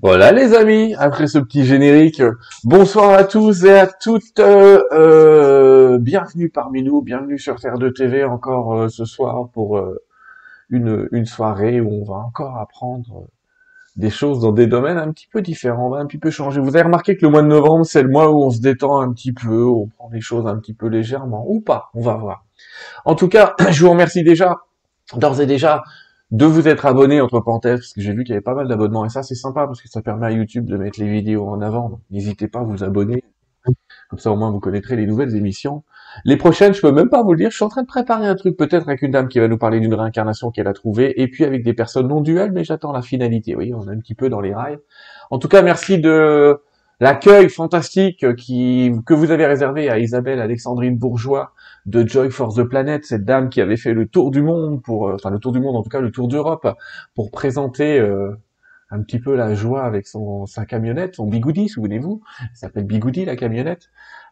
Voilà les amis, après ce petit générique, bonsoir à tous et à toutes, euh, euh, bienvenue parmi nous, bienvenue sur Terre de TV encore euh, ce soir pour une, une soirée où on va encore apprendre des choses dans des domaines un petit peu différents, on va un petit peu changer. Vous avez remarqué que le mois de novembre c'est le mois où on se détend un petit peu, on prend les choses un petit peu légèrement, ou pas, on va voir. En tout cas, je vous remercie déjà, d'ores et déjà, de vous être abonné entre parenthèses parce que j'ai vu qu'il y avait pas mal d'abonnements et ça c'est sympa parce que ça permet à YouTube de mettre les vidéos en avant. N'hésitez pas à vous abonner. Comme ça au moins vous connaîtrez les nouvelles émissions. Les prochaines, je peux même pas vous le dire, je suis en train de préparer un truc peut-être avec une dame qui va nous parler d'une réincarnation qu'elle a trouvée et puis avec des personnes non duelles mais j'attends la finalité. Oui, on est un petit peu dans les rails. En tout cas, merci de l'accueil fantastique qui, que vous avez réservé à Isabelle Alexandrine Bourgeois de Joy for the Planet, cette dame qui avait fait le tour du monde pour, euh, enfin le tour du monde en tout cas le tour d'Europe pour présenter euh, un petit peu la joie avec son sa camionnette, son Bigoudi, souvenez-vous, s'appelle Bigoudi la camionnette.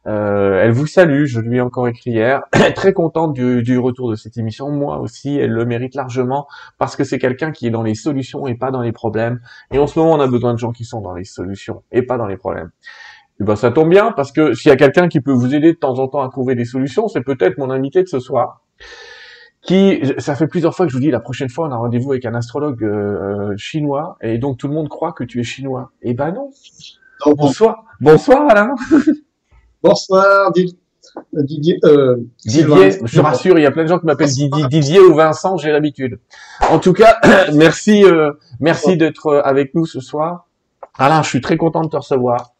Euh, elle vous salue, je lui ai encore écrit hier, très contente du, du, retour de cette émission, moi aussi, elle le mérite largement parce que c'est quelqu'un qui est dans les solutions et pas dans les problèmes. Et en ce moment, on a besoin de gens qui sont dans les solutions et pas dans les problèmes. Et ben ça tombe bien parce que s'il y a quelqu'un qui peut vous aider de temps en temps à trouver des solutions, c'est peut-être mon invité de ce soir. Qui, ça fait plusieurs fois que je vous dis, la prochaine fois on a rendez-vous avec un astrologue euh, chinois et donc tout le monde croit que tu es chinois. Et ben non. Non, Bonsoir, bonsoir Alain. Bonsoir Didier. Euh, Didier, je te rassure, il y a plein de gens qui m'appellent Didier, Didier ou Vincent, j'ai l'habitude. En tout cas, merci, euh, merci d'être avec nous ce soir. Alain, je suis très content de te recevoir.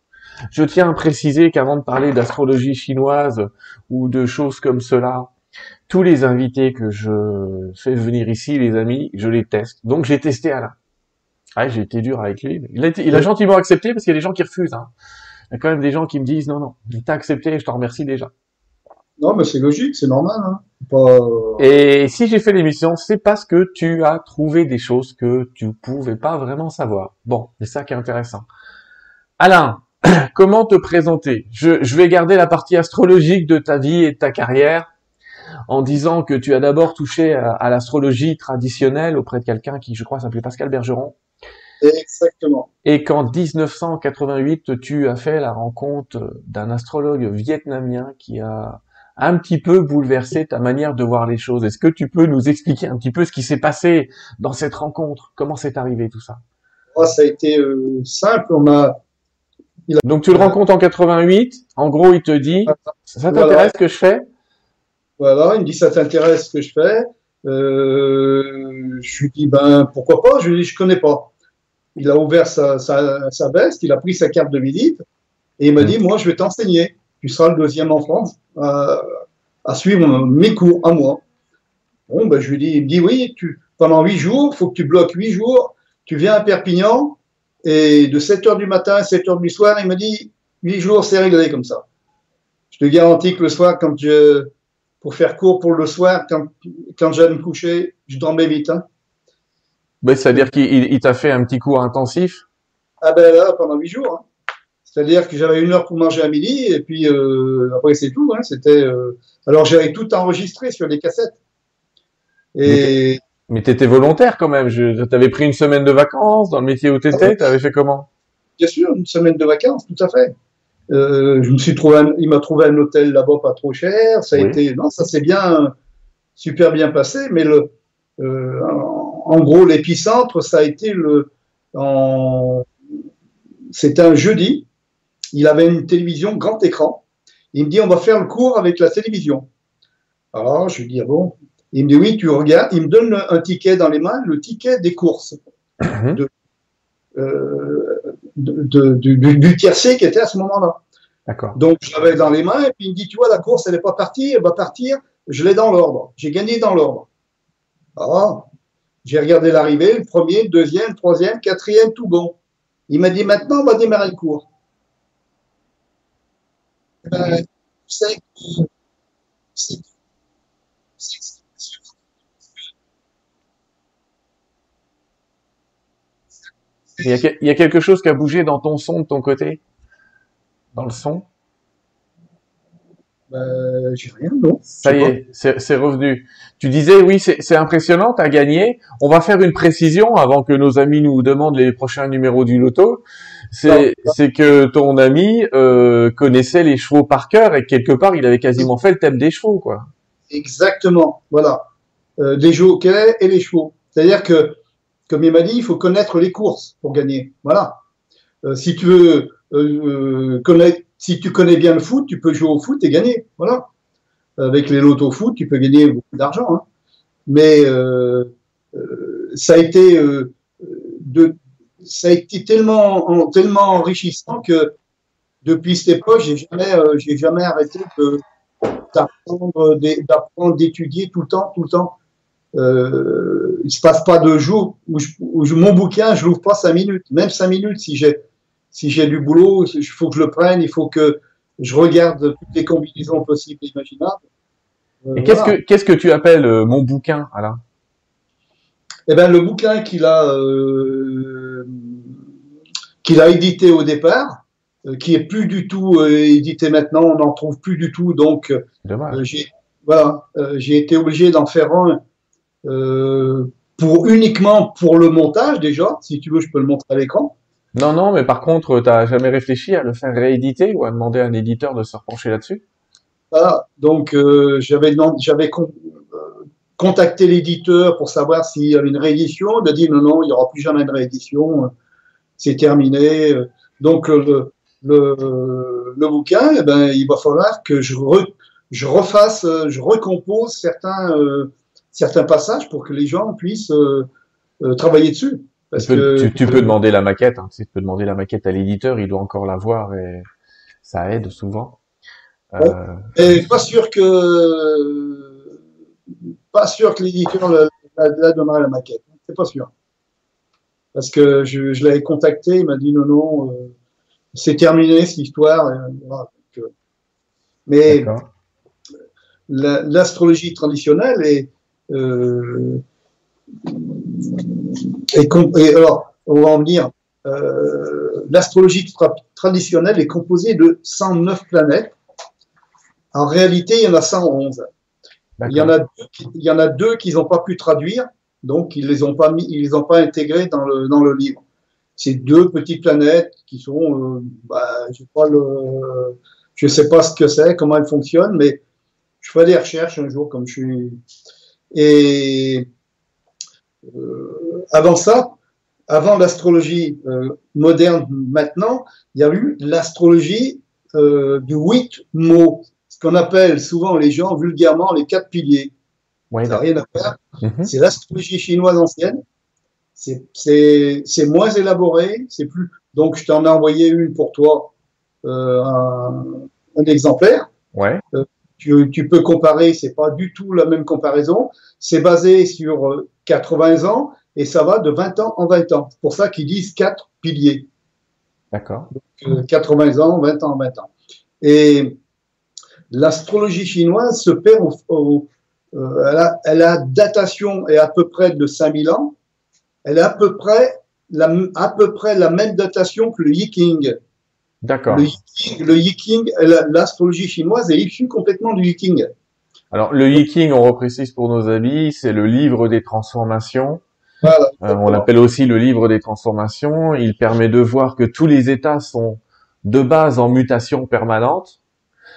Je tiens à préciser qu'avant de parler d'astrologie chinoise ou de choses comme cela, tous les invités que je fais venir ici, les amis, je les teste. Donc j'ai testé Alain. Ah, j'ai été dur avec lui. Il a, été, il a gentiment accepté parce qu'il y a des gens qui refusent. Hein. Il y a quand même des gens qui me disent non, non, il t'a accepté et je t'en remercie déjà. Non, mais c'est logique, c'est normal. Hein. Pas... Et si j'ai fait l'émission, c'est parce que tu as trouvé des choses que tu pouvais pas vraiment savoir. Bon, c'est ça qui est intéressant. Alain, comment te présenter? Je, je, vais garder la partie astrologique de ta vie et de ta carrière en disant que tu as d'abord touché à, à l'astrologie traditionnelle auprès de quelqu'un qui, je crois, s'appelait Pascal Bergeron. Exactement. Et qu'en 1988, tu as fait la rencontre d'un astrologue vietnamien qui a un petit peu bouleversé ta manière de voir les choses. Est-ce que tu peux nous expliquer un petit peu ce qui s'est passé dans cette rencontre? Comment c'est arrivé tout ça? Moi, ça a été euh, simple. On m'a a... Donc tu le rencontres en 88. En gros, il te dit ça t'intéresse Voilà. ce que je fais? Voilà, il me dit ça t'intéresse ce que je fais. Euh, je lui dis ben pourquoi pas? Je lui dis je connais pas. Il a ouvert sa, sa, sa veste, il a pris sa carte de visite et il m'a Mm. dit moi je vais t'enseigner. Tu seras le deuxième en France à, à suivre mes cours à moi. Bon ben je lui dis il me dit oui tu pendant huit jours faut que tu bloques huit jours. Tu viens à Perpignan et de 7 heures du matin à 7 heures du soir il me dit huit jours c'est réglé comme ça. Je te garantis que le soir quand je pour faire court pour le soir, quand, quand j'allais me coucher, je dormais vite. Hein. C'est-à-dire qu'il il- il t'a fait un petit cours intensif? Ah ben là, pendant huit jours. Hein. C'est-à-dire que j'avais une heure pour manger à midi, et puis euh, après c'est tout. Hein. C'était euh... Alors j'avais tout enregistré sur des cassettes. Et Mais t'étais volontaire quand même. Je, t'avais pris une semaine de vacances dans le métier où t'étais. T'avais fait comment? Bien sûr, une semaine de vacances, tout à fait. Euh, je me suis trouvé, un- il m'a trouvé un hôtel là-bas pas trop cher. Ça a Oui. été, non, ça s'est bien, super bien passé. Mais le, euh, en, en gros, l'épicentre, ça a été le, en, c'était un jeudi. Il avait une télévision grand écran. Il me dit, on va faire le cours avec la télévision. Alors, je lui dis, ah bon? Il me dit, oui, tu regardes. Il me donne un ticket dans les mains, le ticket des courses Mhm. euh, de, de- du, du- tiercé qui était à ce moment-là. D'accord. Donc, je l'avais dans les mains et puis il me dit, tu vois, la course, elle n'est pas partie, elle va partir, je l'ai dans l'ordre. J'ai gagné dans l'ordre. Ah, j'ai regardé l'arrivée, le premier, le deuxième, le troisième, quatrième, tout bon. Il m'a dit, maintenant, on va démarrer le cours. Euh, c'est- Il y, a, il y a quelque chose qui a bougé dans ton son de ton côté? Dans le son? Ben, j'ai rien, non. Ça y est, c'est revenu. Tu disais, oui, c'est impressionnant, tu as gagné. On va faire une précision avant que nos amis nous demandent les prochains numéros du loto. C'est que ton ami euh, connaissait les chevaux par cœur et quelque part, il avait quasiment fait le thème des chevaux, quoi. Exactement, voilà. Euh, des jockeys et les chevaux. C'est-à-dire que, comme il m'a dit, il faut connaître les courses pour gagner. Voilà. Euh, si tu veux euh, connaître si tu connais bien le foot, tu peux jouer au foot et gagner. Voilà. Avec les lotos foot, tu peux gagner beaucoup d'argent. Hein. Mais euh, euh, ça a été euh, tellement, enrichissant que depuis cette époque, j'ai jamais, jamais arrêté d'apprendre, d'étudier tout le temps, tout le temps. Euh, il se passe pas deux jours où, je, où mon bouquin, je l'ouvre pas cinq minutes, même cinq minutes si j'ai si j'ai du boulot, il faut que je le prenne, il faut que je regarde toutes les combinaisons possibles et imaginables. Euh, et qu'est-ce que qu'est-ce que tu appelles euh, mon bouquin, Alain? Eh ben le bouquin qu'il a euh, qu'il a édité au départ, qui est plus du tout édité maintenant, on n'en trouve plus du tout, donc j'ai voilà, j'ai été obligé d'en faire un pour uniquement pour le montage déjà. Si tu veux, je peux le montrer à l'écran. Non, non, mais par contre, tu n'as jamais réfléchi à le faire rééditer ou à demander à un éditeur de se repencher là-dessus? Voilà, donc euh, j'avais j'avais euh, contacté l'éditeur pour savoir s'il y avait une réédition. Il a dit non, non, il n'y aura plus jamais de réédition, c'est terminé. Donc le, le, le bouquin, eh ben, il va falloir que je, je refasse, je recompose certains, euh, certains passages pour que les gens puissent travailler dessus tu, peux, demander la maquette. Hein. Tu peux demander la maquette à l'éditeur, il doit encore la voir et ça aide souvent. Euh... Et pas sûr que pas sûr que l'éditeur la, la, donnera la maquette. C'est pas sûr. Parce que je, je l'avais contacté, il m'a dit non non, euh, c'est terminé cette histoire. Euh, mais l'astrologie traditionnelle est euh, et, alors, on va en venir. Euh, L'astrologie traditionnelle est composée de 109 planètes. En réalité, il y en a 111. Il y en a, il y en a deux qu'ils n'ont pas pu traduire, donc ils les ont pas mis, ils les ont pas intégrés dans le, dans le livre. C'est deux petites planètes qui sont, euh, bah, je le, je sais pas ce que c'est, comment elles fonctionnent, mais je ferai des recherches un jour comme je suis. Et euh, avant ça, avant l'astrologie euh, moderne maintenant, il y a eu l'astrologie euh, du huit mots, ce qu'on appelle souvent les gens vulgairement les quatre piliers. ça n'a rien à faire. C'est l'astrologie chinoise ancienne. C'est moins élaboré, c'est plus. Donc je t'en ai envoyé une pour toi, euh, un, un, exemplaire. Ouais. Euh, tu, tu, peux comparer, c'est pas du tout la même comparaison. C'est basé sur 80 euh, ans et ça va de 20 ans en 20 ans. C'est pour ça qu'ils disent quatre piliers. D'accord. 80 euh, ans, 20 ans, 20 ans. Et l'astrologie chinoise se perd au, euh, elle, a, elle a datation est à peu près de 5000 ans. Elle a à peu près la, à peu près la même datation que le Yiking. D'accord. Le Yiking, l'astrologie chinoise est issue complètement du Yiking. Alors, le Yiking, on reprécise pour nos amis, c'est le livre des transformations. Voilà, euh, on l'appelle aussi le livre des transformations. Il permet de voir que tous les états sont de base en mutation permanente.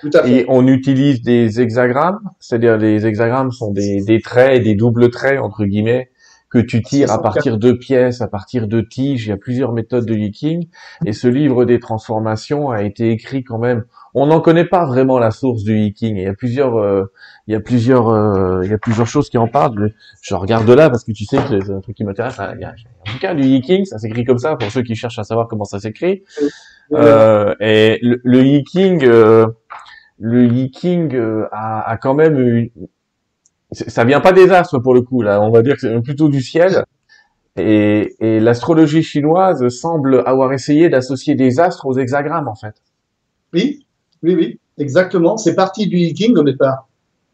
Tout à fait. Et on utilise des hexagrammes, c'est-à-dire les hexagrammes sont des, des traits, des doubles traits entre guillemets, que tu tires à partir de pièces, à partir de tiges. Il y a plusieurs méthodes de leaking. Et ce livre des transformations a été écrit quand même. On n'en connaît pas vraiment la source du leaking. Il y a plusieurs, euh, il y a plusieurs, euh, il y a plusieurs choses qui en parlent. Je regarde là parce que tu sais que c'est un truc qui m'intéresse. A un bouquin du leaking, ça s'écrit comme ça pour ceux qui cherchent à savoir comment ça s'écrit. Euh, et le, le euh, le leaking a, a quand même une, ça vient pas des astres pour le coup là, on va dire que c'est plutôt du ciel. Et, et l'astrologie chinoise semble avoir essayé d'associer des astres aux hexagrammes en fait. Oui, oui, oui, exactement. C'est parti du Yiking au départ.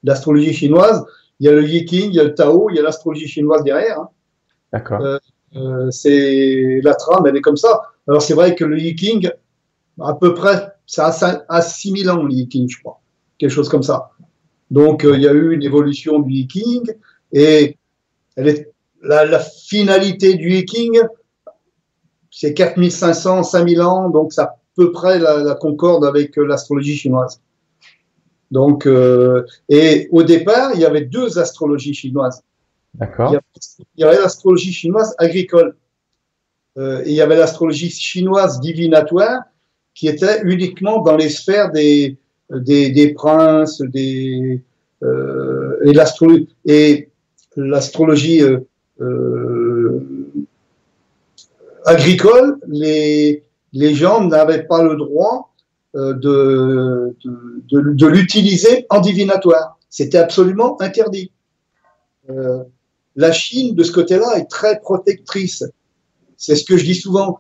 L'astrologie chinoise, il y a le Yiking, il y a le Tao, il y a l'astrologie chinoise derrière. Hein. D'accord. Euh, euh, c'est la trame, elle est comme ça. Alors c'est vrai que le Yiking, à peu près, ça a, à 6000 ans le Yiking, je crois. quelque chose comme ça. Donc il y a eu une évolution du Viking et elle est, la, la finalité du Viking, c'est 4500, 5000 ans, donc ça à peu près la, la concorde avec l'astrologie chinoise. Donc, euh, et au départ, il y avait deux astrologies chinoises. D'accord. Il y avait l'astrologie chinoise agricole. Euh, et il y avait l'astrologie chinoise divinatoire qui était uniquement dans les sphères des, des, princes, des, euh, et l'astrologie, euh, euh, agricole, les, les gens n'avaient pas le droit de, de, l'utiliser en divinatoire. C'était absolument interdit. La Chine, de ce côté-là, est très protectrice. C'est ce que je dis souvent.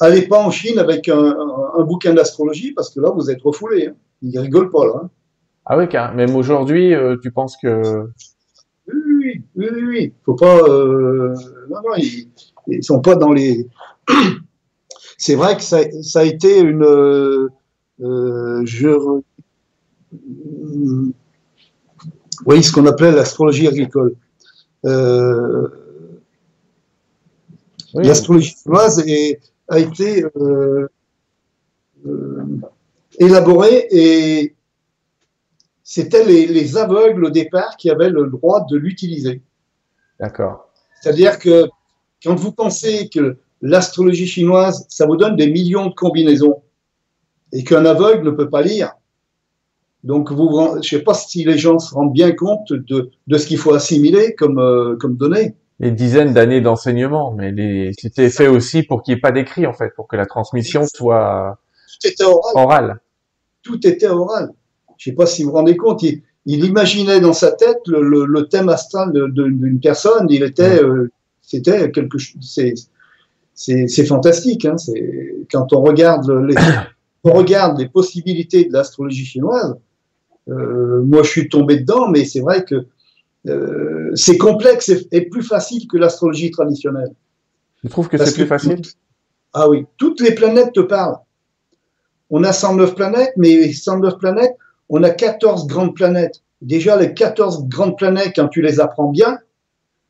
Allez pas en Chine avec un, un, bouquin d'astrologie parce que là, vous êtes refoulé. Hein. Ils rigolent pas là. Hein. Ah oui, car même aujourd'hui, euh, tu penses que oui, oui, oui, oui. Faut pas. Euh... Non, non, ils, ils sont pas dans les. C'est vrai que ça, ça, a été une. Euh, je. Oui, ce qu'on appelait l'astrologie agricole. Euh, oui. L'astrologie chinoise a été euh, euh, élaborée et c'était les, les, aveugles au départ qui avaient le droit de l'utiliser. D'accord. C'est-à-dire que quand vous pensez que l'astrologie chinoise, ça vous donne des millions de combinaisons et qu'un aveugle ne peut pas lire, donc, vous, je ne sais pas si les gens se rendent bien compte de, de ce qu'il faut assimiler comme, euh, comme données. Les dizaines d'années d'enseignement, mais les... c'était fait aussi pour qu'il n'y ait pas d'écrit, en fait, pour que la transmission soit orale. Tout était oral. Je ne sais pas si vous vous rendez compte, il, il imaginait dans sa tête le, le, le thème astral d'une personne, il était, euh, c'était quelque chose, c'est, fantastique, hein, quand on regarde les, on regarde les possibilités de l'astrologie chinoise, euh, moi, je suis tombé dedans, mais c'est vrai que euh, c'est complexe et, et, plus facile que l'astrologie traditionnelle. Tu trouves que c'est plus facile? Ah oui, toutes les planètes te parlent. On a 109 planètes, mais 109 planètes, on a 14 grandes planètes. Déjà, les 14 grandes planètes, quand tu les apprends bien,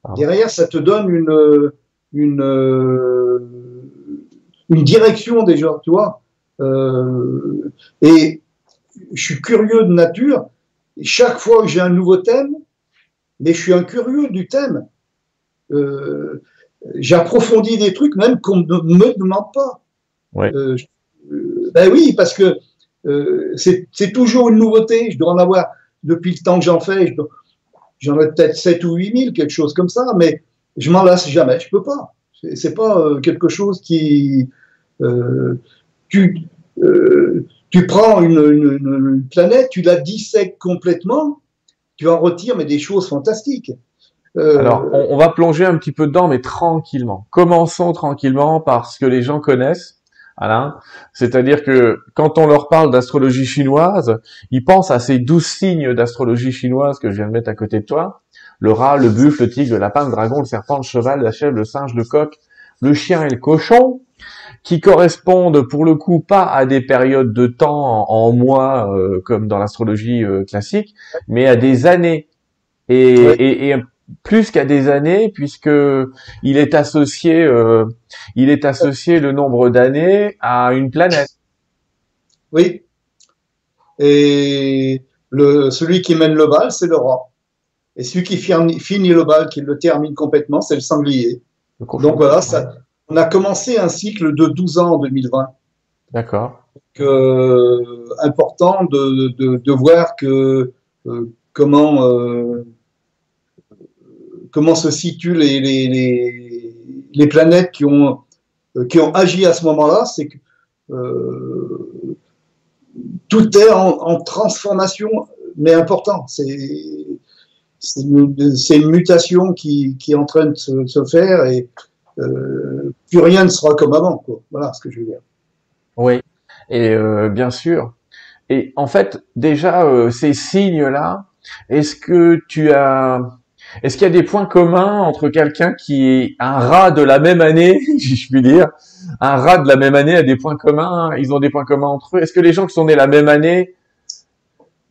ah. derrière, ça te donne une, une, une direction déjà, tu vois. Euh, et je suis curieux de nature. Chaque fois que j'ai un nouveau thème, mais je suis un curieux du thème. Euh, J'approfondis des trucs même qu'on ne me demande pas. Ouais. Euh, ben oui, parce que euh, c'est toujours une nouveauté. Je dois en avoir depuis le temps que j'en fais. J'en ai peut-être 7 ou 8 000, quelque chose comme ça, mais je m'en lasse jamais. Je peux pas. C'est pas euh, quelque chose qui. Euh, tu, euh, tu prends une, planète, tu la dissèques complètement, tu en retires mais des choses fantastiques. Euh, Alors, on, on, va plonger un petit peu dedans, mais tranquillement. Commençons tranquillement par ce que les gens connaissent. Alain, c'est-à-dire que quand on leur parle d'astrologie chinoise, ils pensent à ces douze signes d'astrologie chinoise que je viens de mettre à côté de toi. Le rat, le buffle, le tigre, le lapin, le dragon, le serpent, le cheval, la chèvre, le singe, le coq, le chien et le cochon qui correspondent pour le coup pas à des périodes de temps en, mois euh, comme dans l'astrologie euh, classique, mais à des années. Et, et, et plus qu'à des années puisque il est associé euh, il est associé le nombre d'années à une planète. Oui. Et le celui qui mène le bal, c'est le roi. Et celui qui finit le bal, qui le termine complètement, c'est le sanglier. Le Donc voilà, ça, on a commencé un cycle de 12 ans en 2020. D'accord. Euh, important de, de, de, voir que euh, comment euh, comment se situent les, les, les, planètes qui ont qui ont agi à ce moment-là, c'est que euh, tout est en, transformation, mais important. C'est une, mutation qui, qui est en train de se, faire et euh, plus rien ne sera comme avant. Voilà ce que je veux dire. Oui, et euh, bien sûr. Et en fait, déjà, euh, ces signes-là, est-ce que tu as... Est-ce qu'il y a des points communs entre quelqu'un qui est un rat de la même année, si je puis dire, un rat de la même année a des points communs, ils ont des points communs entre eux? Est-ce que les gens qui sont nés la même année,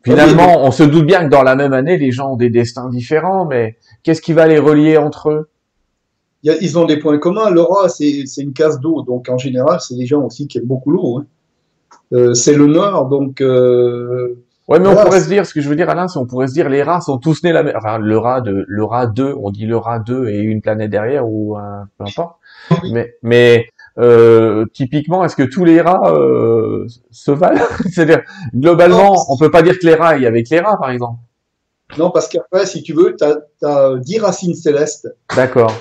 Finalement, on se doute bien que dans la même année, les gens ont des destins différents, mais qu'est-ce qui va les relier entre eux? Ils ont des points communs. Le rat, c'est une case d'eau, donc en général, c'est des gens aussi qui aiment beaucoup l'eau. Hein. Euh, c'est le nord, donc. Euh, ouais, mais on pourrait se dire, ce que je veux dire, Alain, c'est on pourrait se dire, les rats sont tous nés la même. Enfin, le rat de, le rat 2, on dit le rat 2 et une planète derrière ou un, peu importe. Mais, mais euh, typiquement, est-ce que tous les rats euh, se valent? C'est-à-dire, globalement, on peut pas dire que les rats, il y avec les rats, par exemple. Non, parce qu'après, si tu veux, tu as, 10 racines célestes. D'accord.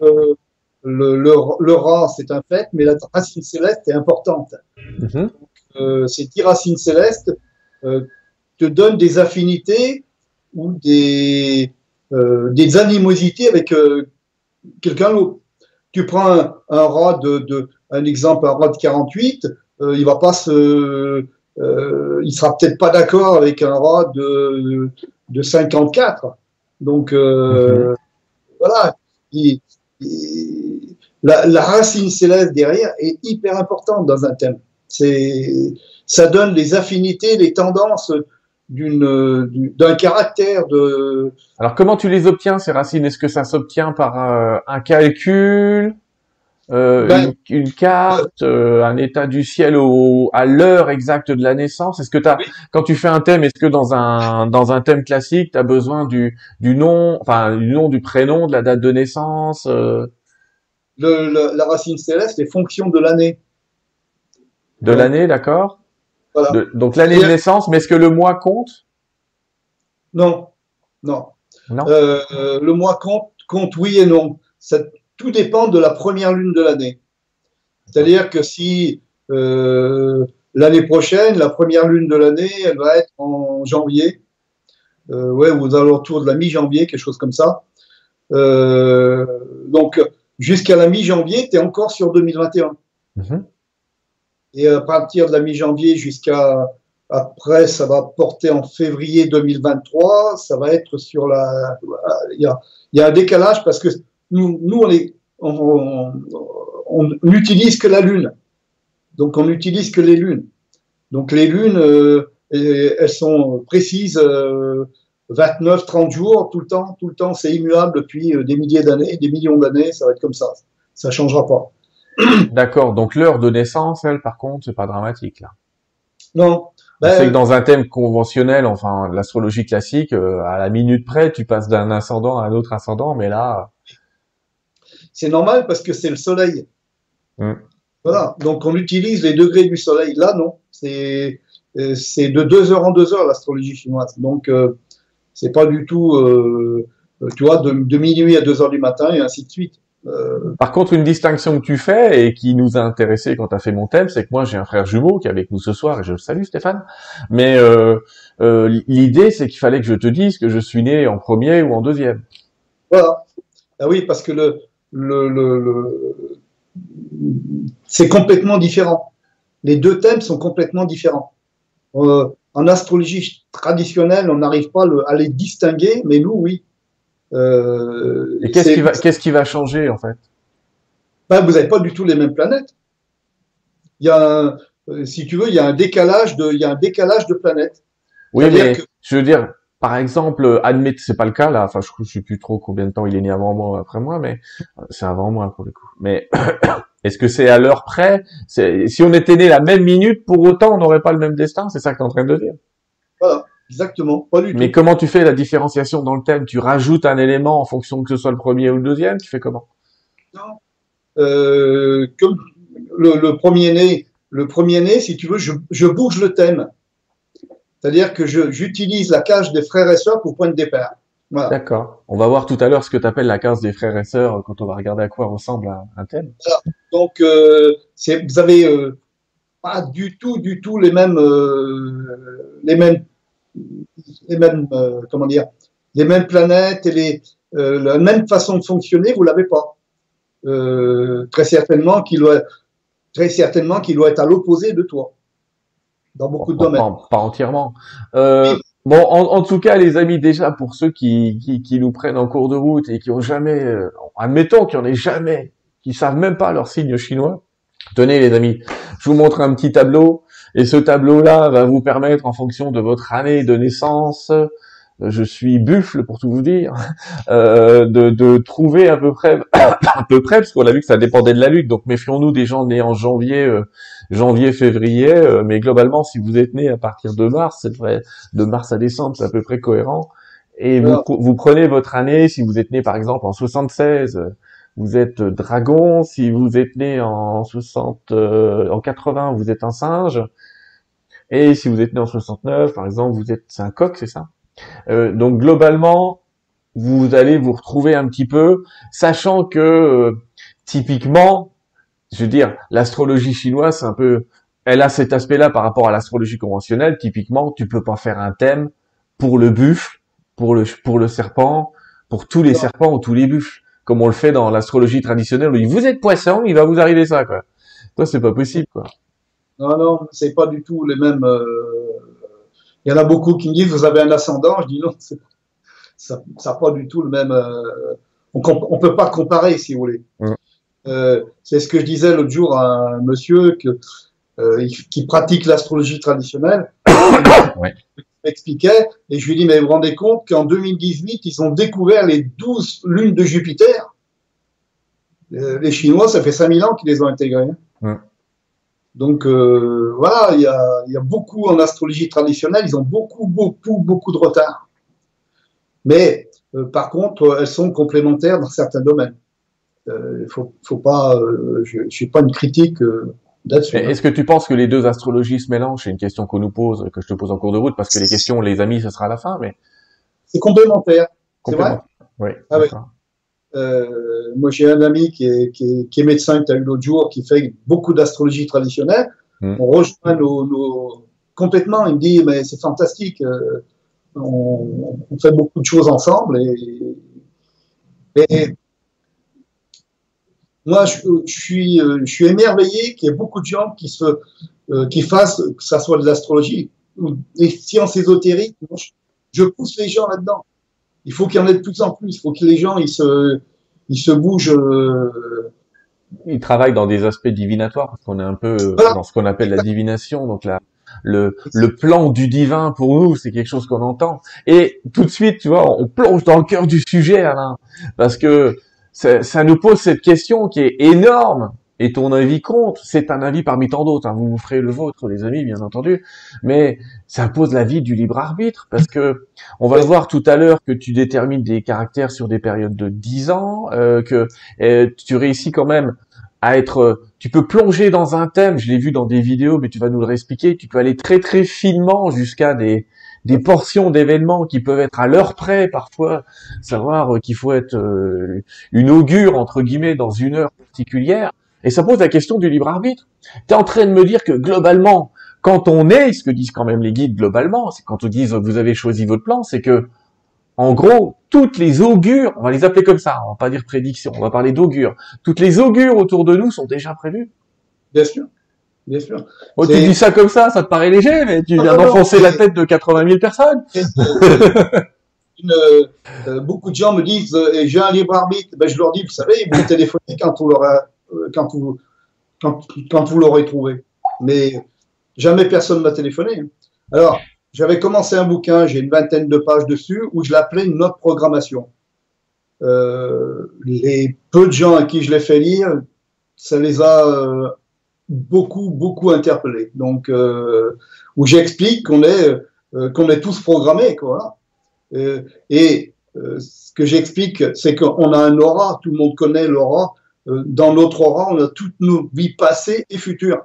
Le, le, le, rat, c'est un fait, mais la racine céleste est importante. Mm-hmm. euh, ces 10 racines célestes euh, te donnent des affinités ou des, euh, des animosités avec euh, quelqu'un d'autre tu prends un, rat de, un exemple, un rat de 48, euh, il va pas se, euh, il sera peut-être pas d'accord avec un rat de, de 54. Donc mhm. voilà, la, racine céleste derrière est hyper importante dans un thème. C'est, ça donne les affinités, les tendances d'une d'un caractère de. Alors comment tu les obtiens ces racines? Est-ce que ça s'obtient par euh, un calcul, euh, ben, une, carte, euh, un état du ciel au, à l'heure exacte de la naissance? Est-ce que as, quand tu fais un thème, est-ce que dans un dans un thème classique, tu as besoin du du nom, enfin du nom, du prénom, de la date de naissance le, La racine céleste est fonction de l'année. De l'année, d'accord donc l'année de naissance, mais est-ce que le mois compte? Non, non. Euh, le mois compte, compte oui et non. Ça, tout dépend de la première lune de l'année. C'est-à-dire que si euh, l'année prochaine, la première lune de l'année, elle va être en janvier, euh, ouais, aux alentours de la mi-janvier, quelque chose comme ça. Euh, donc, jusqu'à la mi-janvier, tu es encore sur 2021. Et à partir de la mi-janvier jusqu'à après, ça va porter en février 2023. Ça va être sur la. Il y a, un décalage parce que nous, nous on, est, n'utilise que la lune. Donc on n'utilise que les lunes. Donc les lunes, euh, elles sont précises. 29, euh, 30 jours, tout le temps, tout le temps, c'est immuable depuis euh, des milliers d'années, des millions d'années, ça va être comme ça. Ça changera pas. D'accord. Donc l'heure de naissance, elle, par contre, c'est pas dramatique là. Non. Ben, c'est que dans un thème conventionnel, enfin l'astrologie classique, euh, à la minute près, tu passes d'un ascendant à un autre ascendant, mais là. C'est normal parce que c'est le soleil. Hmm. Voilà. Donc on utilise les degrés du soleil. Là, non. C'est euh, c'est de deux heures en deux heures l'astrologie chinoise. Donc euh, c'est pas du tout, tu vois, de, de minuit à deux heures du matin et ainsi de suite. Euh, Par contre, une distinction que tu fais et qui nous a intéressé quand tu as fait mon thème, c'est que moi j'ai un frère jumeau qui est avec nous ce soir et je le salue Stéphane. Mais euh, euh, l'idée c'est qu'il fallait que je te dise que je suis né en premier ou en deuxième. Voilà. Ah oui, parce que le, le, le, c'est complètement différent. Les deux thèmes sont complètement différents. En astrologie traditionnelle, on n'arrive pas à les distinguer, mais nous, oui. Euh, Et qu'est-ce qui va, qu'est-ce qui va changer en fait? Ben, Vous n'avez pas du tout les mêmes planètes. Il y a, euh, si tu veux, il y a un décalage de, il y a un décalage de planètes. Oui, mais je veux dire, par exemple, admettez, c'est pas le cas là. Enfin, je, je sais plus trop combien de temps il est né avant moi ou après moi, mais euh, c'est avant moi pour le coup. Mais est-ce que c'est à l'heure près? Si on était né la même minute, pour autant, on n'aurait pas le même destin? C'est ça que tu es en train de dire? Voilà. Exactement, pas du tout. Mais comment tu fais la différenciation dans le thème? Tu rajoutes un élément en fonction que ce soit le premier ou le deuxième? Tu fais comment? Non. Euh, comme le, premier né, le premier né, si tu veux, je, je bouge le thème. C'est-à-dire que j'utilise la cage des frères et sœurs pour point de départ. Voilà. D'accord. On va voir tout à l'heure ce que tu appelles la case des frères et sœurs quand on va regarder à quoi ressemble un, thème. Donc, euh, vous avez euh, pas du tout, du tout les mêmes, les mêmes les mêmes, euh, comment dire, les mêmes planètes et les, euh, la même façon de fonctionner, vous l'avez pas. Euh, très certainement qu'il doit, très certainement qu'il doit être à l'opposé de toi dans beaucoup de domaines. Pas, entièrement. Bon, en, tout cas, les amis, déjà pour ceux qui, qui, qui, nous prennent en cours de route et qui ont jamais, admettons qu'ils en aient jamais, qui savent même pas leur signe chinois. Tenez, les amis, je vous montre un petit tableau Et ce tableau-là va vous permettre, en fonction de votre année de naissance, je suis buffle pour tout vous dire, euh, de, de, trouver à peu près, à peu près, parce qu'on a vu que ça dépendait de la lutte. Donc méfions-nous des gens nés en janvier, euh, janvier, février. Euh, mais globalement, si vous êtes né à partir de mars, c'est vrai, de mars à décembre, c'est à peu près cohérent. Et vous, vous prenez votre année, si vous êtes né par exemple en 76, vous êtes dragon. Si vous êtes né en 60, en 80, vous êtes un singe. Et si vous êtes né en 69, par exemple, vous êtes c'est un coq, c'est ça? Euh, donc globalement, vous allez vous retrouver un petit peu, sachant que euh, typiquement, je veux dire, l'astrologie chinoise, c'est un peu, elle a cet aspect-là par rapport à l'astrologie conventionnelle. Typiquement, tu peux pas faire un thème pour le buffle, pour le pour le serpent, pour tous les serpents ou tous les buffles, comme on le fait dans l'astrologie traditionnelle. Où vous êtes poisson, il va vous arriver ça, quoi. Toi, c'est pas possible, quoi. Non, non, c'est pas du tout les mêmes. Euh, il y en a beaucoup qui me disent vous avez un ascendant. Je dis non, ça n'a pas du tout le même. Euh, on ne peut pas comparer, si vous voulez. Euh, c'est ce que je disais l'autre jour à un monsieur que, euh, qui pratique l'astrologie traditionnelle. ouais. m'expliquait et je lui dis mais vous vous rendez compte qu'en 2018 ils ont découvert les 12 lunes de Jupiter? Les Chinois, ça fait 5000 ans qu'ils les ont intégrées. Hein. Donc euh, voilà, il y a, beaucoup en astrologie traditionnelle, ils ont beaucoup, beaucoup, beaucoup de retard. Mais euh, par contre, elles sont complémentaires dans certains domaines. Euh, il faut, faut pas, je ne suis pas une critique là-dessus. Est-ce que tu penses que les deux astrologies se mélangent? C'est une question qu'on nous pose, que je te pose en cours de route, parce que les questions, les amis, ce sera à la fin, mais c'est complémentaire. C'est vrai? Oui. Ah, euh, moi, j'ai un ami qui est, qui est, qui est médecin que tu as eu l'autre jour, qui fait beaucoup d'astrologie traditionnelle. Hmm. On rejoint nos, nos, complètement. Il me dit, mais c'est fantastique. Euh, on, on, fait beaucoup de choses ensemble. Et, et moi, je, je, suis, euh, je suis émerveillé qu'il y ait beaucoup de gens qui, se, euh, qui fassent, que ça soit de l'astrologie ou des sciences ésotériques. je, je pousse les gens là-dedans il faut qu'il y en ait de plus en plus. Il faut que les gens ils se, ils se bougent. Euh... Ils travaillent dans des aspects divinatoires parce qu'on est un peu dans ce qu'on appelle la divination. Donc là, le, le plan du divin pour nous, c'est quelque chose qu'on entend. Et tout de suite, tu vois, on plonge dans le cœur du sujet, Alain, parce que ça, ça nous pose cette question qui est énorme et ton avis compte. C'est un avis parmi tant d'autres. Hein. Vous vous ferez le vôtre, les amis, bien entendu. Mais ça pose l'avis du libre arbitre parce que on va voir tout à l'heure que tu détermines des caractères sur des périodes de 10 ans, euh, que euh, tu réussis quand même à être, tu peux plonger dans un thème. Je l'ai vu dans des vidéos, mais tu vas nous le réexpliquer. Tu peux aller très très finement jusqu'à des des portions d'événements qui peuvent être à l'heure près parfois, savoir qu'il faut être euh, une augure entre guillemets dans une heure particulière. Et ça pose la question du libre arbitre. Tu es en train de me dire que globalement, quand on est, ce que disent quand même les guides globalement, c'est quand on dit vous avez choisi votre plan, c'est que en gros, toutes les augures, on va les appeler comme ça, on va pas dire prédiction, on va parler d'augures. Toutes les augures autour de nous sont déjà prévues. Bien sûr. Bien sûr. Oh, tu dis ça comme ça, ça te paraît léger, mais tu viens d'enfoncer la tête de 80 000 personnes. Une, euh, beaucoup de gens me disent euh, j'ai un libre arbitre. Ben, je leur dis, vous savez, vous téléphonez quand on leur a quand vous, quand, vous l'aurez trouvé. Mais jamais personne m'a téléphoné. Alors, j'avais commencé un bouquin, j'ai une vingtaine de pages dessus, où je l'appelais Notre programmation. Euh, les peu de gens à qui je l'ai fait lire, ça les a euh, beaucoup, beaucoup interpellés. Donc, euh, où j'explique qu'on est, euh, qu'on est tous programmés, quoi. et ce que j'explique, c'est qu'on a un aura, tout le monde connaît l'aura, euh, dans notre aura, on a toutes nos vies passées et futures.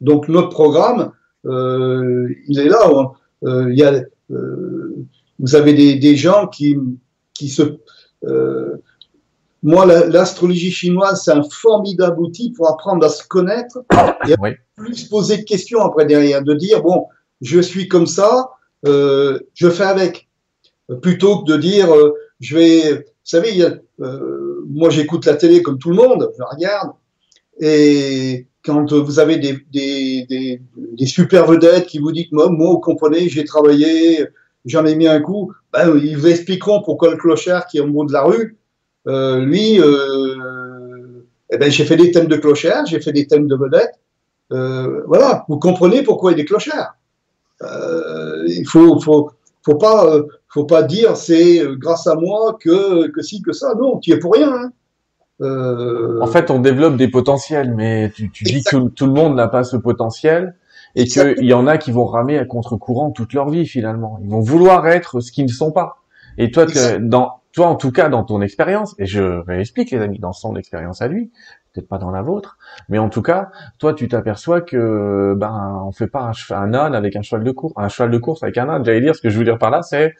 Donc notre programme, euh, il est là. Hein. Euh, il y a, vous avez des, des, gens qui, qui se... moi, l'astrologie chinoise, c'est un formidable outil pour apprendre à se connaître et à plus poser de questions après derrière, de dire, bon, je suis comme ça, je fais avec. Plutôt que de dire, je vais... Vous savez, il y a moi, j'écoute la télé comme tout le monde, je regarde. Et quand vous avez des, super vedettes qui vous disent, moi, vous comprenez, j'ai travaillé, j'en ai mis un coup, ben, ils vous expliqueront pourquoi le clochard qui est au bout de la rue, euh, lui, euh, eh ben, j'ai fait des thèmes de clochard, j'ai fait des thèmes de vedettes. euh, voilà, vous comprenez pourquoi il est clochard. Il faut, faut, faut pas, faut pas dire c'est grâce à moi que que si que ça. Non, tu es pour rien. Hein. Euh... En fait, on développe des potentiels, mais tu, tu dis que tout, le monde n'a pas ce potentiel et qu'il y en a qui vont ramer à contre-courant toute leur vie finalement. Ils vont vouloir être ce qu'ils ne sont pas. Et toi, dans toi en tout cas dans ton expérience, et je réexplique les amis dans son expérience à lui, peut-être pas dans la vôtre, mais en tout cas, toi tu t'aperçois que ben on fait pas un, un âne avec un cheval de course, un cheval de course avec un âne. J'allais dire ce que je veux dire par là, c'est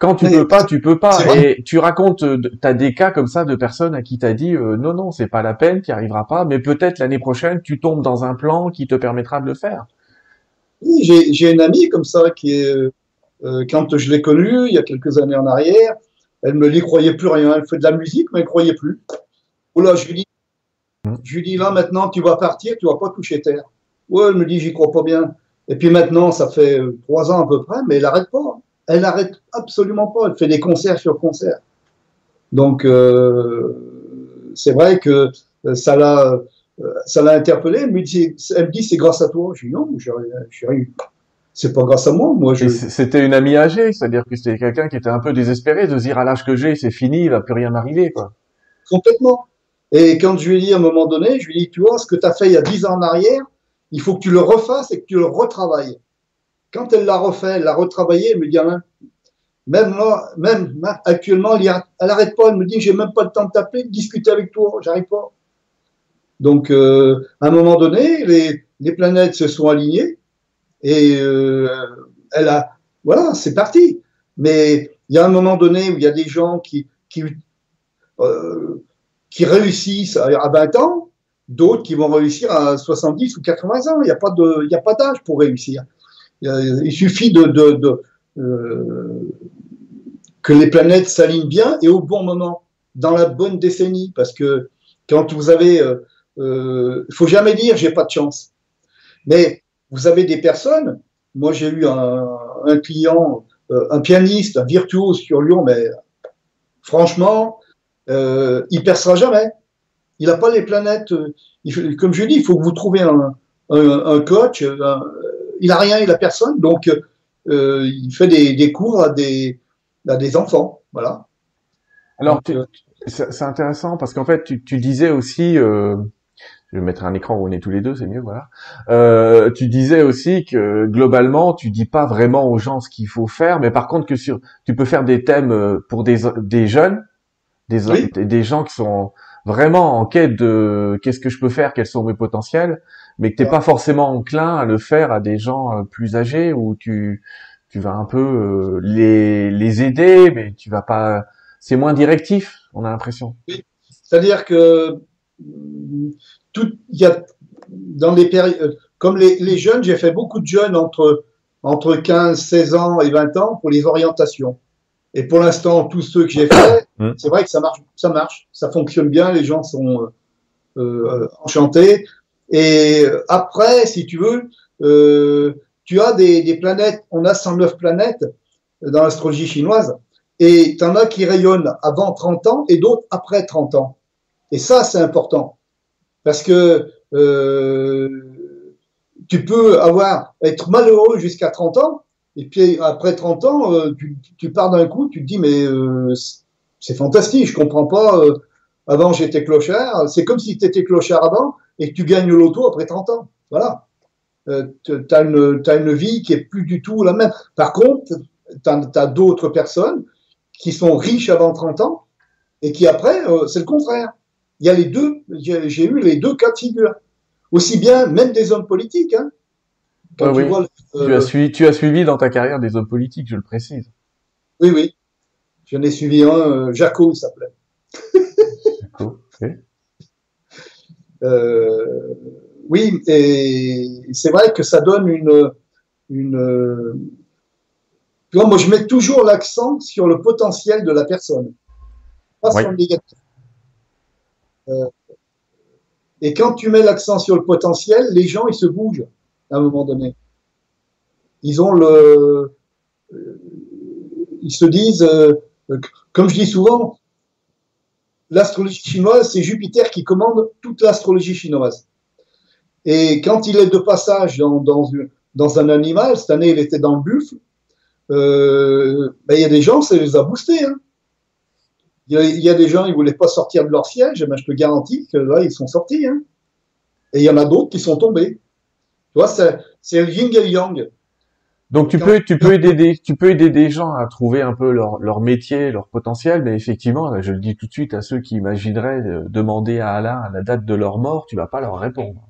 quand tu peux pas, tu peux pas. Et tu racontes, euh, t'as des cas comme ça de personnes à qui t'as dit euh, non non c'est pas la peine, tu n'y arriveras pas, mais peut-être l'année prochaine tu tombes dans un plan qui te permettra de le faire. Oui, j'ai une amie comme ça qui est euh, quand je l'ai connue il y a quelques années en arrière, elle me dit croyait plus rien. Elle fait de la musique mais elle croyait plus. là je lui dis, mmh. je lui dis là maintenant tu vas partir, tu vas pas toucher terre. Ouais, elle me dit j'y crois pas bien. Et puis maintenant ça fait trois ans à peu près, mais elle arrête pas elle n'arrête absolument pas. Elle fait des concerts sur concerts. Donc, euh, c'est vrai que euh, ça l'a, euh, ça l'a interpellée. Elle me dit, elle dit, c'est grâce à toi. Je dis non, je c'est pas grâce à moi. Moi, je... C'était une amie âgée, c'est-à-dire que c'était quelqu'un qui était un peu désespéré de se dire à l'âge que j'ai, c'est fini, il va plus rien m'arriver, quoi. Complètement. Et quand je lui ai dit à un moment donné, je lui ai dit, tu vois, ce que tu as fait il y a dix ans en arrière, il faut que tu le refasses et que tu le retravailles. Quand elle l'a refait, elle l'a retravaillé, elle me dit, même moi, même actuellement, elle n'arrête pas, elle me dit, j'ai même pas le temps de taper, de discuter avec toi, j'arrive pas. Donc, euh, à un moment donné, les, planètes se sont alignées et euh, elle a, voilà, c'est parti. Mais il y a un moment donné où il y a des gens qui, qui, euh, réussissent à 20 ans, d'autres qui vont réussir à 70 ou 80 ans. Il n'y a pas d'âge pour réussir. Il suffit de, de, euh, que les planètes s'alignent bien et au bon moment, dans la bonne décennie. Parce que quand vous avez, il euh, euh, faut jamais dire j'ai pas de chance. Mais vous avez des personnes. Moi, j'ai eu un, un client, un pianiste, un virtuose sur Lyon, mais franchement, euh, il percera jamais. Il n'a pas les planètes. Il, comme je dis, il faut que vous trouviez un, un, un coach, un, il a rien, il a personne, donc euh, il fait des, cours à des, à des enfants, voilà. Alors, euh, c'est intéressant parce qu'en fait, tu, disais aussi, euh, je vais mettre un écran où on est tous les deux, c'est mieux, voilà. Euh, tu disais aussi que globalement, tu dis pas vraiment aux gens ce qu'il faut faire, mais par contre que sur, tu peux faire des thèmes pour des, des jeunes, des, des gens qui sont vraiment en quête de qu'est-ce que je peux faire, quels sont mes potentiels, mais que t'es pas forcément enclin à le faire à des gens euh, plus âgés où tu tu vas un peu euh, les les aider, mais tu vas pas. C'est moins directif, on a l'impression. C'est-à-dire que mm, tout il y a dans les périodes euh, comme les, les jeunes, j'ai fait beaucoup de jeunes entre entre 15, 16 ans et 20 ans pour les orientations. Et pour l'instant, tous ceux que j'ai fait, mmh. c'est vrai que ça marche, ça marche, ça fonctionne bien, les gens sont euh, enchantés. Et après, si tu veux, euh, tu as des, planètes, on a 109 planètes dans l'astrologie chinoise, et tu en as qui rayonnent avant 30 ans et d'autres après 30 ans. Et ça, c'est important, parce que euh, tu peux avoir être malheureux jusqu'à 30 ans, et puis après 30 ans, euh, tu, pars d'un coup, tu te dis mais euh, c'est fantastique, je comprends pas. Euh, avant j'étais clochard, c'est comme si tu étais clochard avant et que tu gagnes le loto après 30 ans. Voilà. Euh, tu as une, as une vie qui est plus du tout la même. Par contre, tu as, d'autres personnes qui sont riches avant 30 ans et qui après, euh, c'est le contraire. Il y a les deux, j'ai eu les deux cas de figure. Aussi bien, même des hommes politiques. Hein. Ah tu, vois, euh, tu, as suivi, tu as suivi dans ta carrière des hommes politiques, je le précise. Oui, oui. J'en ai suivi un, euh, Jaco, il s'appelait. Jaco, oui. Euh, oui, et c'est vrai que ça donne une, une. moi, je mets toujours l'accent sur le potentiel de la personne, pas sur le négatif. Euh, et quand tu mets l'accent sur le potentiel, les gens, ils se bougent à un moment donné. Ils ont le, ils se disent, euh, comme je dis souvent, l'astrologie chinoise, c'est Jupiter qui commande toute l'astrologie chinoise. Et quand il est de passage dans, un animal, cette année il était dans le buffle, euh, ben, il y a des gens, ça les a boostés. Hein. Il, y a, des gens, ils voulaient pas sortir de leur siège, mais je te garantis que là, ils sont sortis. Hein. Et il y en a d'autres qui sont tombés. Tu vois, c'est le yin et le yang. Donc tu peux tu peux aider des tu peux aider des gens à trouver un peu leur leur métier, leur potentiel, mais effectivement, je le dis tout de suite à ceux qui imagineraient demander à Alain la date de leur mort, tu vas pas leur répondre.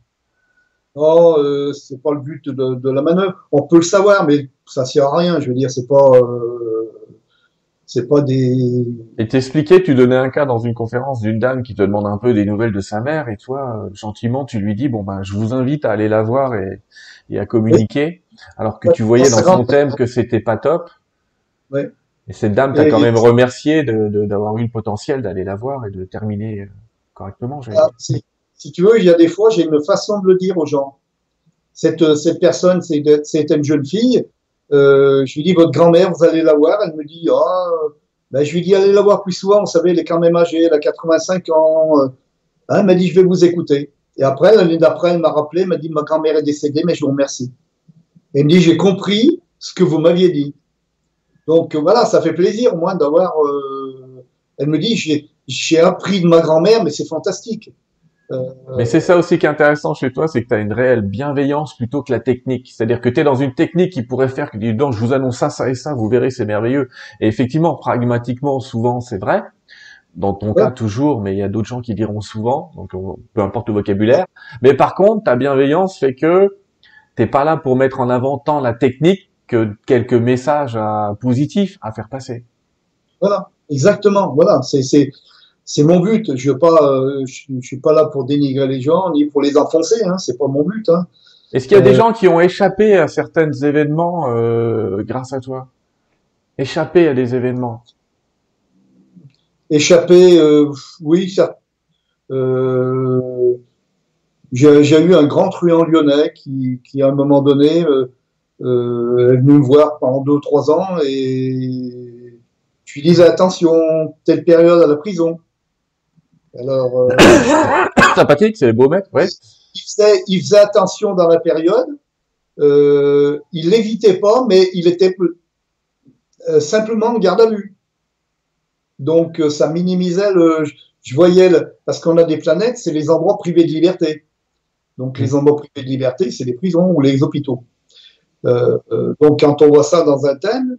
Oh, euh, c'est pas le but de, de, la manœuvre. On peut le savoir, mais ça sert à rien. Je veux dire, c'est pas euh, c'est pas des. Et t'expliquais, tu donnais un cas dans une conférence d'une dame qui te demande un peu des nouvelles de sa mère, et toi, euh, gentiment, tu lui dis bon ben, je vous invite à aller la voir et, et à communiquer alors que tu voyais dans son thème que c'était pas top. Ouais. Et cette dame t'a quand même remercié d'avoir eu le potentiel d'aller la voir et de terminer euh, correctement. Ah, si, si, tu veux, il y a des fois, j'ai une façon de le dire aux gens. Cette, cette personne, c'est une jeune fille. Euh, je lui dis, votre grand-mère, vous allez la voir. Elle me dit, ah, ben, je lui dis, allez la voir plus souvent. Vous savez, elle est quand même âgée, elle a 85 ans. Hein, elle m'a dit, je vais vous écouter. Et après, l'année d'après, elle m'a rappelé, elle m'a dit, ma grand-mère est décédée, mais je vous remercie. Elle me dit, j'ai compris ce que vous m'aviez dit. Donc voilà, ça fait plaisir, moi, d'avoir... Euh... Elle me dit, j'ai appris de ma grand-mère, mais c'est fantastique. Euh... Mais c'est ça aussi qui est intéressant chez toi, c'est que tu as une réelle bienveillance plutôt que la technique. C'est-à-dire que tu es dans une technique qui pourrait faire que, dis donc, je vous annonce ça, ça et ça, vous verrez, c'est merveilleux. Et effectivement, pragmatiquement, souvent, c'est vrai. Dans ton cas, toujours, mais il y a d'autres gens qui diront souvent, donc peu importe le vocabulaire. Mais par contre, ta bienveillance fait que t'es pas là pour mettre en avant tant la technique que quelques messages à, positifs à faire passer. Voilà, exactement. Voilà, c'est c'est c'est mon but. Je veux pas, euh, je, suis pas là pour dénigrer les gens ni pour les enfoncer. Hein. C'est pas mon but. Hein. Est-ce qu'il y a des euh, gens qui ont échappé à certains événements euh, grâce à toi? Échappé à des événements? Échappé, oui, ça. J'ai eu un grand truand lyonnais qui, qui à un moment donné, euh, euh, est venu me voir pendant deux ou trois ans et je lui disais attention, telle période à la prison. Alors, euh, sympathique, c'est beau mec, ouais. Il faisait, il faisait attention dans la période. Euh, il l'évitait pas, mais il était euh, simplement garde à vue. Donc, euh, ça minimisait le. Je voyais le, parce qu'on a des planètes, c'est les endroits privés de liberté. Donc les endroits privés de liberté, c'est les prisons ou les hôpitaux. Euh, euh, donc quand on voit ça dans un thème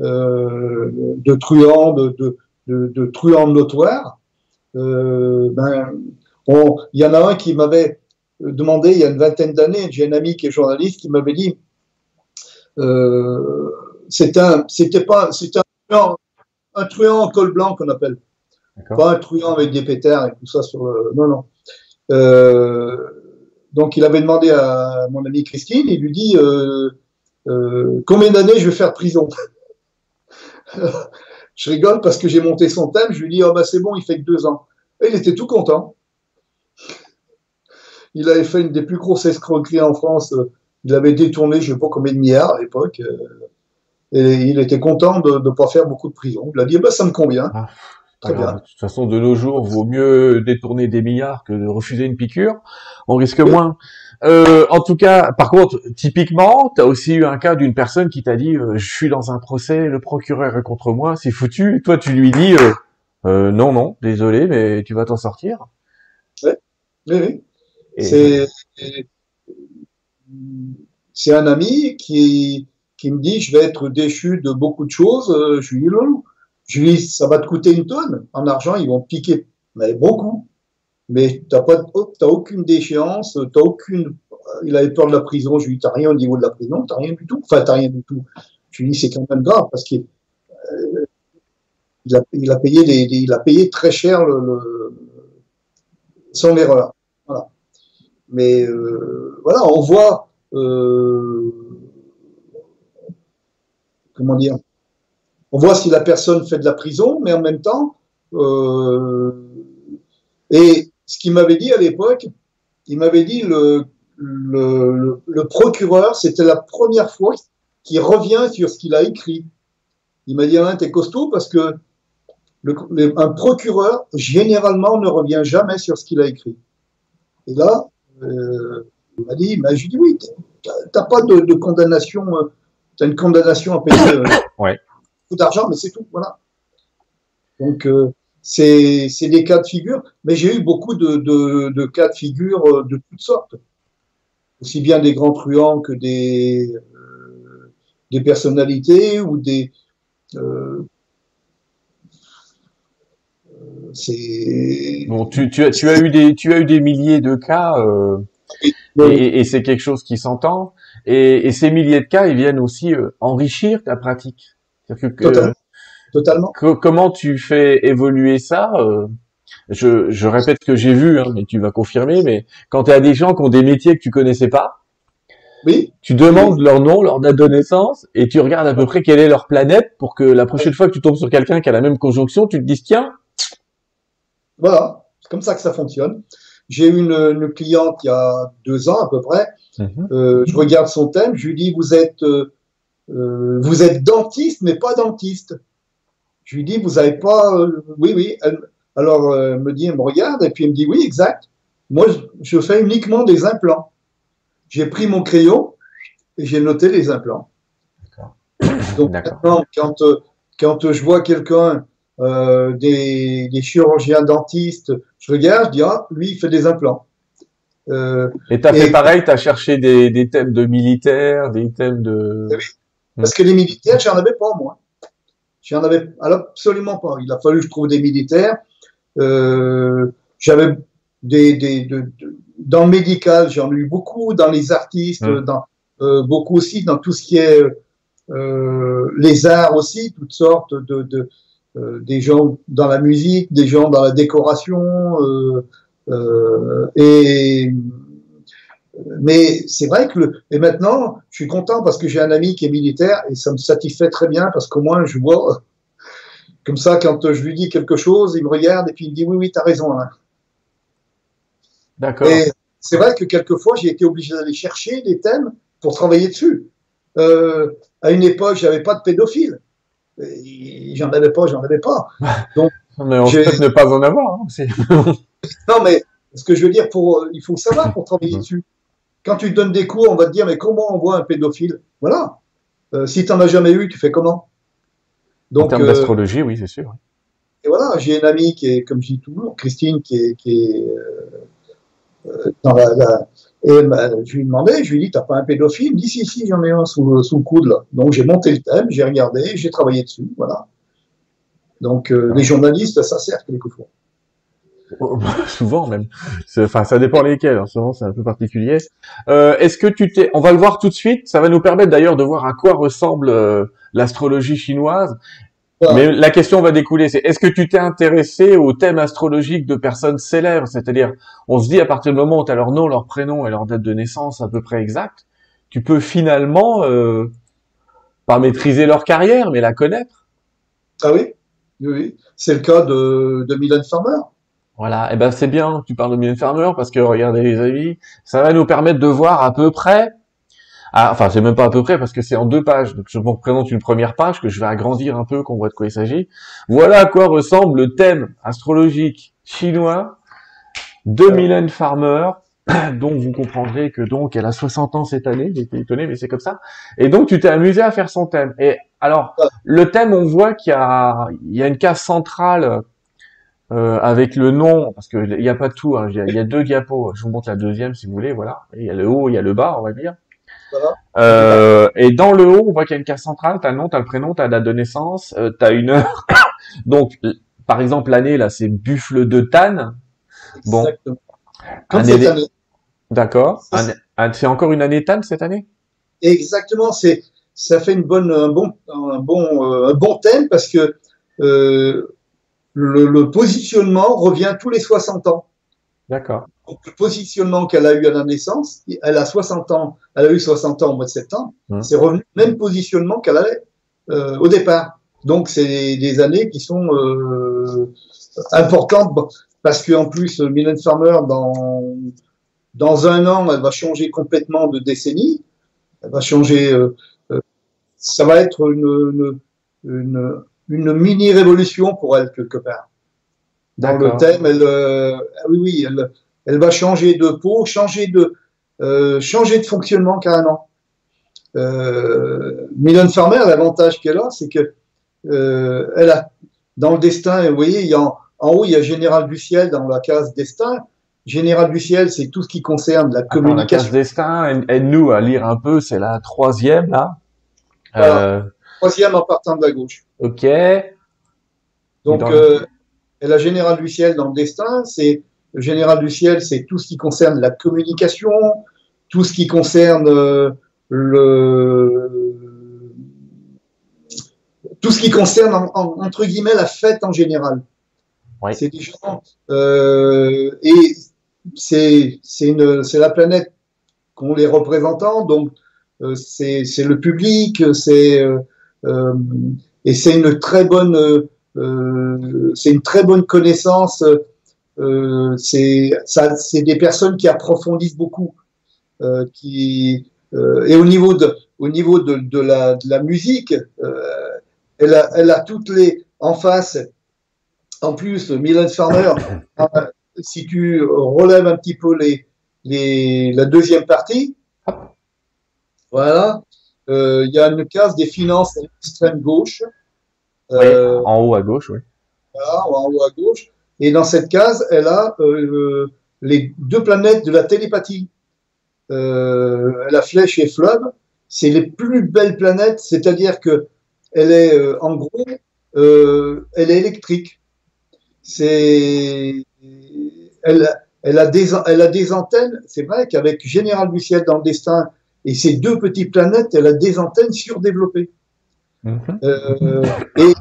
euh, de truands, de, de, de, de truands notoires, ben, il y en a un qui m'avait demandé il y a une vingtaine d'années, j'ai un ami qui est journaliste qui m'avait dit c'est un, c'était pas, c'est un truand, un truand en col blanc qu'on appelle, pas un truand avec des pétards et tout ça sur le, non non. Donc il avait demandé à mon ami Christine, il lui dit euh, euh, combien d'années je vais faire prison? je rigole parce que j'ai monté son thème, je lui dis oh bah c'est bon, il fait que deux ans. Et il était tout content. Il avait fait une des plus grosses escroqueries en France. Il avait détourné je ne sais pas combien de milliards à l'époque. Et il était content de ne pas faire beaucoup de prison. Il a dit bah ça me convient. Ah. Très bien. De toute façon, de nos jours, vaut mieux détourner des milliards que de refuser une piqûre. On risque moins. Euh, en tout cas, par contre, typiquement, tu as aussi eu un cas d'une personne qui t'a dit euh, Je suis dans un procès, le procureur est contre moi, c'est foutu. Et toi, tu lui dis euh, euh Non, non, désolé, mais tu vas t'en sortir. Oui, oui, C'est, c'est un ami qui, qui me dit Je vais être déchu de beaucoup de choses. Je lui dis Non, je lui dis, ça va te coûter une tonne. En argent, ils vont piquer, mais beaucoup. Mais tu n'as aucune déchéance, t'as aucune. Il avait peur de la prison. Je lui t'as rien au niveau de la prison, t'as rien du tout. Enfin, t'as rien du tout. Je lui dis, c'est quand même grave parce qu'il euh, il a, il a, payé des, il a payé très cher le, le son erreur. Voilà. Mais euh, voilà, on voit. Euh, comment dire on voit si la personne fait de la prison, mais en même temps, euh, et ce qu'il m'avait dit à l'époque, il m'avait dit le, le, procureur, c'était la première fois qu'il revient sur ce qu'il a écrit. Il m'a dit, ah, t'es costaud parce que un procureur, généralement, ne revient jamais sur ce qu'il a écrit. Et là, euh, Il m'a dit, bah, je lui dis oui, t'as pas de, de condamnation, euh, t'as une condamnation à payer. Beaucoup d'argent, mais c'est tout, voilà. Donc euh, c'est c'est des cas de figure, mais j'ai eu beaucoup de, de, de cas de figure euh, de toutes sortes, aussi bien des grands truands que des euh, des personnalités ou des euh, c'est Bon, tu, tu, as, tu as eu des, tu as eu des milliers de cas, euh, et, et c'est quelque chose qui s'entend. Et, et ces milliers de cas, ils viennent aussi euh, enrichir ta pratique. C'est-à-dire que, que- Totalement. totalement. que- comment tu fais évoluer ça euh, je, je répète ce que j'ai vu, hein, mais tu vas confirmer. Mais quand tu as des gens qui ont des métiers que tu connaissais pas, Oui, tu demandes leur nom, leur date de naissance, et tu regardes à peu près quelle est leur planète pour que la prochaine fois que tu tombes sur quelqu'un qui a la même conjonction, tu te dises tiens, voilà, c'est comme ça que ça fonctionne. J'ai eu une, une cliente il y a deux ans à peu près. Euh, je regarde son thème, je lui dis vous êtes euh, euh, vous êtes dentiste mais pas dentiste. Je lui dis vous avez pas euh, oui oui. Elle- alors euh, elle me dit elle me regarde et puis elle me dit oui exact. Moi je, je fais uniquement des implants. J'ai pris mon crayon et j'ai noté les implants. Donc maintenant quand quand je vois quelqu'un euh, des, des chirurgiens dentistes, je regarde, je dis ah lui il fait des implants. Euh, Et t'as Et- fait pareil, t'as cherché des, des thèmes de militaires, des thèmes de. Oui. Parce que les militaires, j'en avais pas, moi. J'en avais absolument pas. Il a fallu que je trouve des militaires. Euh, J'avais des, des de- de- dans le médical, j'en ai eu beaucoup, dans les artistes, Mm. dans euh, beaucoup aussi dans tout ce qui est euh, les arts aussi, toutes sortes de, de euh, des gens dans la musique, des gens dans la décoration euh, euh, et mais c'est vrai que le, et maintenant, je suis content parce que j'ai un ami qui est militaire et ça me satisfait très bien parce qu'au moins je vois comme ça quand je lui dis quelque chose, il me regarde et puis il me dit oui oui t'as raison. Hein. D'accord. Et c'est vrai que quelquefois j'ai été obligé d'aller chercher des thèmes pour travailler dessus. Euh, à une époque, j'avais pas de pédophile. J'en avais pas, j'en avais pas. Mais on peut peut-être ne pas en avoir. hein, Non, mais ce que je veux dire, pour, il faut savoir pour travailler dessus. Quand tu donnes des cours, on va te dire, mais comment on voit un pédophile? Voilà. Euh, si tu n'en as jamais eu, tu fais comment? En termes euh, d'astrologie, oui, c'est sûr. et voilà, j'ai une amie qui est, comme je dis toujours, Christine, qui est, qui est euh, dans la, la- et je lui ai demandé, je lui ai dit, t'as pas un pédophile? Il me dit, si, si, j'en ai un sous le, sous le coude, là. Donc, j'ai monté le thème, j'ai regardé, j'ai travaillé dessus, voilà. Donc, euh, les journalistes, ça sert quelquefois. Souvent même. Enfin, ça dépend lesquels. En ce moment, c'est un peu particulier. Euh, Est-ce que tu t'es On va le voir tout de suite. Ça va nous permettre d'ailleurs de voir à quoi ressemble euh, l'astrologie chinoise. Mais la question va découler, c'est est-ce que tu t'es intéressé aux thèmes astrologiques de personnes célèbres? C'est-à-dire, on se dit à partir du moment où tu as leur nom, leur prénom et leur date de naissance à peu près exacte, tu peux finalement euh, pas maîtriser leur carrière, mais la connaître. Ah oui Oui, oui. C'est le cas de, de Mylène Farmer. Voilà, et ben c'est bien, tu parles de Farmer parce que regardez les amis, ça va nous permettre de voir à peu près, ah, enfin c'est même pas à peu près parce que c'est en deux pages, donc je vous présente une première page que je vais agrandir un peu, qu'on voit de quoi il s'agit. Voilà à quoi ressemble le thème astrologique chinois de Mylène Farmer, dont vous comprendrez que donc elle a 60 ans cette année, j'étais étonné mais c'est comme ça. Et donc tu t'es amusé à faire son thème. Et alors le thème, on voit qu'il y a, il y a une case centrale euh, avec le nom, parce que il y a pas tout, hein, il y a- il y, a deux diapos. Je vous montre la deuxième si vous voulez, voilà. Il y a le haut, il y a le bas, on va dire. Voilà. Euh, et dans le haut, on voit qu'il y a une case centrale. T'as le nom, t'as le prénom, t'as la date de naissance, euh, t'as une heure. Donc, par exemple, l'année là, c'est buffle de Tannes. Bon. Exactement. Comme Année cette année. D'accord. C'est encore une année Tannes cette année? Exactement, c'est ça fait une bonne, un bon, un bon, euh, un bon thème parce que euh, le, le positionnement revient tous les 60 ans. D'accord. Donc, le positionnement qu'elle a eu à la naissance, elle a 60 ans, elle a eu 60 ans au mois de septembre, Mhm. c'est revenu le même positionnement qu'elle avait euh, au départ. Donc c'est des années qui sont euh, importantes parce qu'en plus Mylène Farmer dans dans un an elle va changer complètement de décennie, elle va changer, euh, euh, ça va être une une, une, une mini révolution pour elle quelque part dans le thème, elle, euh, ah oui, oui, elle, elle va changer de peau, changer de, euh, changer de fonctionnement carrément. Euh, Mylène Farmer, l'avantage qu'elle a, c'est que euh, elle a dans le destin, vous voyez, il y a en, haut il y a Général du ciel dans la case destin. Général du ciel, c'est tout ce qui concerne la communication. la case destin, aide-nous à lire un peu, c'est la troisième là. Euh... Troisième en partant de la gauche. Ok. Donc, euh, la générale du ciel dans le destin, c'est le général du ciel, c'est tout ce qui concerne la communication, tout ce qui concerne euh, le tout ce qui concerne entre guillemets la fête en général. C'est des gens euh, et c'est c'est c'est la planète qu'ont les représentants donc euh, c'est c'est le public c'est et c'est une très bonne euh, c'est une très bonne connaissance. Euh, c'est des personnes qui approfondissent beaucoup, euh, qui et au niveau de au niveau de, de, la, de la musique, elle a elle a toutes les en face. En plus, Mylène Farmer, si tu relèves un petit peu les, les, la deuxième partie, voilà, il y a une case des finances à l'extrême gauche. Euh, en haut à gauche, oui. Voilà, en haut à gauche. Et dans cette case, elle a euh, les deux planètes de la télépathie. Euh, la flèche et fleuve, c'est les plus belles planètes, c'est-à-dire que elle est, euh, en gros, euh, elle est électrique. C'est, elle, elle a des, elle a des antennes. C'est vrai qu'avec Général du ciel dans le destin et ces deux petites planètes, elle a des antennes surdéveloppées. Euh, et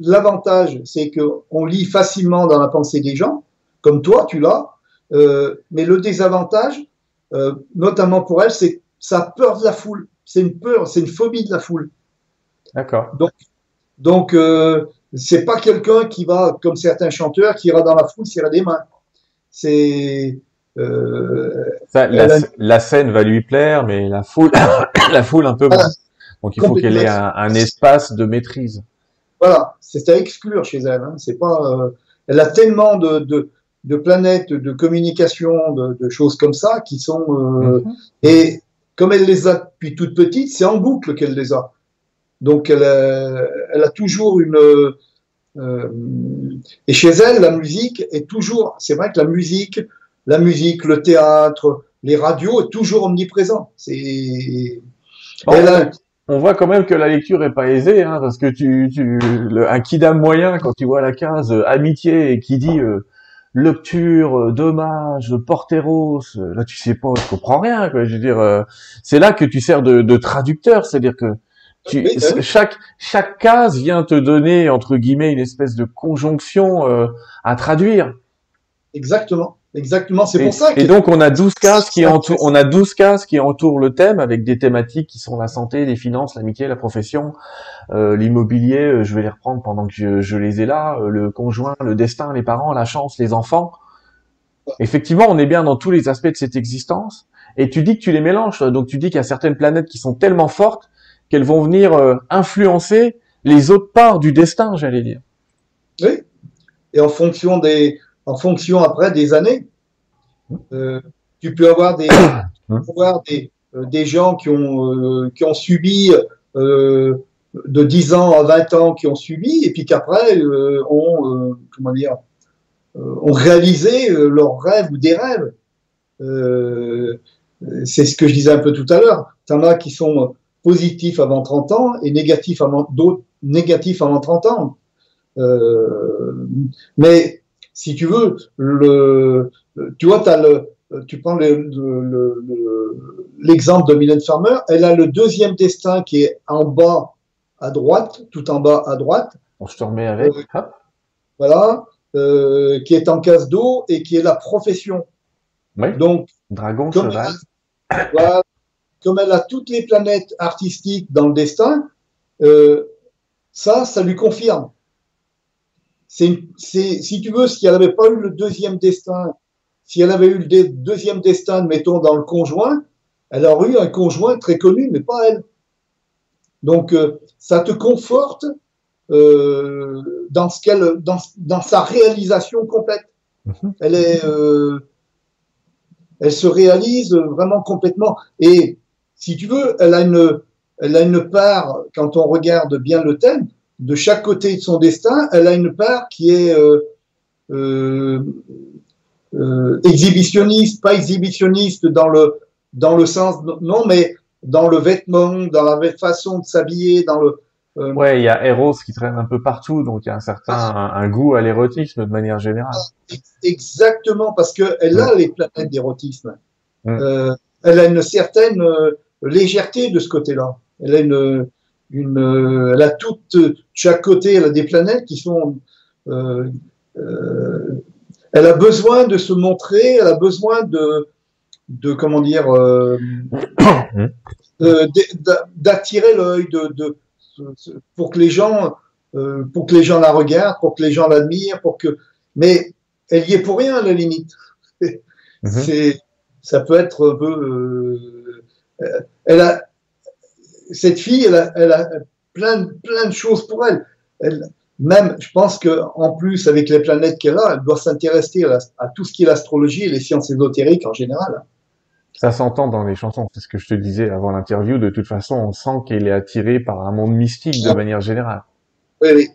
l'avantage, c'est qu'on lit facilement dans la pensée des gens, comme toi, tu l'as. Euh, mais le désavantage, euh, notamment pour elle, c'est sa peur de la foule. C'est une peur, c'est une phobie de la foule. D'accord. Donc, donc c'est pas quelqu'un qui va, comme certains chanteurs, qui ira dans la foule serrer des mains. C'est euh, la, la, scène va lui plaire, mais la foule, la foule un peu. Moins. Donc il faut qu'elle ait un, espace de maîtrise. Voilà, c'est à exclure chez elle. Hein. C'est pas, euh, elle a tellement de, de, de, planètes, de communication, de, de, choses comme ça qui sont euh, mhm. et comme elle les a depuis toute petite, c'est en boucle qu'elle les a. Donc elle a, elle a toujours une euh, et chez elle la musique est toujours. C'est vrai que la musique, la musique, le théâtre, les radios toujours omniprésent. C'est on voit quand même que la lecture est pas aisée, hein, parce que tu, tu le, un kidam moyen quand tu vois la case euh, amitié et qui dit euh, lecture, euh, dommage, porteros, euh, là tu sais pas, tu comprends rien. Quoi. Je veux dire, c'est là que tu sers de, de traducteur, c'est-à-dire que tu, bah chaque chaque case vient te donner entre guillemets une espèce de conjonction à traduire. Exactement. Exactement, c'est pour ça. Et donc on a 12 cases qui entourent, on a 12 cases qui entourent le thème avec des thématiques qui sont la santé, les finances, l'amitié, la profession, euh, l'immobilier. Euh, je vais les reprendre pendant que je, les ai là. Euh, le conjoint, le destin, les parents, la chance, les enfants. Effectivement, on est bien dans tous les aspects de cette existence. Et tu dis que tu les mélanges. Donc tu dis qu'il y a certaines planètes qui sont tellement fortes qu'elles vont venir influencer les autres parts du destin, j'allais dire. Oui. Et en fonction des en fonction après des années. Euh, tu peux avoir des, euh, gens qui ont, euh, subi de 10 ans à 20 ans qui ont subi et puis qu'après ont, réalisé leurs rêves ou des rêves. c'est ce que je disais un peu tout à l'heure. Tu en as qui sont positifs avant 30 ans et négatifs avant d'autres négatifs avant 30 ans. mais si tu veux, le, tu vois, as le, tu prends l'exemple de Mylène Farmer, elle a le deuxième destin qui est en bas à droite, tout en bas à droite. On se remet avec. Euh, voilà, euh, qui est en case d'eau et qui est la profession. Oui. Donc, dragon, comme cheval. voilà, comme elle a toutes les planètes artistiques dans le destin, euh, ça, ça lui confirme c'est, si tu veux, si elle n'avait pas eu le deuxième destin, si elle avait eu le deuxième destin, mettons, dans le conjoint, elle aurait eu un conjoint très connu, mais pas elle. Donc, euh, ça te conforte euh, dans, ce qu'elle, dans, dans, sa réalisation complète. Mhm. Elle est. Euh, elle se réalise vraiment complètement. Et si tu veux, elle a une, elle a une part, quand on regarde bien le thème, de chaque côté de son destin, elle a une part qui est euh, euh, euh, exhibitionniste, pas exhibitionniste dans le dans le sens non, mais dans le vêtement, dans la façon de s'habiller, dans le euh, ouais, il y a Eros qui traîne un peu partout, donc il y a un certain un, goût à l'érotisme de manière générale. Exactement, parce que elle a les planètes d'érotisme. Euh, elle a une certaine euh, légèreté de ce côté-là. Elle a une, une, elle a toute chaque côté, elle a des planètes qui sont. Euh, euh, elle a besoin de se montrer, elle a besoin de, de comment dire, d'attirer l'œil, de, de pour que les gens, euh, pour que les gens la regardent, pour que les gens l'admirent, pour que, mais elle y est pour rien à la limite. Mhm. C'est, ça peut être un peu, euh, elle a, cette fille, elle a, elle a plein, plein de choses pour elle. elle même, je pense que en plus avec les planètes qu'elle a, elle doit s'intéresser à, à, tout ce qui est l'astrologie et les sciences ésotériques en général. Ça s'entend dans les chansons, c'est ce que je te disais avant l'interview. De toute façon, on sent qu'elle est attirée par un monde mystique de manière générale. Oui, oui.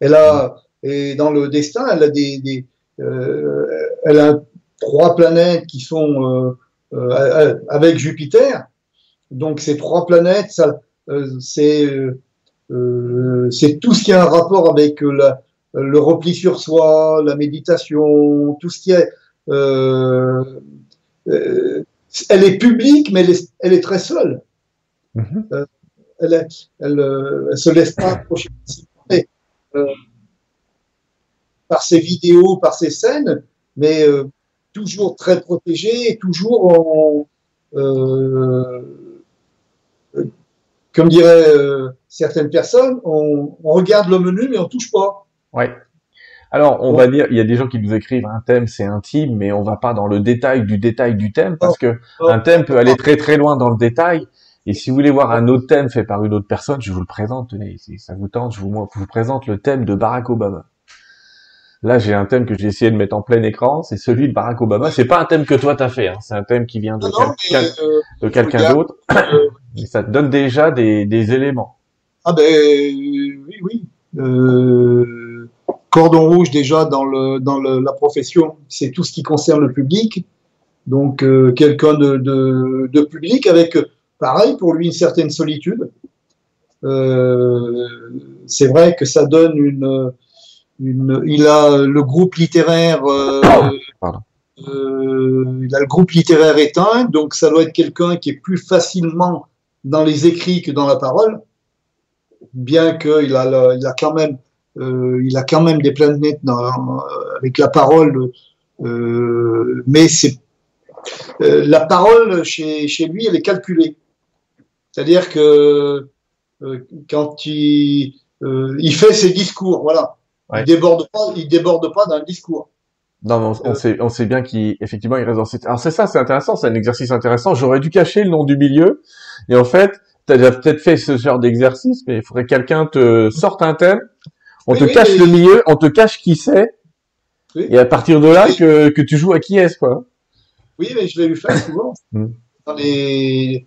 Elle a, et dans le destin, elle a des, des euh, elle a trois planètes qui sont euh, euh, avec Jupiter. Donc ces trois planètes, ça, euh, c'est euh, c'est tout ce qui a un rapport avec la, le repli sur soi, la méditation, tout ce qui est euh, elle est publique, mais elle est, très seule. Mm-hmm. Euh, elle, elle, euh, elle, se laisse pas approcher euh, par ses vidéos, par ses scènes, mais toujours très protégée, toujours en, comme diraient certaines personnes, on, on, regarde le menu mais on touche pas. Ouais. Alors, on va dire, il y a des gens qui nous écrivent un thème, c'est intime, mais on va pas dans le détail du détail du thème, parce que un thème peut aller très très loin dans le détail. Et si vous voulez voir un autre thème fait par une autre personne, je vous le présente. Tenez, si ça vous tente, je vous, je vous présente le thème de Barack Obama. Là, j'ai un thème que j'ai essayé de mettre en plein écran, c'est celui de Barack Obama. C'est pas un thème que toi t'as fait, hein. c'est un thème qui vient de, euh, quelqu'un d'autre. Euh, ça te donne déjà des, des éléments. Ah ben oui, oui. Euh Cordon rouge déjà dans, le, dans le, la profession, c'est tout ce qui concerne le public. Donc euh, quelqu'un de, de, de, public avec, pareil, pour lui une certaine solitude. Euh, c'est vrai que ça donne une, une, il a le groupe littéraire, euh, euh, il a le groupe littéraire éteint, donc ça doit être quelqu'un qui est plus facilement dans les écrits que dans la parole, bien qu'il a, il a quand même euh, il a quand même des planètes dans, euh, avec la parole, euh, mais c'est la parole chez, chez lui, elle est calculée. C'est-à-dire que quand il, il fait ses discours, voilà, il déborde pas, il déborde pas d'un discours. Non, non, on, sait, on sait bien qu'effectivement il reste dans cette. Alors c'est ça, c'est intéressant, c'est un exercice intéressant. J'aurais dû cacher le nom du milieu, et en fait, tu as déjà peut-être fait ce genre d'exercice, mais il faudrait que quelqu'un te sorte un thème on te cache le milieu, on te cache qui c'est, et à partir de là que, que tu joues à qui est-ce quoi. Oui, mais je l'ai eu faire souvent hmm. dans des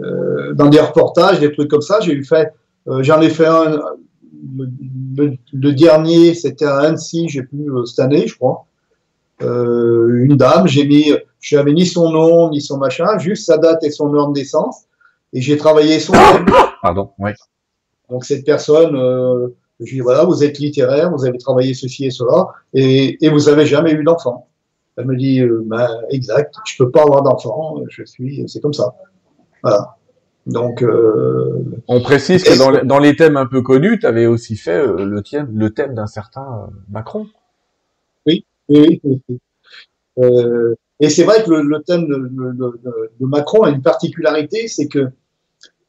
euh, dans des reportages, des trucs comme ça. J'ai eu fait, euh, j'en ai fait un. Le, dernier, c'était à Annecy, j'ai pu euh, cette année, je crois. une dame, j'ai mis, je n'avais ni son nom ni son machin, juste sa date et son heure de naissance, et j'ai travaillé son. Pardon, oui. Donc cette personne je lui dis, voilà, vous êtes littéraire, vous avez travaillé ceci et cela, et, et vous avez jamais eu d'enfant. Elle me dit, euh, ben, exact, je peux pas avoir d'enfant, je suis, c'est comme ça. Voilà. Donc, euh, on précise que dans, les, dans les thèmes un peu connus, tu avais aussi fait euh, le, thème, le thème d'un certain Macron. Oui, oui, oui. Euh, et c'est vrai que le, le thème de, de, de, de, Macron a une particularité, c'est que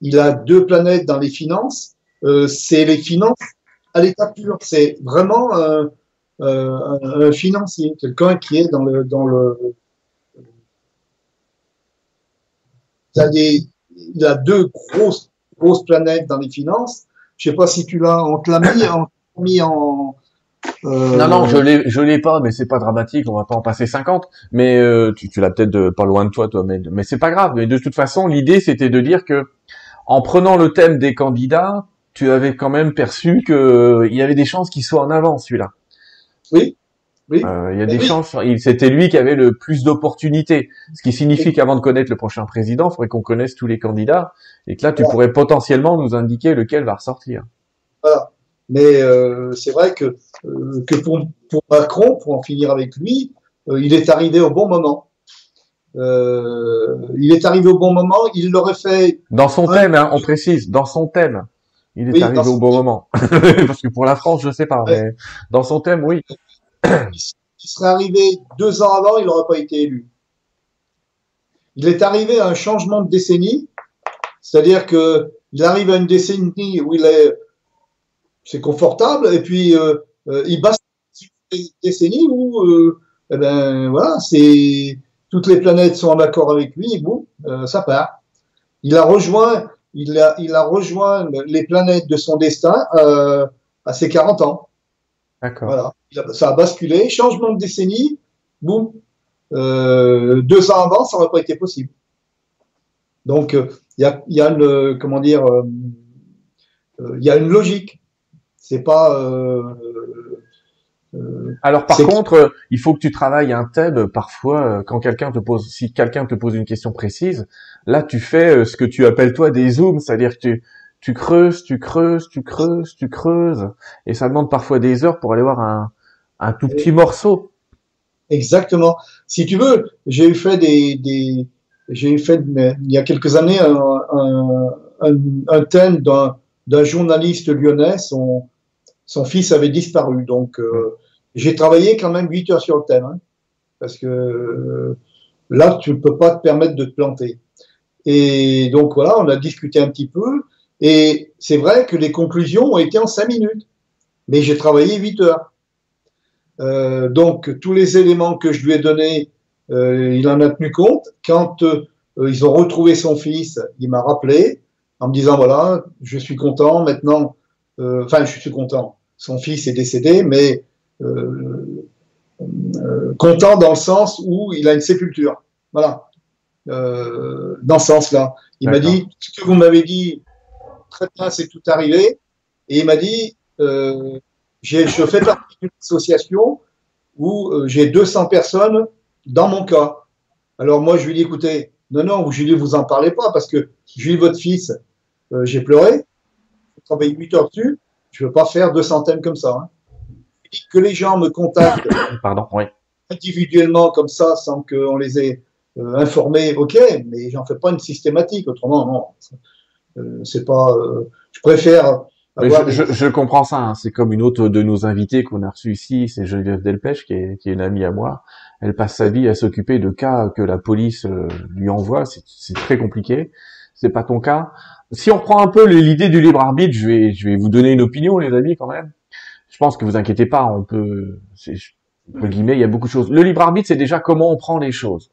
il a deux planètes dans les finances. Euh, c'est les finances à l'état pur. C'est vraiment euh, un financier, quelqu'un qui est dans le dans le il a, deux grosses grosses planètes dans les finances. Je sais pas si tu l'as, te l'a mis, mis en Euh, non, non, je l'ai, je l'ai pas, mais c'est pas dramatique, on va pas en passer 50. Mais euh, tu, tu l'as peut-être pas loin de toi, toi, mais, mais c'est pas grave. Mais de toute façon, l'idée c'était de dire que en prenant le thème des candidats, tu avais quand même perçu que il y avait des chances qu'il soit en avant celui-là. Oui. Oui. il y a des chances. C'était lui qui avait le plus d'opportunités. Ce qui signifie qu'avant de connaître le prochain président, il faudrait qu'on connaisse tous les candidats et que là, tu pourrais potentiellement nous indiquer lequel va ressortir. Voilà. Mais euh, c'est vrai que, euh, que pour, pour, Macron, pour en finir avec lui, euh, il est arrivé au bon moment. Il est arrivé au bon moment, il l'aurait fait... Dans son thème, hein, on précise, dans son thème. Il est arrivé au bon moment. Parce que pour la France, je sais pas, mais dans son thème, oui. il serait arrivé deux ans avant, il n'aurait pas été élu. Il est arrivé à un changement de décennie, c'est-à-dire que il arrive à une décennie où il est c'est confortable et puis euh, euh, il une décennie où euh, eh ben voilà c'est toutes les planètes sont en accord avec lui et boum ça part. Il a rejoint il a il a rejoint les planètes de son destin à ses 40 ans. D'accord. Voilà. Ça a basculé changement de décennie boum. Deux ans avant ça n'aurait pas été possible. Donc il y a y a une comment dire il y a une logique. C'est pas. Euh, euh, Alors par contre, il faut que tu travailles un thème parfois euh, quand quelqu'un te pose, si quelqu'un te pose une question précise, là tu fais ce que tu appelles toi des zooms, c'est-à-dire que tu, tu creuses, tu creuses, tu creuses, tu creuses, et ça demande parfois des heures pour aller voir un, un tout petit morceau. Exactement. Si tu veux, j'ai fait des, des j'ai fait il y a quelques années un, un, un, un thème d'un d'un journaliste lyonnais, son, son fils avait disparu. Donc, euh, j'ai travaillé quand même 8 heures sur le thème, hein, parce que euh, là, tu ne peux pas te permettre de te planter. Et donc, voilà, on a discuté un petit peu, et c'est vrai que les conclusions ont été en 5 minutes, mais j'ai travaillé 8 heures. Euh, donc, tous les éléments que je lui ai donnés, il en a tenu compte. Quand ils ont retrouvé son fils, il m'a rappelé en me disant, voilà, je suis content, maintenant, enfin, je suis content son fils est décédé, mais euh, euh, content dans le sens où il a une sépulture. Voilà. Euh, dans ce sens-là. Il m'a dit, ce que vous m'avez dit, très bien, c'est tout arrivé. Et il m'a dit, je fais partie d'une association où j'ai 200 personnes dans mon cas. Alors moi, je lui dis, écoutez, non, non, je lui dis, vous en parlez pas, parce que j'ai vu votre fils, j'ai pleuré, j'ai travaillé 8 heures dessus, je veux pas faire deux centaines comme ça. Hein. Que les gens me contactent Pardon, oui. individuellement comme ça, sans qu'on les ait euh, informés, ok, mais j'en fais pas une systématique. Autrement, non, euh, c'est pas. Euh, je préfère. Je, je, comprends ça. Hein. C'est comme une autre de nos invités qu'on a reçu ici, c'est Geneviève Delpech, qui est, qui est une amie à moi. Elle passe sa vie à s'occuper de cas que la police lui envoie. C'est très compliqué. C'est pas ton cas si on reprend un peu l'idée du libre arbitre, je vais, je vais vous donner une opinion, les amis, quand même. Je pense que vous inquiétez pas, on peut, entre guillemets, il y a beaucoup de choses. Le libre arbitre, c'est déjà comment on prend les choses.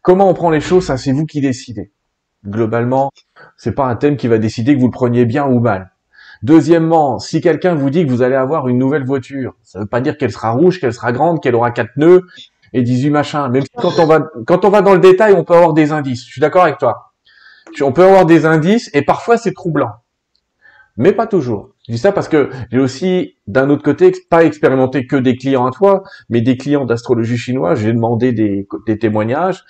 Comment on prend les choses, ça, c'est vous qui décidez. Globalement, c'est pas un thème qui va décider que vous le preniez bien ou mal. Deuxièmement, si quelqu'un vous dit que vous allez avoir une nouvelle voiture, ça veut pas dire qu'elle sera rouge, qu'elle sera grande, qu'elle aura quatre nœuds et 18 machins. Même quand on va, quand on va dans le détail, on peut avoir des indices. Je suis d'accord avec toi on peut avoir des indices et parfois c'est troublant. Mais pas toujours. Je dis ça parce que j'ai aussi, d'un autre côté, pas expérimenté que des clients à toi, mais des clients d'astrologie chinois. J'ai demandé des, témoignages.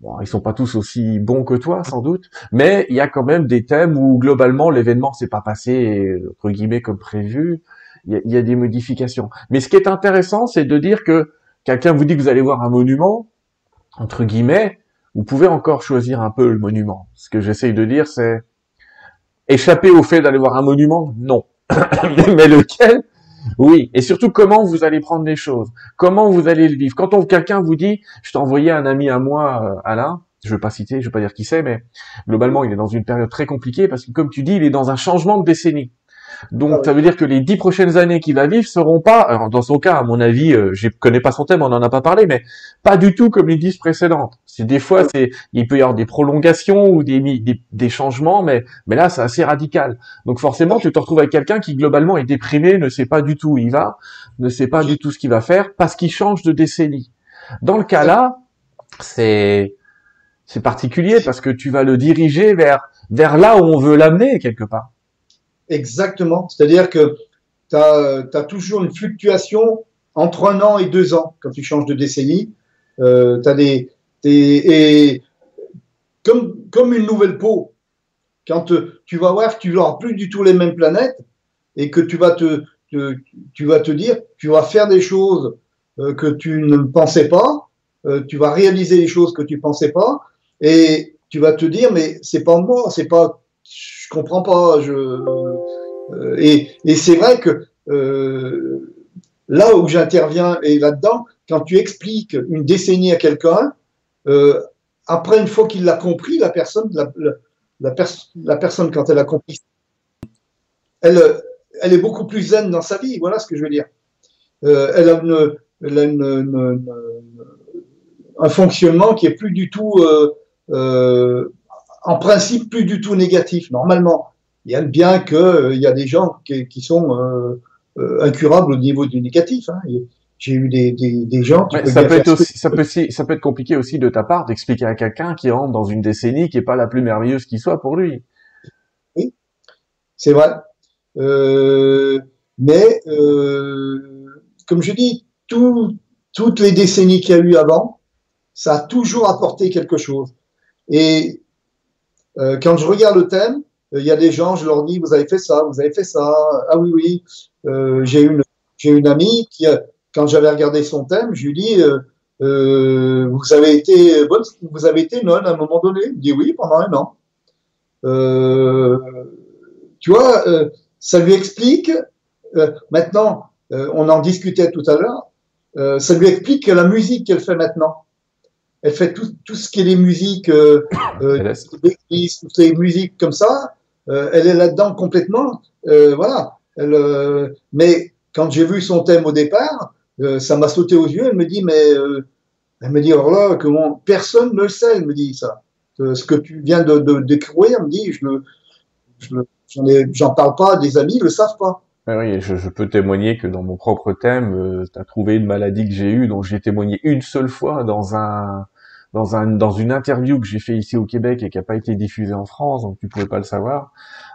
Bon, ils sont pas tous aussi bons que toi, sans doute, mais il y a quand même des thèmes où globalement l'événement s'est pas passé entre guillemets comme prévu. Il y, a, des modifications. Mais ce qui est intéressant, c'est de dire que quelqu'un vous dit que vous allez voir un monument, entre guillemets, vous pouvez encore choisir un peu le monument. Ce que j'essaye de dire, c'est échapper au fait d'aller voir un monument, non. Mais lequel? Oui. Et surtout, comment vous allez prendre les choses? Comment vous allez le vivre? Quand quelqu'un vous dit, je t'ai envoyé un ami à moi, euh, Alain, je ne veux pas citer, je veux pas dire qui c'est, mais globalement, il est dans une période très compliquée parce que, comme tu dis, il est dans un changement de décennie. Donc ah ça veut dire que les dix prochaines années qu'il va vivre seront pas, alors dans son cas, à mon avis, euh, je connais pas son thème, on en a pas parlé, mais pas du tout comme les dix précédentes. C'est des fois, c'est, il peut y avoir des prolongations ou des, des, des changements, mais mais là, c'est assez radical. Donc forcément, tu te retrouves avec quelqu'un qui globalement est déprimé, ne sait pas du tout où il va, ne sait pas du tout ce qu'il va faire, parce qu'il change de décennie. Dans le cas là, c'est c'est particulier parce que tu vas le diriger vers vers là où on veut l'amener quelque part. Exactement. C'est-à-dire que tu as, toujours une fluctuation entre un an et deux ans quand tu changes de décennie. Euh, as des, et comme, comme une nouvelle peau, quand tu vas voir que tu n'auras plus du tout les mêmes planètes et que tu vas te, tu vas te dire, tu vas faire des choses euh, que tu ne pensais pas, euh, tu vas réaliser des choses que tu pensais pas, et tu vas te dire, mais c'est pas moi, c'est pas, je comprends pas, euh, et, et c'est vrai que là où j'interviens et là-dedans, quand tu expliques une décennie à quelqu'un, euh, après une fois qu'il l'a compris, la personne, la, la, la, personne quand elle a compris, elle, elle est beaucoup plus zen dans sa vie. Voilà ce que je veux dire. Euh, elle a, un fonctionnement qui est plus du tout, euh, en principe, plus du tout négatif. Normalement, il y a bien euh, il y a des gens qui, sont incurables au niveau du négatif. Hein. J'ai eu des, des, des gens qui ça peut être aussi, ça peut aussi, ça peut être compliqué aussi de ta part d'expliquer à quelqu'un qui rentre dans une décennie qui est pas la plus merveilleuse qui soit pour lui. Oui, c'est vrai. Euh, mais euh, comme je dis, tout, toutes les décennies qu'il y a eu avant, ça a toujours apporté quelque chose. Et euh, quand je regarde le thème, il y a des gens, je leur dis, vous avez fait ça, vous avez fait ça. Ah oui, oui. J'ai une, j'ai une amie qui, quand j'avais regardé son thème, je lui dis, euh, euh, vous avez été bonne, vous avez été nonne à un moment donné. Il dit oui, pendant un an. Euh, tu vois, euh, ça lui explique. maintenant, on en discutait tout à l'heure. ça lui explique que la musique qu'elle fait maintenant, elle fait tout, tout ce qui est les musiques, euh, euh, toutes les musiques comme ça, euh, elle est là-dedans complètement. Euh, voilà. Elle, euh, mais quand j'ai vu son thème au départ, ça m'a sauté aux yeux. Elle me dit, mais elle me dit, alors là, comment personne ne le sait. Elle me dit ça. ce que tu viens de, de elle me dit, je le, j'en parle pas, des amis le savent pas. Oui, je, je, peux témoigner que dans mon propre thème, tu as trouvé une maladie que j'ai eue, dont j'ai témoigné une seule fois dans un dans un dans une interview que j'ai fait ici au Québec et qui a pas été diffusée en France, donc tu pouvais pas le savoir.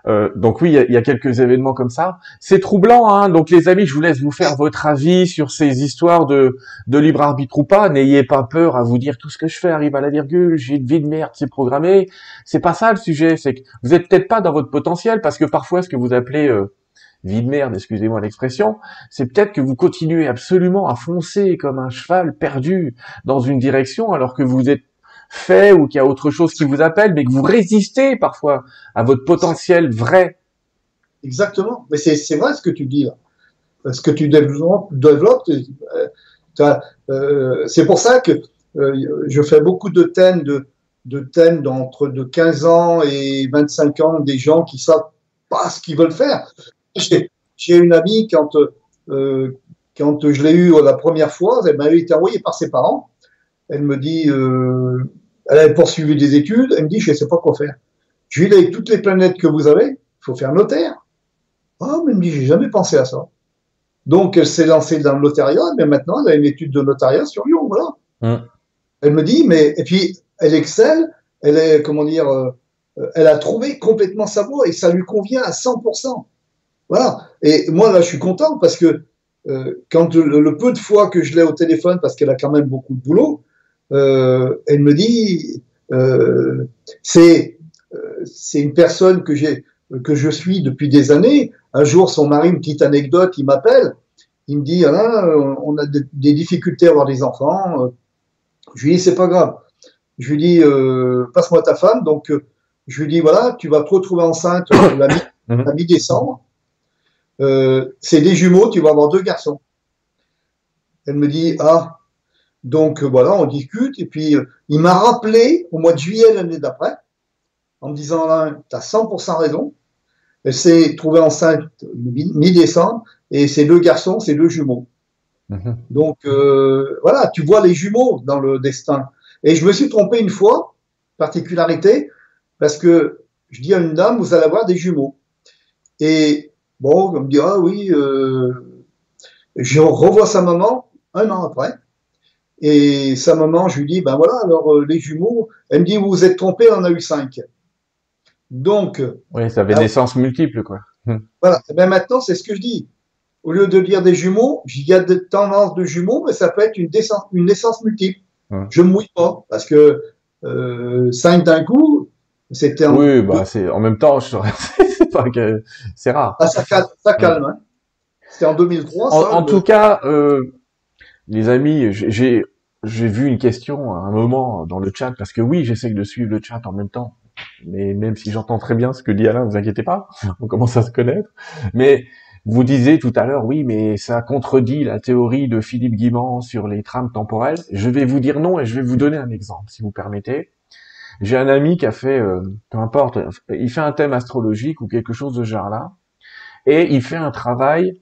Euh, donc oui, il y a, y a, quelques événements comme ça. C'est troublant, hein. Donc les amis, je vous laisse vous faire votre avis sur ces histoires de de libre arbitre ou pas. N'ayez pas peur à vous dire tout ce que je fais arrive à la virgule. J'ai une vie de merde, c'est programmé. C'est pas ça le sujet. C'est que vous êtes peut-être pas dans votre potentiel parce que parfois ce que vous appelez euh, vie de merde, excusez-moi l'expression, c'est peut-être que vous continuez absolument à foncer comme un cheval perdu dans une direction alors que vous êtes fait ou qu'il y a autre chose qui vous appelle, mais que vous résistez parfois à votre potentiel vrai. Exactement. Mais c'est vrai ce que tu dis là. Ce que tu développes, euh, euh, c'est pour ça que euh, je fais beaucoup de thèmes de, de thèmes d'entre de 15 ans et 25 ans, des gens qui savent pas ce qu'ils veulent faire. J'ai une amie, quand, euh, quand je l'ai eue la première fois, elle m'avait été envoyée par ses parents. Elle me dit, euh, elle avait poursuivi des études, elle me dit, je ne sais pas quoi faire. Je lui dis, avec toutes les planètes que vous avez, il faut faire notaire. Ah, mais elle me dit, j'ai jamais pensé à ça. Donc, elle s'est lancée dans le notariat, mais maintenant, elle a une étude de notariat sur Lyon, voilà. Hum. Elle me dit, mais, et puis, elle excelle, elle est, comment dire, euh, elle a trouvé complètement sa voie et ça lui convient à 100%. Voilà. Et moi, là, je suis content parce que euh, quand le, peu de fois que je l'ai au téléphone, parce qu'elle a quand même beaucoup de boulot, euh, elle me dit, euh, c'est euh, c'est une personne que j'ai que je suis depuis des années. Un jour, son mari, une petite anecdote, il m'appelle, il me dit, ah, on a des, difficultés à avoir des enfants. Je lui dis, c'est pas grave. Je lui dis, euh, passe-moi ta femme. Donc, je lui dis, voilà, tu vas te retrouver enceinte la mi-décembre. Euh, c'est des jumeaux, tu vas avoir deux garçons. Elle me dit, ah, donc euh, voilà, on discute. Et puis, euh, il m'a rappelé au mois de juillet l'année d'après, en me disant, là, tu as 100% raison. Elle s'est trouvée enceinte mi-décembre et ses deux garçons, ses deux jumeaux. Mhm. Donc euh, voilà, tu vois les jumeaux dans le destin. Et je me suis trompé une fois, particularité, parce que je dis à une dame, vous allez avoir des jumeaux. Et bon, on me dit, ah oui, euh, je revois sa maman un an après. Et sa maman, je lui dis, ben voilà, alors euh, les jumeaux, elle me dit, vous vous êtes trompé, on en a eu cinq. Donc. Oui, ça avait naissance multiple, quoi. Voilà. Et ben maintenant, c'est ce que je dis. Au lieu de dire des jumeaux, il y a des tendances de jumeaux, mais ça peut être une, une naissance multiple. Je me mouille pas, parce que euh, cinq d'un coup, c'était Oui, bah, c'est, en même temps, je c'est pas que, c'est rare. Ah, ça calme, ça calme, hein. C'était en 2003. En, en tout cas, euh, les amis, j'ai, j'ai vu une question à un moment dans le chat, parce que oui, j'essaie de suivre le chat en même temps. Mais même si j'entends très bien ce que dit Alain, ne vous inquiétez pas, on commence à se connaître. Mais vous disiez tout à l'heure, oui, mais ça contredit la théorie de Philippe Guimand sur les trames temporelles. Je vais vous dire non et je vais vous donner un exemple, si vous permettez. J'ai un ami qui a fait, euh, peu importe, il fait un thème astrologique ou quelque chose de ce genre-là, et il fait un travail.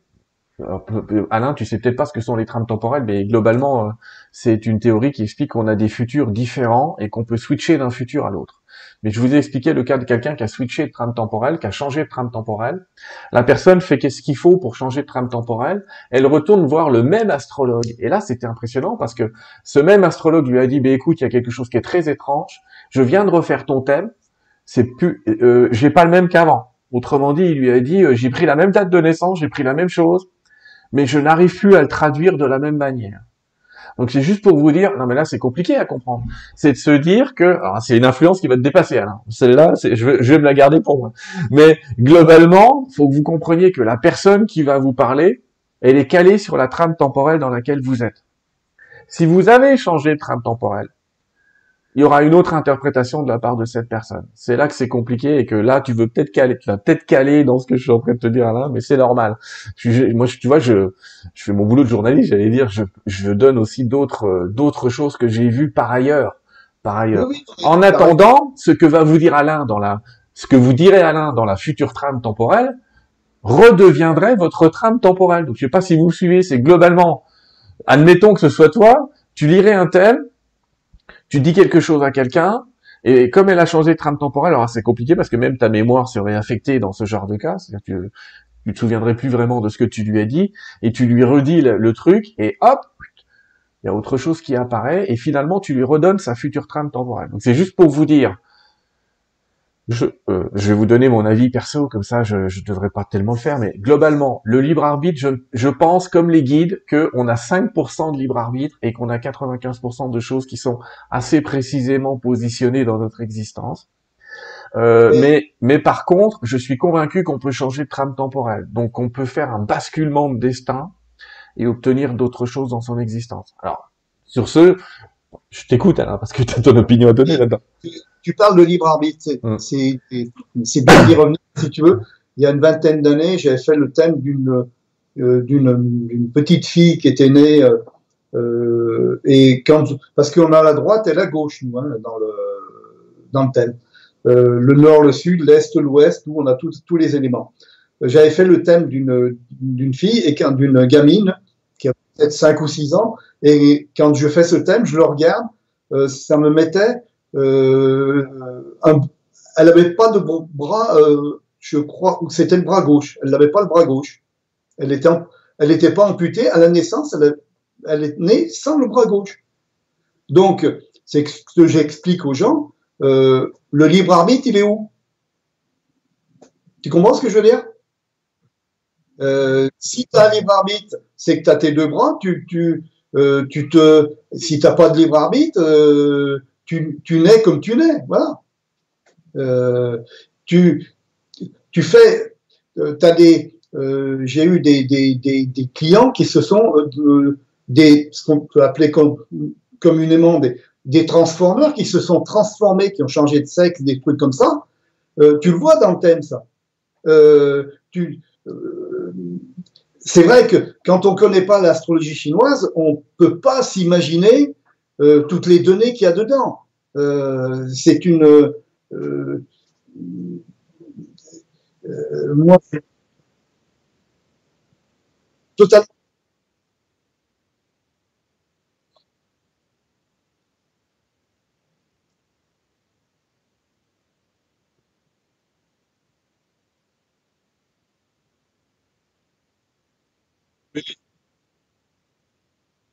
Alain, tu sais peut-être pas ce que sont les trames temporelles, mais globalement, euh, c'est une théorie qui explique qu'on a des futurs différents et qu'on peut switcher d'un futur à l'autre. Mais je vous ai expliqué le cas de quelqu'un qui a switché de trame temporelle, qui a changé de trame temporelle. La personne fait qu'est-ce qu'il faut pour changer de trame temporelle. Elle retourne voir le même astrologue. Et là, c'était impressionnant parce que ce même astrologue lui a dit, bah, écoute, il y a quelque chose qui est très étrange. Je viens de refaire ton thème. C'est plus, euh, j'ai pas le même qu'avant. Autrement dit, il lui a dit, euh, j'ai pris la même date de naissance, j'ai pris la même chose, mais je n'arrive plus à le traduire de la même manière. Donc c'est juste pour vous dire, non mais là c'est compliqué à comprendre. C'est de se dire que, c'est une influence qui va te dépasser. Celle-là, je vais, je vais me la garder pour moi. Mais globalement, faut que vous compreniez que la personne qui va vous parler, elle est calée sur la trame temporelle dans laquelle vous êtes. Si vous avez changé de trame temporelle, il y aura une autre interprétation de la part de cette personne. C'est là que c'est compliqué et que là, tu veux peut-être caler, tu vas peut-être caler dans ce que je suis en train de te dire là, mais c'est normal. moi, tu vois, je, je fais mon boulot de journaliste, j'allais dire, je, je donne aussi d'autres, euh, d'autres choses que j'ai vues par ailleurs, par ailleurs. en attendant, ce que va vous dire Alain dans la, ce que vous direz Alain dans la future trame temporelle, redeviendrait votre trame temporelle. Donc, je sais pas si vous suivez, c'est globalement, admettons que ce soit toi, tu lirais un tel, tu dis quelque chose à quelqu'un, et comme elle a changé de trame temporelle, alors c'est compliqué parce que même ta mémoire serait affectée dans ce genre de cas, c'est-à-dire que tu, te souviendrais plus vraiment de ce que tu lui as dit, et tu lui redis le truc, et hop, il y a autre chose qui apparaît, et finalement tu lui redonnes sa future trame temporelle. Donc c'est juste pour vous dire, je, euh, je, vais vous donner mon avis perso, comme ça je ne devrais pas tellement le faire, mais globalement, le libre arbitre, je, je pense comme les guides qu'on a 5% de libre arbitre et qu'on a 95% de choses qui sont assez précisément positionnées dans notre existence. Euh, mais, mais par contre, je suis convaincu qu'on peut changer de trame temporelle. Donc on peut faire un basculement de destin et obtenir d'autres choses dans son existence. Alors, sur ce, je t'écoute Alain, parce que tu as ton opinion à donner là-dedans tu parles de libre arbitre, c'est bien d'y revenir si tu veux. Il y a une vingtaine d'années, j'avais fait le thème d'une euh, d'une petite fille qui était née euh, euh, et quand parce qu'on a la droite et la gauche nous hein, dans le dans le thème. le nord, le sud, l'est, l'ouest, où on a tous tous les éléments. J'avais fait le thème d'une d'une fille et d'une gamine qui a peut-être 5 ou 6 ans et quand je fais ce thème, je le regarde, ça me mettait euh, elle n'avait pas de bras, euh, je crois, c'était le bras gauche. Elle n'avait pas le bras gauche. Elle était, elle n'était pas amputée à la naissance. Elle, est née sans le bras gauche. Donc, c'est ce que j'explique aux gens. Euh, le libre arbitre, il est où? Tu comprends ce que je veux dire? Si tu as un libre arbitre, c'est que tu as tes deux bras. Tu, tu, tu te, si tu n'as pas de libre arbitre, tu, tu nais comme tu nais, voilà. Euh, tu, tu fais, euh, as des, euh, j'ai eu des, des, des, clients qui se sont des, ce qu'on peut appeler communément des, des transformeurs qui se sont transformés, qui ont changé de sexe, des trucs comme ça. Tu le vois dans le thème, ça. tu, c'est vrai que quand on connaît pas l'astrologie chinoise, on peut pas s'imaginer euh, toutes les données qu'il y a dedans. Euh, c'est une euh, moi, totalement.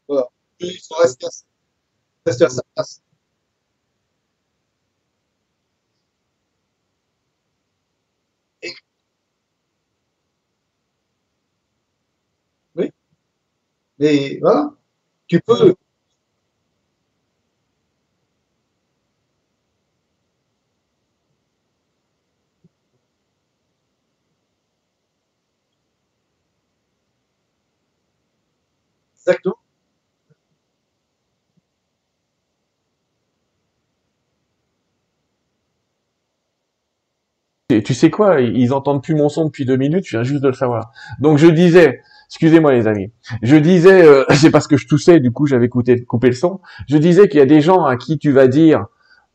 Voilà. Il faut rester à, rester à sa place. Et- oui, mais voilà, tu peux, exactement. Et tu sais quoi, ils entendent plus mon son depuis deux minutes, je viens juste de le savoir. Donc je disais, excusez-moi les amis, je disais, euh, c'est parce que je toussais, du coup j'avais coupé, le son. Je disais qu'il y a des gens à qui tu vas dire,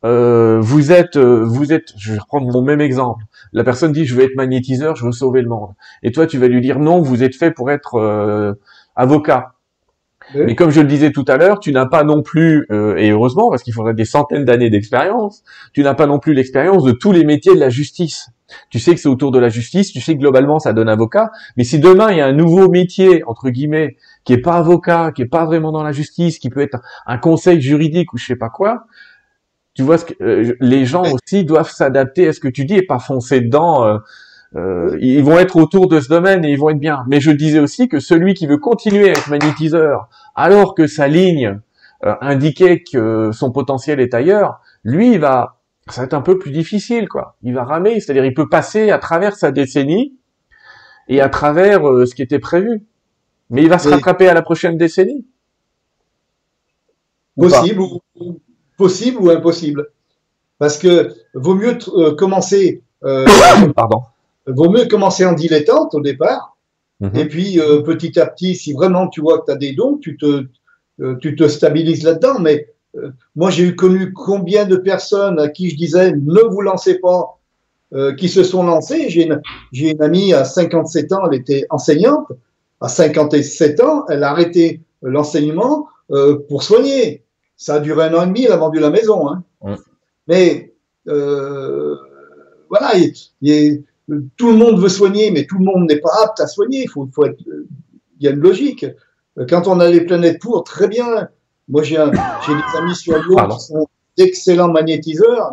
euh, vous êtes, euh, vous êtes, je vais reprendre mon même exemple. La personne dit, je veux être magnétiseur, je veux sauver le monde. Et toi, tu vas lui dire, non, vous êtes fait pour être avocat. Oui. Mais comme je le disais tout à l'heure, tu n'as pas non plus, euh, et heureusement, parce qu'il faudrait des centaines d'années d'expérience, tu n'as pas non plus l'expérience de tous les métiers de la justice. Tu sais que c'est autour de la justice, tu sais que globalement ça donne avocat, mais si demain il y a un nouveau métier, entre guillemets, qui est pas avocat, qui est pas vraiment dans la justice, qui peut être un conseil juridique ou je sais pas quoi, tu vois, ce que, euh, les gens aussi doivent s'adapter à ce que tu dis et pas foncer dedans. euh, euh, ils vont être autour de ce domaine et ils vont être bien. Mais je disais aussi que celui qui veut continuer à être magnétiseur alors que sa ligne euh, indiquait que son potentiel est ailleurs, lui, il va, ça va être un peu plus difficile, quoi. Il va ramer, c'est-à-dire il peut passer à travers sa décennie et à travers euh, ce qui était prévu. Mais il va se Oui. rattraper à la prochaine décennie. Possible ou, ou- possible ou impossible. Parce que vaut mieux euh, commencer, euh, Pardon. Vaut mieux commencer en dilettante au départ, Mhm. et puis euh, petit à petit, si vraiment tu vois que tu as des dons, tu te, euh, tu te stabilises là-dedans. Mais euh, moi, j'ai eu connu combien de personnes à qui je disais ne vous lancez pas, qui se sont lancées. J'ai une, j'ai une amie à 57 ans, elle était enseignante. À 57 ans, elle a arrêté l'enseignement pour soigner. Ça a duré un an et demi, elle a vendu la maison. Hein. Mais voilà, il, il- tout le monde veut soigner, mais tout le monde n'est pas apte à soigner. Il faut, faut être, il y a une logique. Quand on a les planètes pour, très bien. Moi, j'ai des amis sur Lyon qui sont d'excellents magnétiseurs.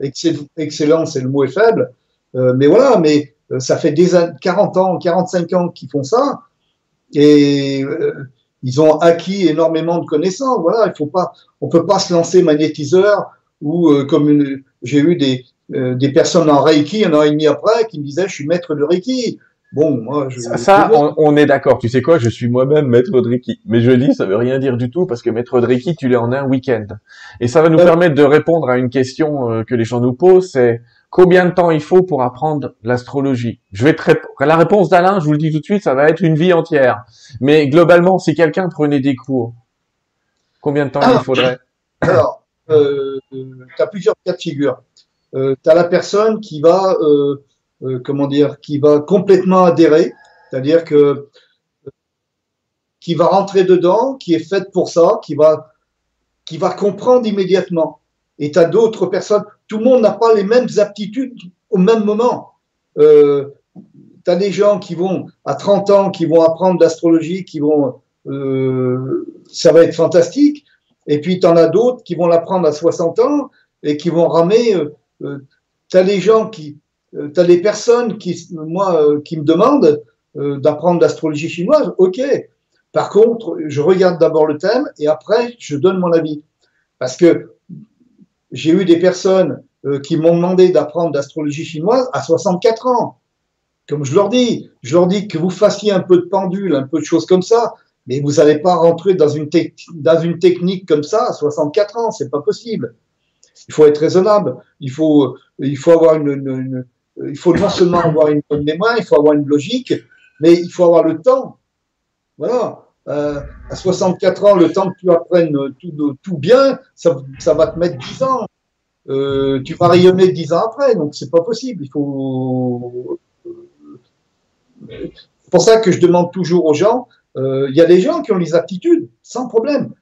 Excell- Excellent, c'est le mot est faible. Euh, mais voilà, mais euh, ça fait des an- 40 ans, 45 ans qu'ils font ça. Et euh, ils ont acquis énormément de connaissances. Voilà, il faut pas, on peut pas se lancer magnétiseur ou euh, comme j'ai eu des, euh, des personnes en Reiki un an et demi après qui me disaient je suis maître de Reiki. Bon, moi, je, Ça, ça, on, on est d'accord. Tu sais quoi Je suis moi-même maître de Reiki. Mais je dis, ça veut rien dire du tout parce que maître de Reiki, tu l'es en un week-end. Et ça va nous Ouais. permettre de répondre à une question euh, que les gens nous posent, c'est combien de temps il faut pour apprendre l'astrologie? Je vais te. La réponse d'Alain, je vous le dis tout de suite, ça va être une vie entière. Mais globalement, si quelqu'un prenait des cours, combien de temps Ah. il faudrait? Alors, euh, tu as plusieurs cas de figure. Euh, tu as la personne qui va, euh, euh, comment dire, qui va complètement adhérer, c'est-à-dire que qui va rentrer dedans, qui est faite pour ça, qui va, qui va comprendre immédiatement. Et tu as d'autres personnes. Tout le monde n'a pas les mêmes aptitudes au même moment. Euh, tu as des gens qui vont, à 30 ans, qui vont apprendre l'astrologie, qui vont, euh, ça va être fantastique. Et puis, tu en as d'autres qui vont l'apprendre à 60 ans et qui vont ramer. Euh, euh, tu as les gens qui. Euh, tu as des personnes qui, moi, euh, qui me demandent euh, d'apprendre l'astrologie chinoise. OK. Par contre, je regarde d'abord le thème et après, je donne mon avis. Parce que j'ai eu des personnes euh, qui m'ont demandé d'apprendre l'astrologie chinoise à 64 ans. Comme je leur dis, je leur dis que vous fassiez un peu de pendule, un peu de choses comme ça, mais vous n'allez pas rentrer dans une, dans une technique comme ça à 64 ans, c'est pas possible. Il faut être raisonnable. Il faut, il faut avoir une, il faut non seulement avoir une bonne mémoire, il faut avoir une logique, mais il faut avoir le temps. Voilà. Euh, à 64 ans, le temps que tu apprennes tout, bien, ça, ça va te mettre 10 ans. Euh, tu vas rayonner 10 ans après, donc c'est pas possible. Il faut, c'est pour ça que je demande toujours aux gens, euh, il y a des gens qui ont les aptitudes, sans problème,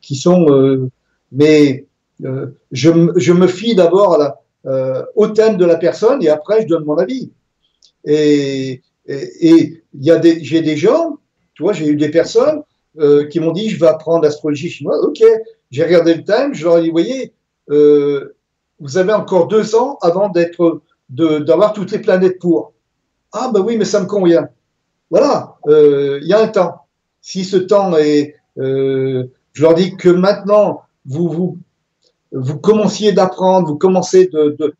qui sont... mais je, m- je me fie d'abord euh, au thème de la personne et après je donne mon avis. Et et- j'ai des gens, tu vois, j'ai eu des personnes euh, qui m'ont dit je vais apprendre l'astrologie chinoise. Ok, j'ai regardé le thème, je leur ai dit, vous voyez, euh, vous avez encore deux ans avant d'avoir toutes les planètes pour. Ah ben oui, mais ça me convient. Voilà, euh, il y a un temps. Si ce temps est, euh, je leur dis que maintenant vous vous vous commenciez d'apprendre, vous commencez de, de,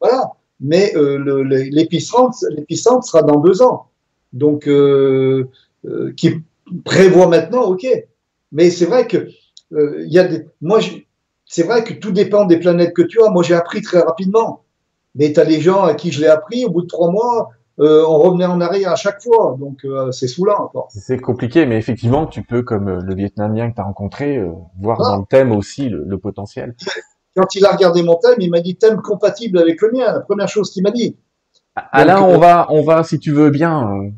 voilà, mais euh, l'épicentre l'épicentre sera dans deux ans. Donc euh, euh, qui prévoit maintenant, ok. Mais c'est vrai que euh, il y a des, moi c'est vrai que tout dépend des planètes que tu as. Moi j'ai appris très rapidement, mais tu as des gens à qui je l'ai appris au bout de trois mois. Euh, on revenait en arrière à chaque fois, donc euh, c'est saoulant. Quoi. C'est compliqué, mais effectivement, tu peux, comme euh, le Vietnamien que tu as rencontré, euh, voir Ah. dans le thème aussi le, le potentiel. Quand il a regardé mon thème, il m'a dit thème compatible avec le mien. La première chose qu'il m'a dit. Alain, Donc, on euh, va, on va, si tu veux bien, euh,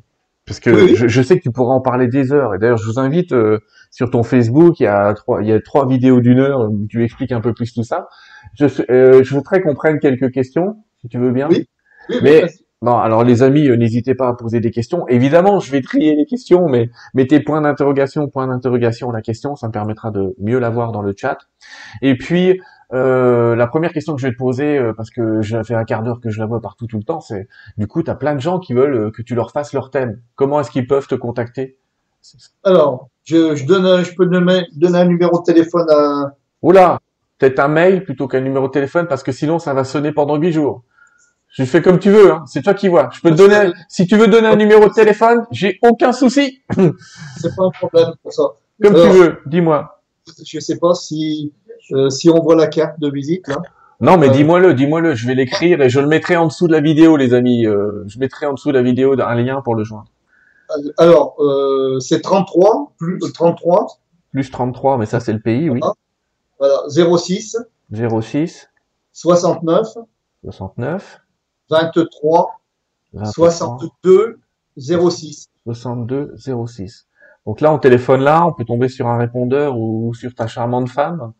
parce que Oui, oui. Je, je sais que tu pourras en parler des heures. Et d'ailleurs, je vous invite euh, sur ton Facebook, il y a trois, il y a trois vidéos d'une heure où tu expliques un peu plus tout ça. Je, euh, je voudrais qu'on prenne quelques questions, si tu veux bien. Oui. Oui, Mais- Bon, alors les amis, euh, n'hésitez pas à poser des questions. Évidemment, je vais trier les questions, mais mettez point d'interrogation, point d'interrogation la question, ça me permettra de mieux la voir dans le chat. Et puis, euh, la première question que je vais te poser, euh, parce que j'ai fait un quart d'heure que je la vois partout tout le temps, c'est du coup, tu as plein de gens qui veulent euh, que tu leur fasses leur thème. Comment est-ce qu'ils peuvent te contacter? Alors, je, je donne, un- je peux donner, donner un numéro de téléphone à. Oula, peut-être un mail plutôt qu'un numéro de téléphone, parce que sinon, ça va sonner pendant huit jours. Je fais comme tu veux, hein. c'est toi qui vois. Je peux te donner, si tu veux donner un numéro de téléphone, j'ai aucun souci. C'est pas un problème pour ça. Comme Alors, tu veux, dis-moi. Je sais pas si euh, si on voit la carte de visite là. Non, mais Euh, dis-moi-le, dis-moi-le, je vais l'écrire et je le mettrai en dessous de la vidéo, les amis. Euh, je mettrai en dessous de la vidéo un lien pour le joindre. Alors, euh, c'est 33 plus euh, 33 Plus 33, mais ça c'est le pays, oui. voilà 06 06 69 69 23 23, 62 06. 62 06. Donc là, on téléphone là, on peut tomber sur un répondeur ou sur ta charmante femme.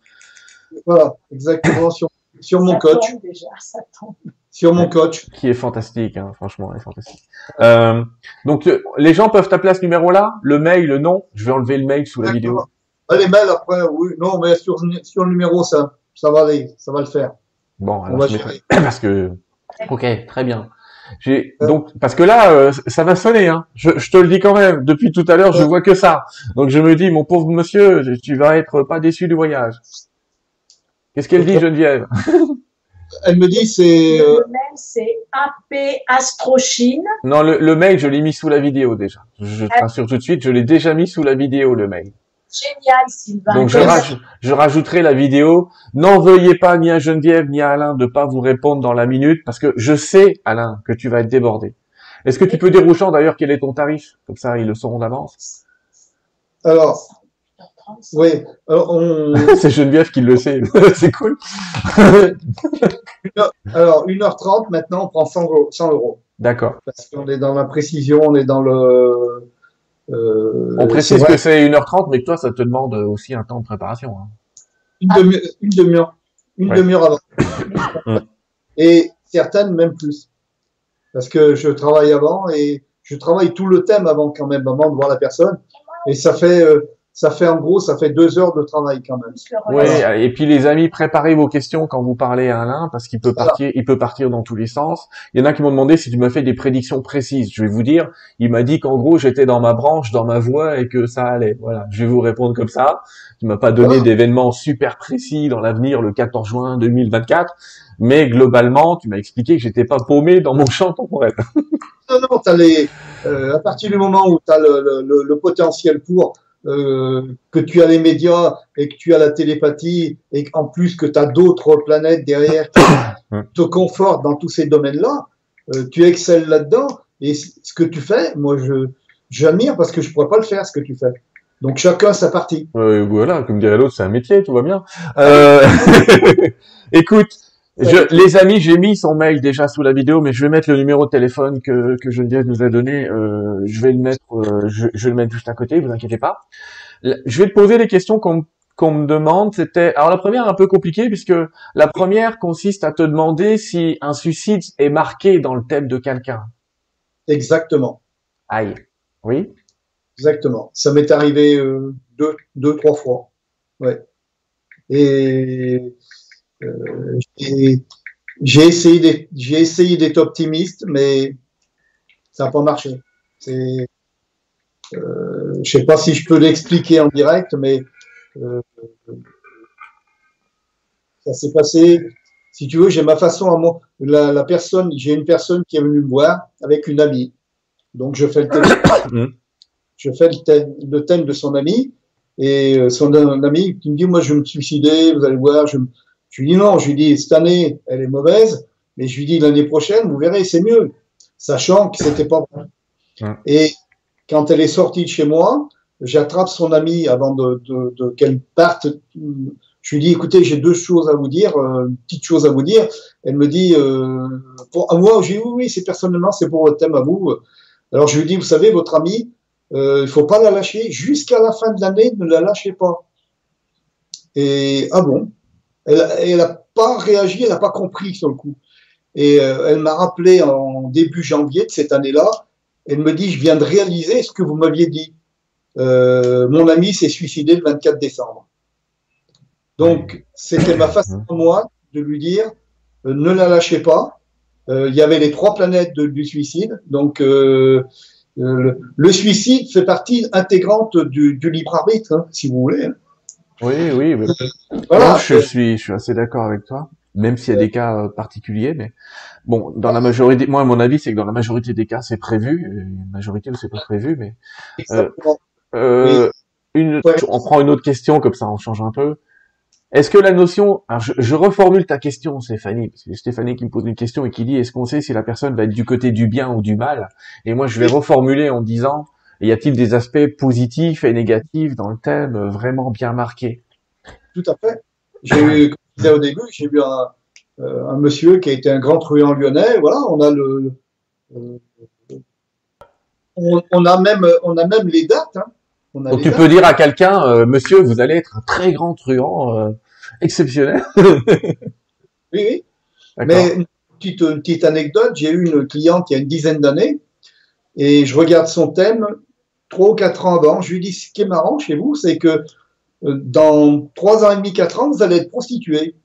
Voilà, exactement sur sur mon Ça coach, tombe déjà, ça tombe. sur mon coach. qui est fantastique, hein, franchement, elle est fantastique. Euh, donc, euh, les gens peuvent t'appeler à ce numéro-là Le mail, le nom Je vais enlever le mail sous la vidéo. Ah, les mails après, oui, non, mais sur sur le numéro ça ça va aller, ça va le faire. Bon, On alors va je mettrai- gérer. parce que ok, très bien. J'ai donc parce que là, euh, ça va sonner. Hein. Je, je te le dis quand même. Depuis tout à l'heure, je vois que ça. Donc je me dis, mon pauvre monsieur, tu vas être pas déçu du voyage. Qu'est-ce qu'elle dit. Geneviève? Elle me dit c'est euh, Le mail, c'est AP Astrochine. Non, le, le mail, je l'ai mis sous la vidéo déjà. Je te rassure tout de suite, je l'ai déjà mis sous la vidéo le mail. Génial, Sylvain. Donc je, Yes. raj- je rajouterai la vidéo. N'en veuillez pas ni à Geneviève ni à Alain de pas vous répondre dans la minute parce que je sais Alain que tu vas être débordé. Est-ce que tu peux dire aux gens d'ailleurs quel est ton tarif? Comme ça ils le sauront d'avance. alors 35. oui, on C'est Geneviève qui le sait. C'est cool. alors 1h30 maintenant on prend 100 euros, 100 euros D'accord. parce qu'on est dans la précision, on est dans le euh, On précise c'est vrai, que c'est 1h30 mais que toi ça te demande aussi un temps de préparation. hein. une demi- une demi-heure une Ouais. demi-heure avant. Et certaines même plus. Parce que je travaille avant et je travaille tout le thème avant quand même, avant de voir la personne. Et ça fait, euh, ça fait en gros, ça fait deux heures de travail quand même. Le Oui, et puis les amis, préparez vos questions quand vous parlez à Alain, parce qu'il peut Voilà. partir, il peut partir dans tous les sens. Il y en a qui m'ont demandé si tu m'as fait des prédictions précises. Je vais vous dire, il m'a dit qu'en gros j'étais dans ma branche, dans ma voie et que ça allait. Voilà, je vais vous répondre comme ça. Tu m'as pas donné Voilà. d'événements super précis dans l'avenir le 14 juin 2024, mais globalement, tu m'as expliqué que j'étais pas paumé dans mon champ temporel. Non, non, t'as les, euh, à partir du moment où tu as le, le, le, le potentiel pour, euh, que tu as les médias et que tu as la télépathie et qu'en plus que tu as d'autres planètes derrière qui te confortent dans tous ces domaines-là, euh, tu excelles là-dedans et ce que tu fais, moi je j'admire parce que je pourrais pas le faire ce que tu fais. Donc chacun sa partie. Euh, voilà, comme dirait l'autre, c'est un métier, tout va bien. Euh, Écoute, Je, les amis, j'ai mis son mail déjà sous la vidéo, mais je vais mettre le numéro de téléphone que, que Geneviève nous a donné. Euh, je vais le mettre, euh, je, je, vais le mettre juste à côté. Vous inquiétez pas. Je vais te poser les questions qu'on qu'on me demande. C'était alors la première un peu compliquée puisque la première consiste à te demander si un suicide est marqué dans le thème de quelqu'un. Exactement. Aïe. Oui. Exactement. Ça m'est arrivé euh, deux, deux, trois fois. Ouais. Et j'ai essayé d'être, j'ai essayé d'être optimiste, mais ça n'a pas marché. C'est, euh, je sais pas si je peux l'expliquer en direct, mais euh, ça s'est passé. Si tu veux, j'ai ma façon à moi. La, la personne, j'ai une personne qui est venue me voir avec une amie. Donc je fais le thème, mmh. je fais le thème, le thème de son ami et euh, son ami qui me dit moi je vais me suicider, vous allez voir, je, je lui dis non, je lui dis cette année elle est mauvaise, mais je lui dis l'année prochaine vous verrez c'est mieux, sachant que c'était pas vrai. Et quand elle est sortie de chez moi, j'attrape son ami avant de, de, de qu'elle parte. Je lui dis écoutez j'ai deux choses à vous dire, euh, une petite chose à vous dire. Elle me dit euh, pour à moi j'ai oui oui c'est personnellement c'est pour votre thème à vous. Alors je lui dis vous savez votre ami euh, il faut pas la lâcher jusqu'à la fin de l'année, ne la lâchez pas. Et ah bon, elle, n'a pas réagi, elle n'a pas compris sur le coup. Et euh, elle m'a rappelé en début janvier de cette année-là. Elle me dit, je viens de réaliser ce que vous m'aviez dit. Euh, mon ami s'est suicidé le 24 décembre. Donc, c'était ma façon à moi de lui dire, euh, ne la lâchez pas. Euh, il y avait les trois planètes du suicide. Donc, le, le, suicide fait partie intégrante du, du libre arbitre, hein, si vous voulez. Hein. Oui, oui. Mais... Voilà. je suis, je suis assez d'accord avec toi, même s'il y a des cas euh, particuliers. Mais bon, dans la majorité, moi, mon avis, c'est que dans la majorité des cas, c'est prévu. Une majorité où c'est pas prévu, mais euh, euh, une, on prend une autre question comme ça, on change un peu. Est-ce que la notion, alors je, je, reformule ta question, Stéphanie, parce que c'est Stéphanie qui me pose une question et qui dit est-ce qu'on sait si la personne va être du côté du bien ou du mal? Et moi, je vais reformuler en disant y a-t-il des aspects positifs et négatifs dans le thème vraiment bien marqué? Tout à fait. J'ai eu, comme je disais au début, j'ai vu un, euh, un, monsieur qui a été un grand truand lyonnais. Voilà, on a le, euh, on, on, a même, on a même les dates. Hein. Donc tu peux dire à quelqu'un, euh, monsieur, vous allez être un très grand truand, euh, exceptionnel. oui, oui. Mais une petite, une petite anecdote, j'ai eu une cliente il y a une dizaine d'années et je regarde son thème trois ou quatre ans avant. Je lui dis, ce qui est marrant chez vous, c'est que euh, dans trois ans et demi, quatre ans, vous allez être prostituée.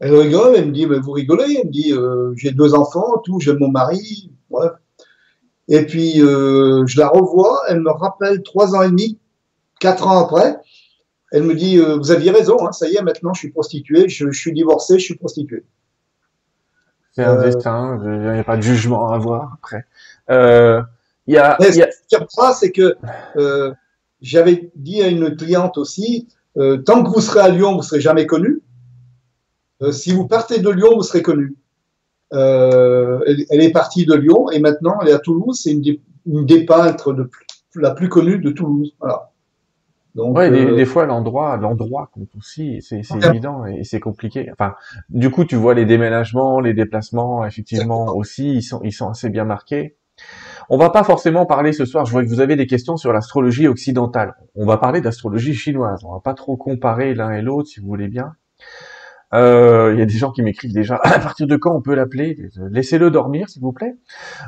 Elle rigole, elle me dit, mais vous rigolez Elle me dit, euh, j'ai deux enfants, tout, j'aime mon mari, bref. Et puis, euh, je la revois, elle me rappelle trois ans et demi, quatre ans après, elle me dit, euh, vous aviez raison, hein, ça y est, maintenant je suis prostituée, je, je suis divorcée, je suis prostituée. C'est un destin, il n'y a pas de jugement à avoir après. Euh, y a, y a... Ce qui c'est que euh, j'avais dit à une cliente aussi, euh, tant que vous serez à Lyon, vous serez jamais connu. Euh, si vous partez de Lyon, vous serez connu. Euh, elle, elle, est partie de Lyon et maintenant elle est à Toulouse. C'est une, des, une des peintres de plus, la plus connue de Toulouse. Voilà. Donc, ouais, des, euh, des, fois l'endroit, l'endroit compte aussi, c'est évident et c'est compliqué. Enfin, du coup, tu vois les déménagements, les déplacements, effectivement aussi, ils sont, ils sont assez bien marqués. On va pas forcément parler ce soir. Je vois que vous avez des questions sur l'astrologie occidentale. On va parler d'astrologie chinoise. On va pas trop comparer l'un et l'autre, si vous voulez bien. Euh, il y a des gens qui m'écrivent déjà à partir de quand on peut l'appeler? Laissez-le dormir, s'il vous plaît.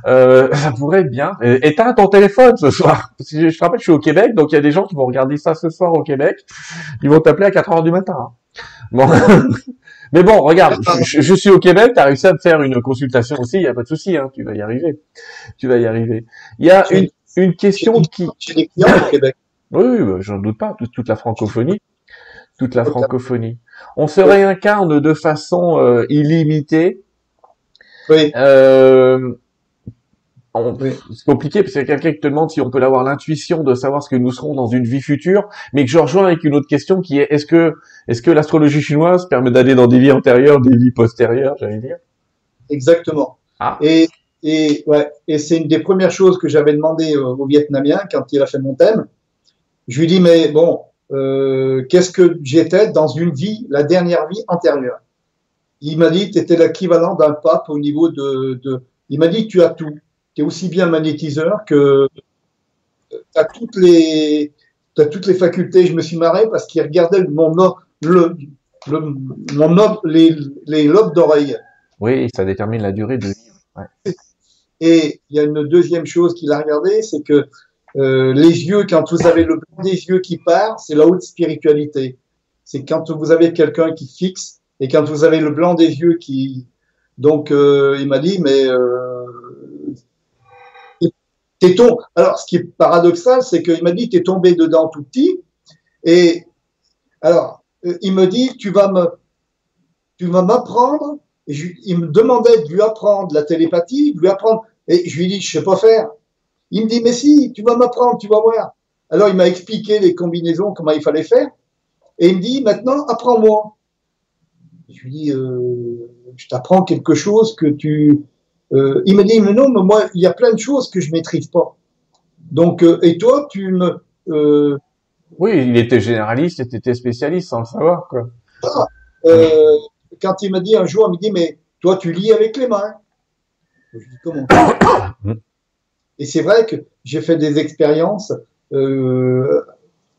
Euh, ça pourrait être bien. Éteins ton téléphone ce soir. Je te rappelle, je suis au Québec, donc il y a des gens qui vont regarder ça ce soir au Québec. Ils vont t'appeler à 4 heures du matin. Bon. Mais bon, regarde, je, je suis au Québec, tu as réussi à me faire une consultation aussi, il n'y a pas de souci, hein, tu vas y arriver. Tu vas y arriver. Il y a une, une question qui... J'ai des clients au Québec. Oui, oui bah, j'en doute pas, toute, toute la francophonie. Toute la francophonie. On se réincarne de façon euh, illimitée. Oui. Euh, c'est compliqué parce qu'il y a quelqu'un qui te demande si on peut avoir l'intuition de savoir ce que nous serons dans une vie future, mais que je rejoins avec une autre question qui est est-ce que est-ce que l'astrologie chinoise permet d'aller dans des vies antérieures, des vies postérieures, j'allais dire? Exactement. Ah. Et et ouais, et c'est une des premières choses que j'avais demandé au Vietnamien quand il a fait mon thème. Je lui dis mais bon, euh, qu'est-ce que j'étais dans une vie, la dernière vie antérieure? Il m'a dit, tu étais l'équivalent d'un pape au niveau de, de il m'a dit, tu as tout. Tu es aussi bien magnétiseur que tu as toutes les, as toutes les facultés. Je me suis marré parce qu'il regardait mon, le, le, mon les, les lobes d'oreille. Oui, ça détermine la durée de vie. Ouais. Et il y a une deuxième chose qu'il a regardé, c'est que euh, les yeux, quand vous avez le blanc des yeux qui part, c'est la haute spiritualité. C'est quand vous avez quelqu'un qui fixe et quand vous avez le blanc des yeux qui. Donc, euh, il m'a dit, mais euh, t'es. Alors, ce qui est paradoxal, c'est qu'il m'a dit, t'es tombé dedans tout petit. Et alors, euh, il me dit, tu vas me, m'apprendre. Il me demandait de lui apprendre la télépathie, de lui apprendre. Et je lui dis, je sais pas faire. Il me dit, mais si, tu vas m'apprendre, tu vas voir. Alors, il m'a expliqué les combinaisons, comment il fallait faire. Et il me dit, maintenant, apprends-moi. Je lui dis, euh, je t'apprends quelque chose que tu. Euh, il me dit, mais non, mais moi, il y a plein de choses que je maîtrise pas. Donc, euh, et toi, tu me. Euh, oui, il était généraliste, tu étais spécialiste sans le savoir, quoi. Ah, quand il m'a dit un jour, il me dit, mais toi, tu lis avec les mains. Je dis, comment Et c'est vrai que j'ai fait des expériences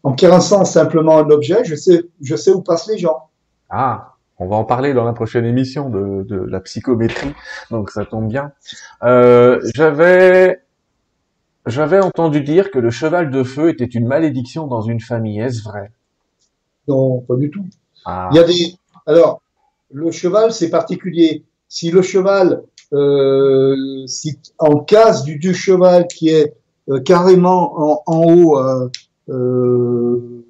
en caressant simplement un objet, je sais, je sais où passent les gens. Ah, on va en parler dans la prochaine émission de, de la psychométrie, donc ça tombe bien. Euh, j'avais, j'avais entendu dire que le cheval de feu était une malédiction dans une famille. Est-ce vrai? Non, pas du tout. ah. Il y a des. Alors, le cheval, c'est particulier. Si le cheval, euh, si en case du, cheval qui est euh, carrément en, en haut euh, euh,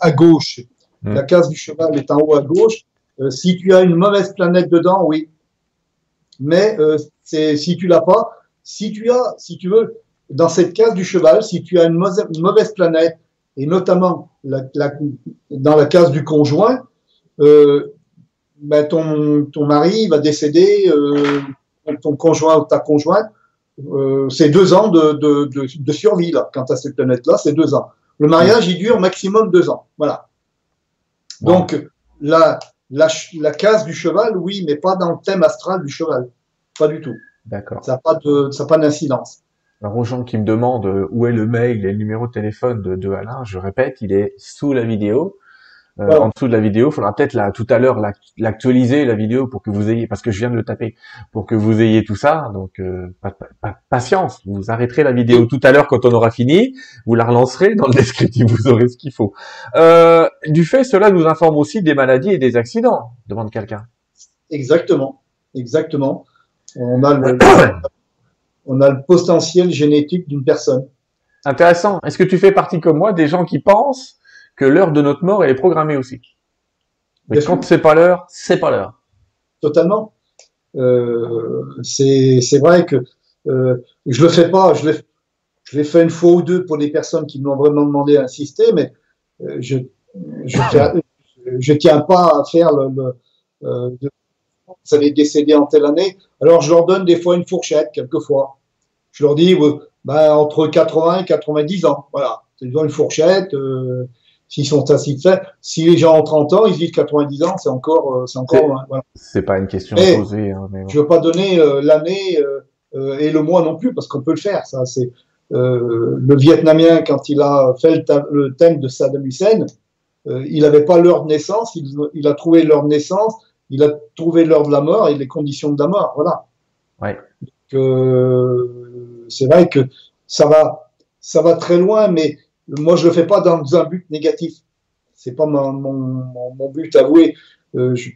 à gauche, Mm. la case du cheval est en haut à gauche. Euh, si tu as une mauvaise planète dedans, oui. Mais euh, c'est si tu l'as pas, si tu as, si tu veux, dans cette case du cheval, si tu as une mauvaise, planète et notamment la, la- dans la case du conjoint, euh, ben ton, ton mari va décéder, euh, ton conjoint ou ta conjointe, euh, c'est deux ans de, de, de, de survie là. Quant à cette planète-là, c'est deux ans. Le mariage, il dure maximum deux ans. Voilà. Donc la, la, la case du cheval, oui, mais pas dans le thème astral du cheval. Pas du tout. D'accord. Ça n'a pas de, ça pas d'incidence. Alors aux gens qui me demandent euh, où est le mail et le numéro de téléphone de, de Alain, je répète, il est sous la vidéo. Euh. En dessous de la vidéo, il faudra peut-être la, tout à l'heure l'ac- l'actualiser la vidéo pour que vous ayez, parce que je viens de le taper, pour que vous ayez tout ça. Donc euh, pa- pa- pa- patience, vous arrêterez la vidéo tout à l'heure quand on aura fini, vous la relancerez dans le descriptif, vous aurez ce qu'il faut. Euh, du fait, cela nous informe aussi des maladies et des accidents, demande quelqu'un. Exactement. Exactement. On a le, on a le potentiel génétique d'une personne. Intéressant. Est-ce que tu fais partie comme moi des gens qui pensent que l'heure de notre mort elle est programmée aussi Mais Bien quand c'est pas l'heure, c'est pas l'heure. Totalement. Euh, c'est c'est vrai que euh, je le fais pas. Je l'ai je l'ai fait une fois ou deux pour les personnes qui m'ont vraiment demandé à insister, mais euh, je je, fais- je tiens pas à faire le, le euh, de- vous allez décéder en telle année. Alors je leur donne des fois une fourchette, quelquefois. Je leur dis ouais, ben, entre 80 et 90 ans. Voilà, c'est une fourchette. Euh, S'ils sont fait, si les gens ont 30 ans, ils disent 90 ans, c'est encore, euh, c'est encore C'est- loin. Voilà. C'est pas une question à poser. Hein, mais bon. Je veux pas donner euh, l'année euh, et le mois non plus parce qu'on peut le faire. Ça, c'est euh, le Vietnamien quand il a fait le, thème de Saddam Hussein, il n'avait pas l'heure de naissance, il, il a trouvé l'heure de naissance, il a trouvé l'heure de la mort et les conditions de la mort. Voilà. Ouais. C'est vrai que ça va, ça va très loin, mais moi je le fais pas dans un but négatif. C'est pas mon, mon, mon, mon but avoué. Euh, je,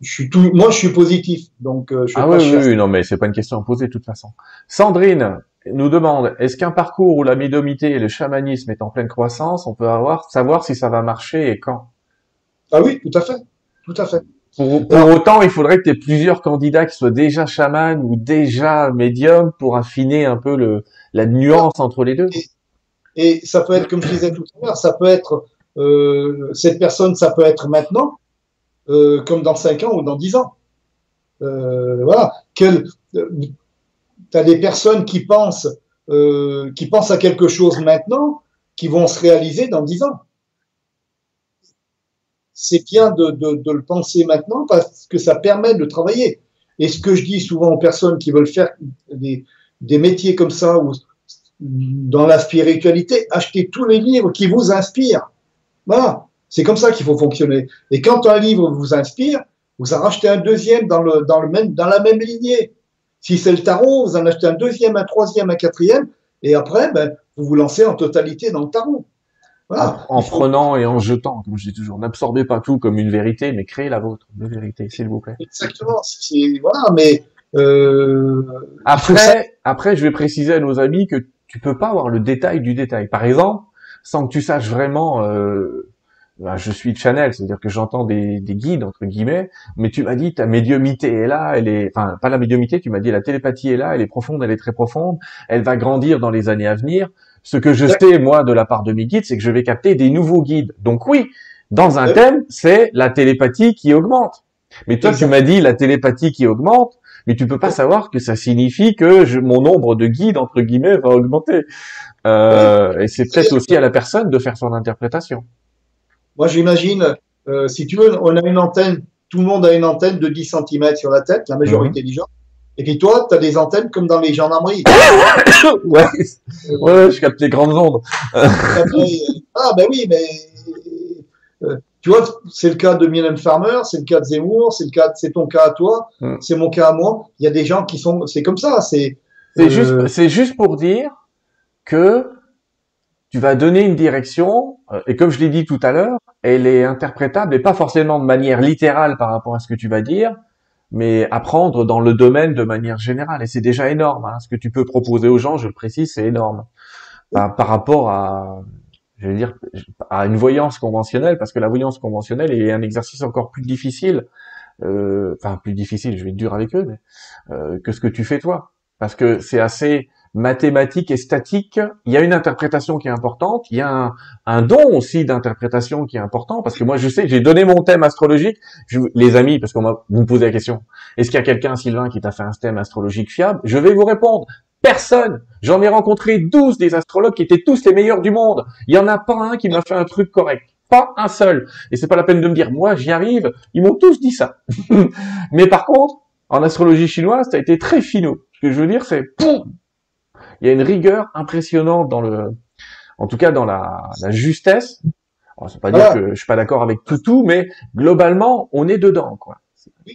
je suis tout, moi je suis positif, donc euh, je Ah pas oui, oui, oui, non, mais c'est pas une question à poser de toute façon. Sandrine nous demande est-ce qu'un parcours où la médiumité et le chamanisme est en pleine croissance, on peut avoir savoir si ça va marcher et quand? Ah oui, tout à fait, tout à fait. Pour, pour autant, il faudrait que tu aies plusieurs candidats qui soient déjà chamans ou déjà médiums pour affiner un peu le, la nuance entre les deux. Et ça peut être, comme je disais tout à l'heure, ça peut être euh, cette personne, ça peut être maintenant, euh, comme dans 5 ans ou dans 10 ans. Euh, voilà. Quel, t'as des personnes qui pensent, à quelque chose maintenant, qui vont se réaliser dans 10 ans. c'est bien de le penser maintenant parce que ça permet de travailler. Et ce que je dis souvent aux personnes qui veulent faire des, des métiers comme ça ou dans la spiritualité, achetez tous les livres qui vous inspirent. Voilà, c'est comme ça qu'il faut fonctionner. Et quand un livre vous inspire, vous en rachetez un deuxième dans, le, dans, le même, dans la même lignée. Si c'est le tarot, vous en achetez un deuxième, un troisième, un quatrième, et après, ben, vous vous lancez en totalité dans le tarot. Voilà. En, prenant et en jetant, comme je dis toujours, n'absorbez pas tout comme une vérité, mais créez la vôtre de vérité, s'il vous plaît. Exactement. Voilà, mais euh, après, après, je vais préciser à nos amis que tu peux pas avoir le détail du détail. Par exemple, sans que tu saches vraiment, euh, ben, je suis Chanel, c'est-à-dire que j'entends des, des, guides entre guillemets, mais tu m'as dit ta médiumité est là, elle est, enfin pas la médiumité, tu m'as dit la télépathie est là, elle est profonde, elle est très profonde, elle va grandir dans les années à venir. Ce que je sais, moi, de la part de mes guides, c'est que je vais capter des nouveaux guides. Donc oui, dans un thème, c'est la télépathie qui augmente. Mais toi, tu m'as dit la télépathie qui augmente, mais tu peux pas savoir que ça signifie que je, mon nombre de guides, entre guillemets, va augmenter. Euh, et c'est peut-être aussi à la personne de faire son interprétation. Moi, j'imagine, euh, si tu veux, on a une antenne, tout le monde a une antenne de 10 cm sur la tête, la majorité mhm. des gens. Et puis toi, tu as des antennes comme dans les gendarmeries. ouais, ouais, je capte les grandes ondes. ah ben oui, mais euh, tu vois, c'est le cas de Mylène Farmer, c'est le cas de Zemmour, c'est le cas, c'est ton cas à toi, mm. c'est mon cas à moi. Il y a des gens qui sont, c'est comme ça. C'est c'est juste, euh, c'est juste pour dire que tu vas donner une direction, euh, et comme je l'ai dit tout à l'heure, elle est interprétable et pas forcément de manière littérale par rapport à ce que tu vas dire, mais apprendre dans le domaine de manière générale. Et c'est déjà énorme. Hein. Ce que tu peux proposer aux gens, je le précise, c'est énorme. Par, par, rapport à, je veux dire, à une voyance conventionnelle, parce que la voyance conventionnelle est un exercice encore plus difficile, euh, enfin plus difficile, je vais être dur avec eux, mais, euh, que ce que tu fais toi. Parce que c'est assez mathématique et statique, il y a une interprétation qui est importante, il y a un, un don aussi d'interprétation qui est important, parce que moi je sais, j'ai donné mon thème astrologique, je, les amis, parce qu'on m'a vous me posez la question, est-ce qu'il y a quelqu'un, Sylvain, qui t'a fait un thème astrologique fiable? Je vais vous répondre, personne J'en ai rencontré 12 des astrologues qui étaient tous les meilleurs du monde, il y en a pas un qui m'a fait un truc correct. Pas un seul. Et c'est pas la peine de me dire, moi j'y arrive, ils m'ont tous dit ça. Mais par contre, en astrologie chinoise, ça a été très finot. Ce que je veux dire, c'est, il y a une rigueur impressionnante dans le, en tout cas dans la, la justesse. On c'est pas dire que je suis pas d'accord avec tout tout, mais globalement, on est dedans, quoi.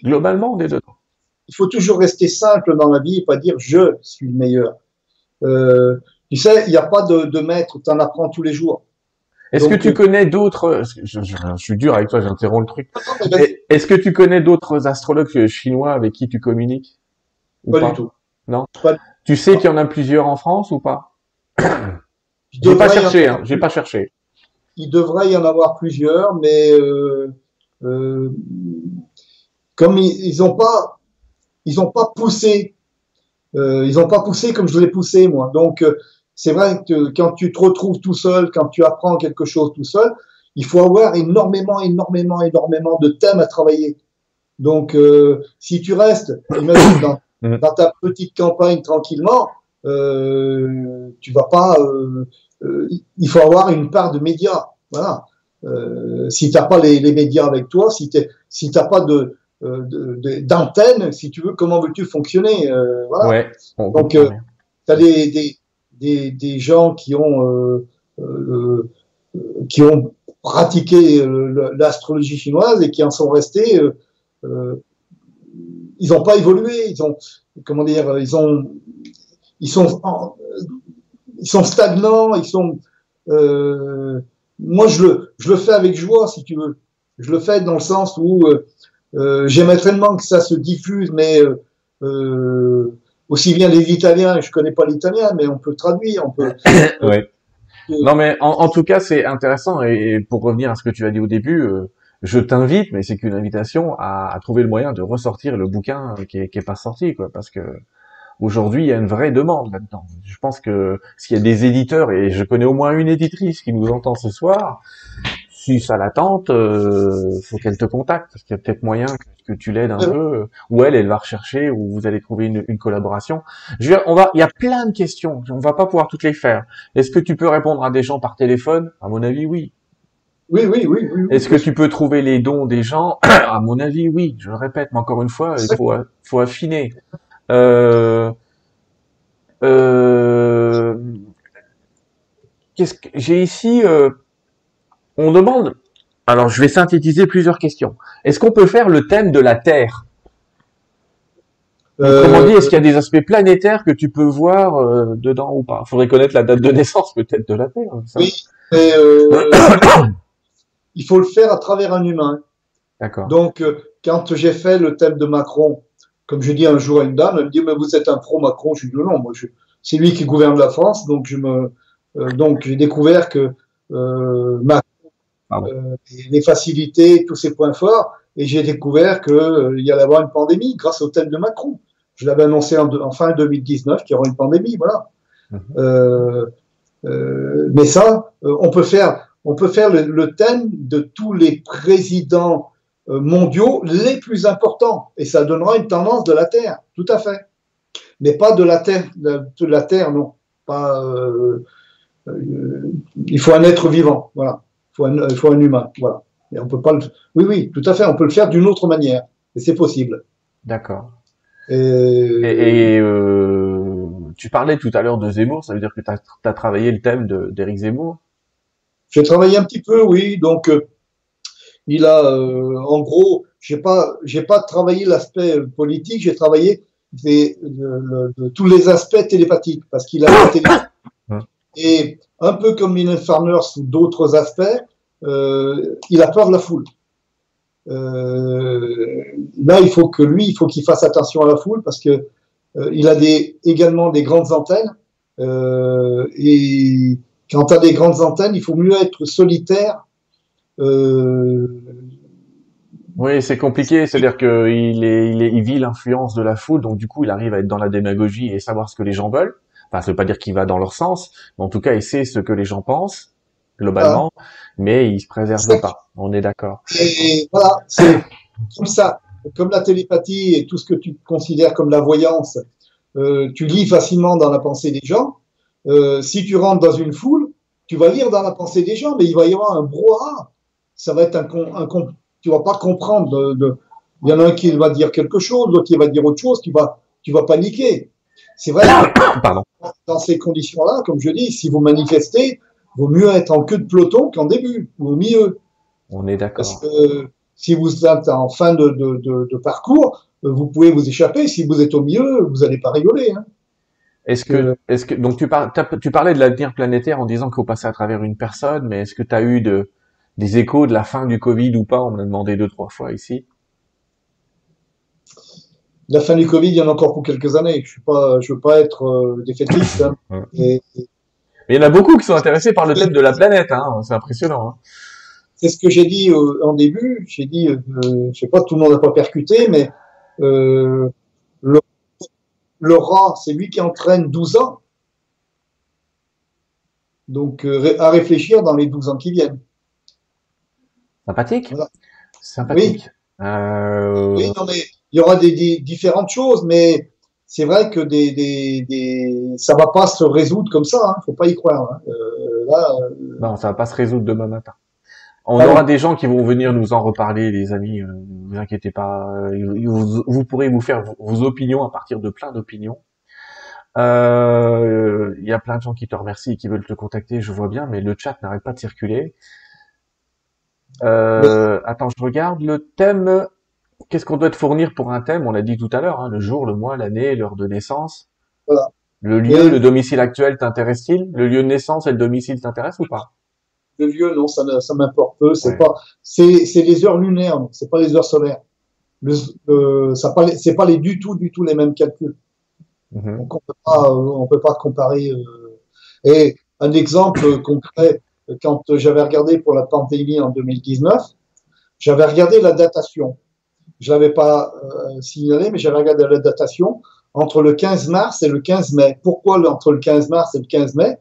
Globalement, on est dedans. Il faut toujours rester simple dans la vie et pas dire je suis le meilleur. Euh, tu sais, il n'y a pas de, de maître, tu en apprends tous les jours. Est-ce que tu euh, connais d'autres je, je, suis dur avec toi, j'interromps le truc. Est-ce que tu connais d'autres astrologues chinois avec qui tu communiques pas, du tout. Non. Tu sais qu'il y en a plusieurs en France ou pas J'ai pas cherché, hein, j'ai pas cherché. Il devrait y en avoir plusieurs, mais euh, euh, comme ils n'ont pas, ils ont pas poussé, euh, ils ont pas poussé comme je l'ai poussé moi. Donc euh, c'est vrai que quand tu te retrouves tout seul, quand tu apprends quelque chose tout seul, il faut avoir énormément, énormément, énormément de thèmes à travailler. Donc, euh, si tu restes, imagine dans Mm. dans ta petite campagne tranquillement, euh, tu vas pas. Euh, euh, il faut avoir une part de médias. Voilà. Euh, si t'as pas les, les, médias avec toi, si t'es, si t'as pas de d'antenne, si tu veux, comment veux-tu fonctionner Voilà. Ouais, Donc, tu as des, des, des, des, gens qui ont qui ont pratiqué l'astrologie chinoise et qui en sont restés euh, ils n'ont pas évolué, ils ont, comment dire, ils ont, ils sont, ils sont stagnants, ils sont. Euh, moi, je le, je le fais avec joie, si tu veux. Je le fais dans le sens où euh, euh j'aimerais tellement que ça se diffuse, mais euh, euh aussi bien les Italiens, je connais pas l'italien, mais on peut traduire, on peut. ouais. Non, mais en, en tout cas, c'est intéressant. Et, pour revenir à ce que tu as dit au début, je t'invite, mais c'est qu'une invitation à, trouver le moyen de ressortir le bouquin qui est, qui est pas sorti, quoi, parce que aujourd'hui il y a une vraie demande là-dedans. Je pense que s'il y a des éditeurs et je connais au moins une éditrice qui nous entend ce soir, si ça l'attente, euh, faut qu'elle te contacte parce qu'il y a peut-être moyen que, tu l'aides un peu, ou elle, elle va rechercher, ou vous allez trouver une, une collaboration. Je vais, on va, il y a plein de questions, on va pas pouvoir toutes les faire. Est-ce que tu peux répondre à des gens par téléphone? À mon avis, oui. Oui, oui, oui. oui, oui. Est-ce que tu peux trouver les dons des gens? À mon avis, oui. Je le répète, mais encore une fois, il faut, faut affiner. Euh, euh, qu'est-ce que j'ai ici euh, On demande. Alors, je vais synthétiser plusieurs questions. Est-ce qu'on peut faire le thème de la Terre? Euh, Comment dit Est-ce qu'il y a des aspects planétaires que tu peux voir euh, dedans ou pas? Faudrait connaître la date de naissance peut-être de la Terre. ça. Oui. mais, euh, il faut le faire à travers un humain. D'accord. Donc, euh, quand j'ai fait le thème de Macron, comme je dis un jour à une dame, elle me dit mais vous êtes un pro Macron. Je dis non, moi je, c'est lui qui gouverne la France, donc je me, euh, donc j'ai découvert que euh, Macron, Euh, les facilités, tous ses points forts, et j'ai découvert que euh, il y allait avoir une pandémie grâce au thème de Macron. Je l'avais annoncé en, fin 2019 qu'il y aura une pandémie, voilà. Mhm. Euh, euh, mais ça, euh, on peut faire, on peut faire le, le thème de tous les présidents mondiaux les plus importants, et ça donnera une tendance de la Terre, tout à fait. Mais pas de la Terre, de, de la Terre, non. Pas. il faut un être vivant, voilà. Il faut un, il faut un humain, voilà. Et on peut pas le. Oui, oui, tout à fait. On peut le faire d'une autre manière, et c'est possible. D'accord. Et, Et, et, euh, tu parlais tout à l'heure de Zemmour, ça veut dire que tu as, travaillé le thème de- d'Éric Zemmour? J'ai travaillé un petit peu, oui. Donc, euh, il a, euh, en gros, j'ai pas, j'ai pas travaillé l'aspect politique, j'ai travaillé des- le- de tous les aspects télépathiques, parce qu'il a la télé- Ouais. Et un peu comme Mylène Farmer sous d'autres aspects, euh, il a peur de la foule. Euh, là, il faut que lui, il faut qu'il fasse attention à la foule parce que euh, il a des, également des grandes antennes. Euh, et quand tu as des grandes antennes, il faut mieux être solitaire. Euh, Oui, c'est compliqué, c'est-à-dire que il est, il est, il vit l'influence de la foule, donc du coup, il arrive à être dans la démagogie et savoir ce que les gens veulent. Enfin, ça veut pas dire qu'il va dans leur sens, mais en tout cas, il sait ce que les gens pensent globalement, mais il se préserve pas. On est d'accord. Et voilà, c'est comme ça, comme la télépathie et tout ce que tu considères comme la voyance, euh, tu lis facilement dans la pensée des gens. Euh, si tu rentres dans une foule, tu vas lire dans la pensée des gens, mais il va y avoir un brouhaha. Ça va être un, con, un con- tu vas pas comprendre. De, de- il y en a un qui va dire quelque chose, l'autre qui va dire autre chose, tu vas, tu vas paniquer. C'est vrai que Pardon. dans ces conditions-là, comme je dis, si vous manifestez, vaut mieux être en queue de peloton qu'en début ou au milieu. On est Parce d'accord. que si vous êtes en fin de, de, de, de parcours, vous pouvez vous échapper. Si vous êtes au milieu, vous n'allez pas rigoler. Hein. Est-ce que, est-ce que, donc tu, par- t'as- tu parlais de l'avenir planétaire en disant qu'il faut passer à travers une personne, mais est-ce que tu as eu de, des échos de la fin du Covid ou pas? On me l'a demandé deux, trois fois ici. La fin du Covid, il y en a encore pour quelques années. Je ne veux pas être euh, défaitiste. Hein. Et, Mais il y en a beaucoup qui sont intéressés par le thème de la planète, hein. C'est impressionnant. Hein. c'est ce que j'ai dit euh, en début. J'ai dit, euh, je sais pas, tout le monde n'a pas percuté, mais euh, le, le rat, c'est lui qui entraîne 12 ans. Donc, euh, à réfléchir dans les 12 ans qui viennent. Sympathique. Voilà. Sympathique. Euh, Oui, non, mais il y aura des, des différentes choses, mais c'est vrai que des, des, des, ça va pas se résoudre comme ça. Hein, faut pas y croire. Hein. Euh, là, euh, Non, ça va pas se résoudre demain matin. On Ah aura oui. des gens qui vont venir nous en reparler, les amis. euh, Ne vous inquiétez pas. Vous, vous pourrez vous faire vos, opinions à partir de plein d'opinions. Euh, Il y a plein de gens qui te remercient et qui veulent te contacter, je vois bien, mais le chat n'arrête pas de circuler. Euh, attends, je regarde le thème. Qu'est-ce qu'on doit te fournir pour un thème? On l'a dit tout à l'heure, hein, le jour, le mois, l'année, l'heure de naissance. Voilà. Le lieu, le domicile actuel t'intéresse-t-il? Le lieu de naissance et le domicile t'intéressent ou pas? Le lieu, non, ça, m'importe peu. C'est Ouais. pas, c'est, c'est les heures lunaires, c'est pas les heures solaires. Le, euh, ça pas, c'est pas les du tout, du tout les mêmes calculs. Mhm. Donc on peut pas, on peut pas comparer. euh. Et un exemple concret, quand j'avais regardé pour la pandémie en 2019, j'avais regardé la datation. Je l'avais pas euh, signalé, mais j'avais regardé la datation entre le 15 mars et le 15 mai. Pourquoi entre le 15 mars et le 15 mai?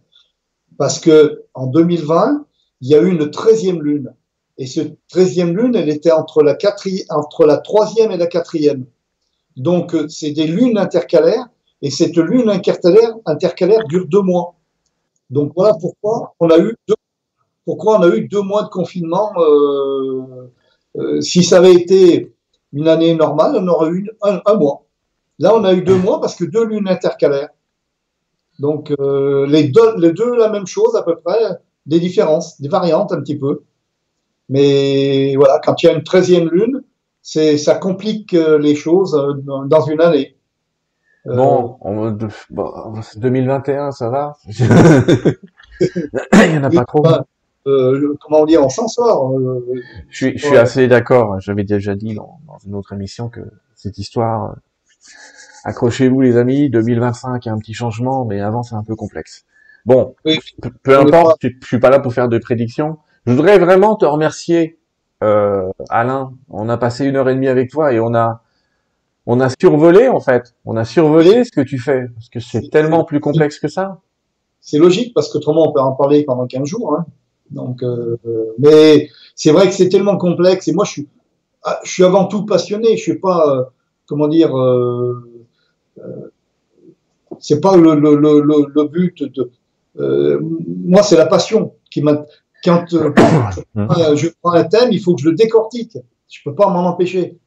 Parce que en 2020, il y a eu une treizième lune. Et cette treizième lune, elle était entre la, quatri- entre la troisième et la quatrième. Donc, euh, c'est des lunes intercalaires. Et cette lune intercalaire, dure deux mois. Donc, voilà pourquoi on a eu deux, pourquoi on a eu deux mois de confinement euh, Si ça avait été une année normale, on aurait eu un, un mois. Là, on a eu deux mois parce que deux lunes intercalaires. Donc, euh, les, deux, les deux, la même chose à peu près, des différences, des variantes un petit peu. Mais voilà, quand il y a une treizième lune, c'est ça complique euh, les choses euh, dans une année. Euh, Bon, on- bon, 2021, ça va? Il y en a pas trop. Euh, comment dire, on s'en sort. euh, Je suis, je suis Ouais. assez d'accord. J'avais déjà dit dans, dans une autre émission que cette histoire, euh, accrochez-vous les amis, 2025, il y a un petit changement, mais avant c'est un peu complexe. Bon, Oui. peu, importe, je je suis pas là pour faire de prédictions. Je voudrais vraiment te remercier, euh, Alain. On a passé une heure et demie avec toi et on a, on a survolé en fait. On a survolé ce que tu fais parce que c'est tellement plus complexe que ça. c'est logique parce qu'autrement on peut en parler pendant 15 jours. Hein. Donc, euh, mais c'est vrai que c'est tellement complexe et moi je suis, ah, je suis avant tout passionné. Je suis pas, euh, comment dire, euh, euh, c'est pas le, le, le, le, but de. euh, moi, c'est la passion qui m'a. Quand euh, euh, je prends un thème, il faut que je le décortique. Je peux pas m'en empêcher.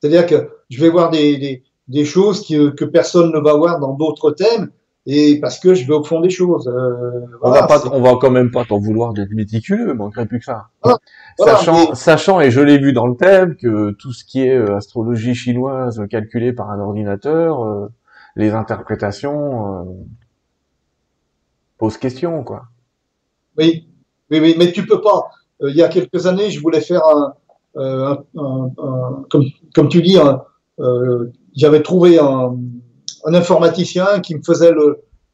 C'est-à-dire que je vais voir des, des, des choses qui, que personne ne va voir dans d'autres thèmes et parce que je vais au fond des choses. Euh, On voilà, va pas, on va quand même pas t'en vouloir d'être méticuleux, manquerait plus que ça. Ah, voilà, sachant, mais- sachant, et je l'ai vu dans le thème, que tout ce qui est euh, astrologie chinoise euh, calculée par un ordinateur, euh, les interprétations euh, posent question, quoi. Oui, oui, oui, mais tu peux pas. Euh, il y a quelques années, je voulais faire un, un, un- un- comme, comme tu dis, un, euh, j'avais trouvé un, un informaticien qui me faisait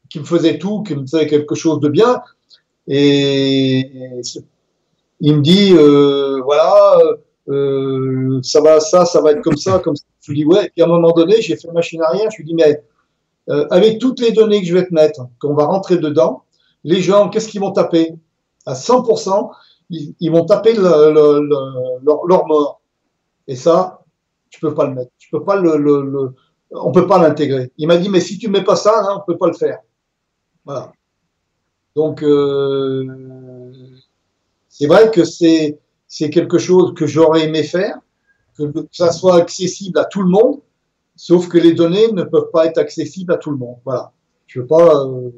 qui me faisait tout, qui me faisait quelque chose de bien, et, il me dit, euh, voilà, euh, ça va, ça, ça va être comme ça, comme ça. Je lui dis ouais. Et puis à un moment donné, j'ai fait machine arrière. Je lui dis mais euh, avec toutes les données que je vais te mettre, qu'on va rentrer dedans, les gens, qu'est-ce qu'ils vont taper? À 100%, ils, ils vont taper le, le- le- leur, leur mort. Et ça, tu peux pas le mettre. Tu peux pas le- on peut pas l'intégrer. Il m'a dit, mais si tu mets pas ça, hein, on peut pas le faire. Voilà. Donc, euh, c'est vrai que c'est, quelque chose que j'aurais aimé faire, que, ça soit accessible à tout le monde, sauf que les données ne peuvent pas être accessibles à tout le monde. Voilà. Je veux pas, euh,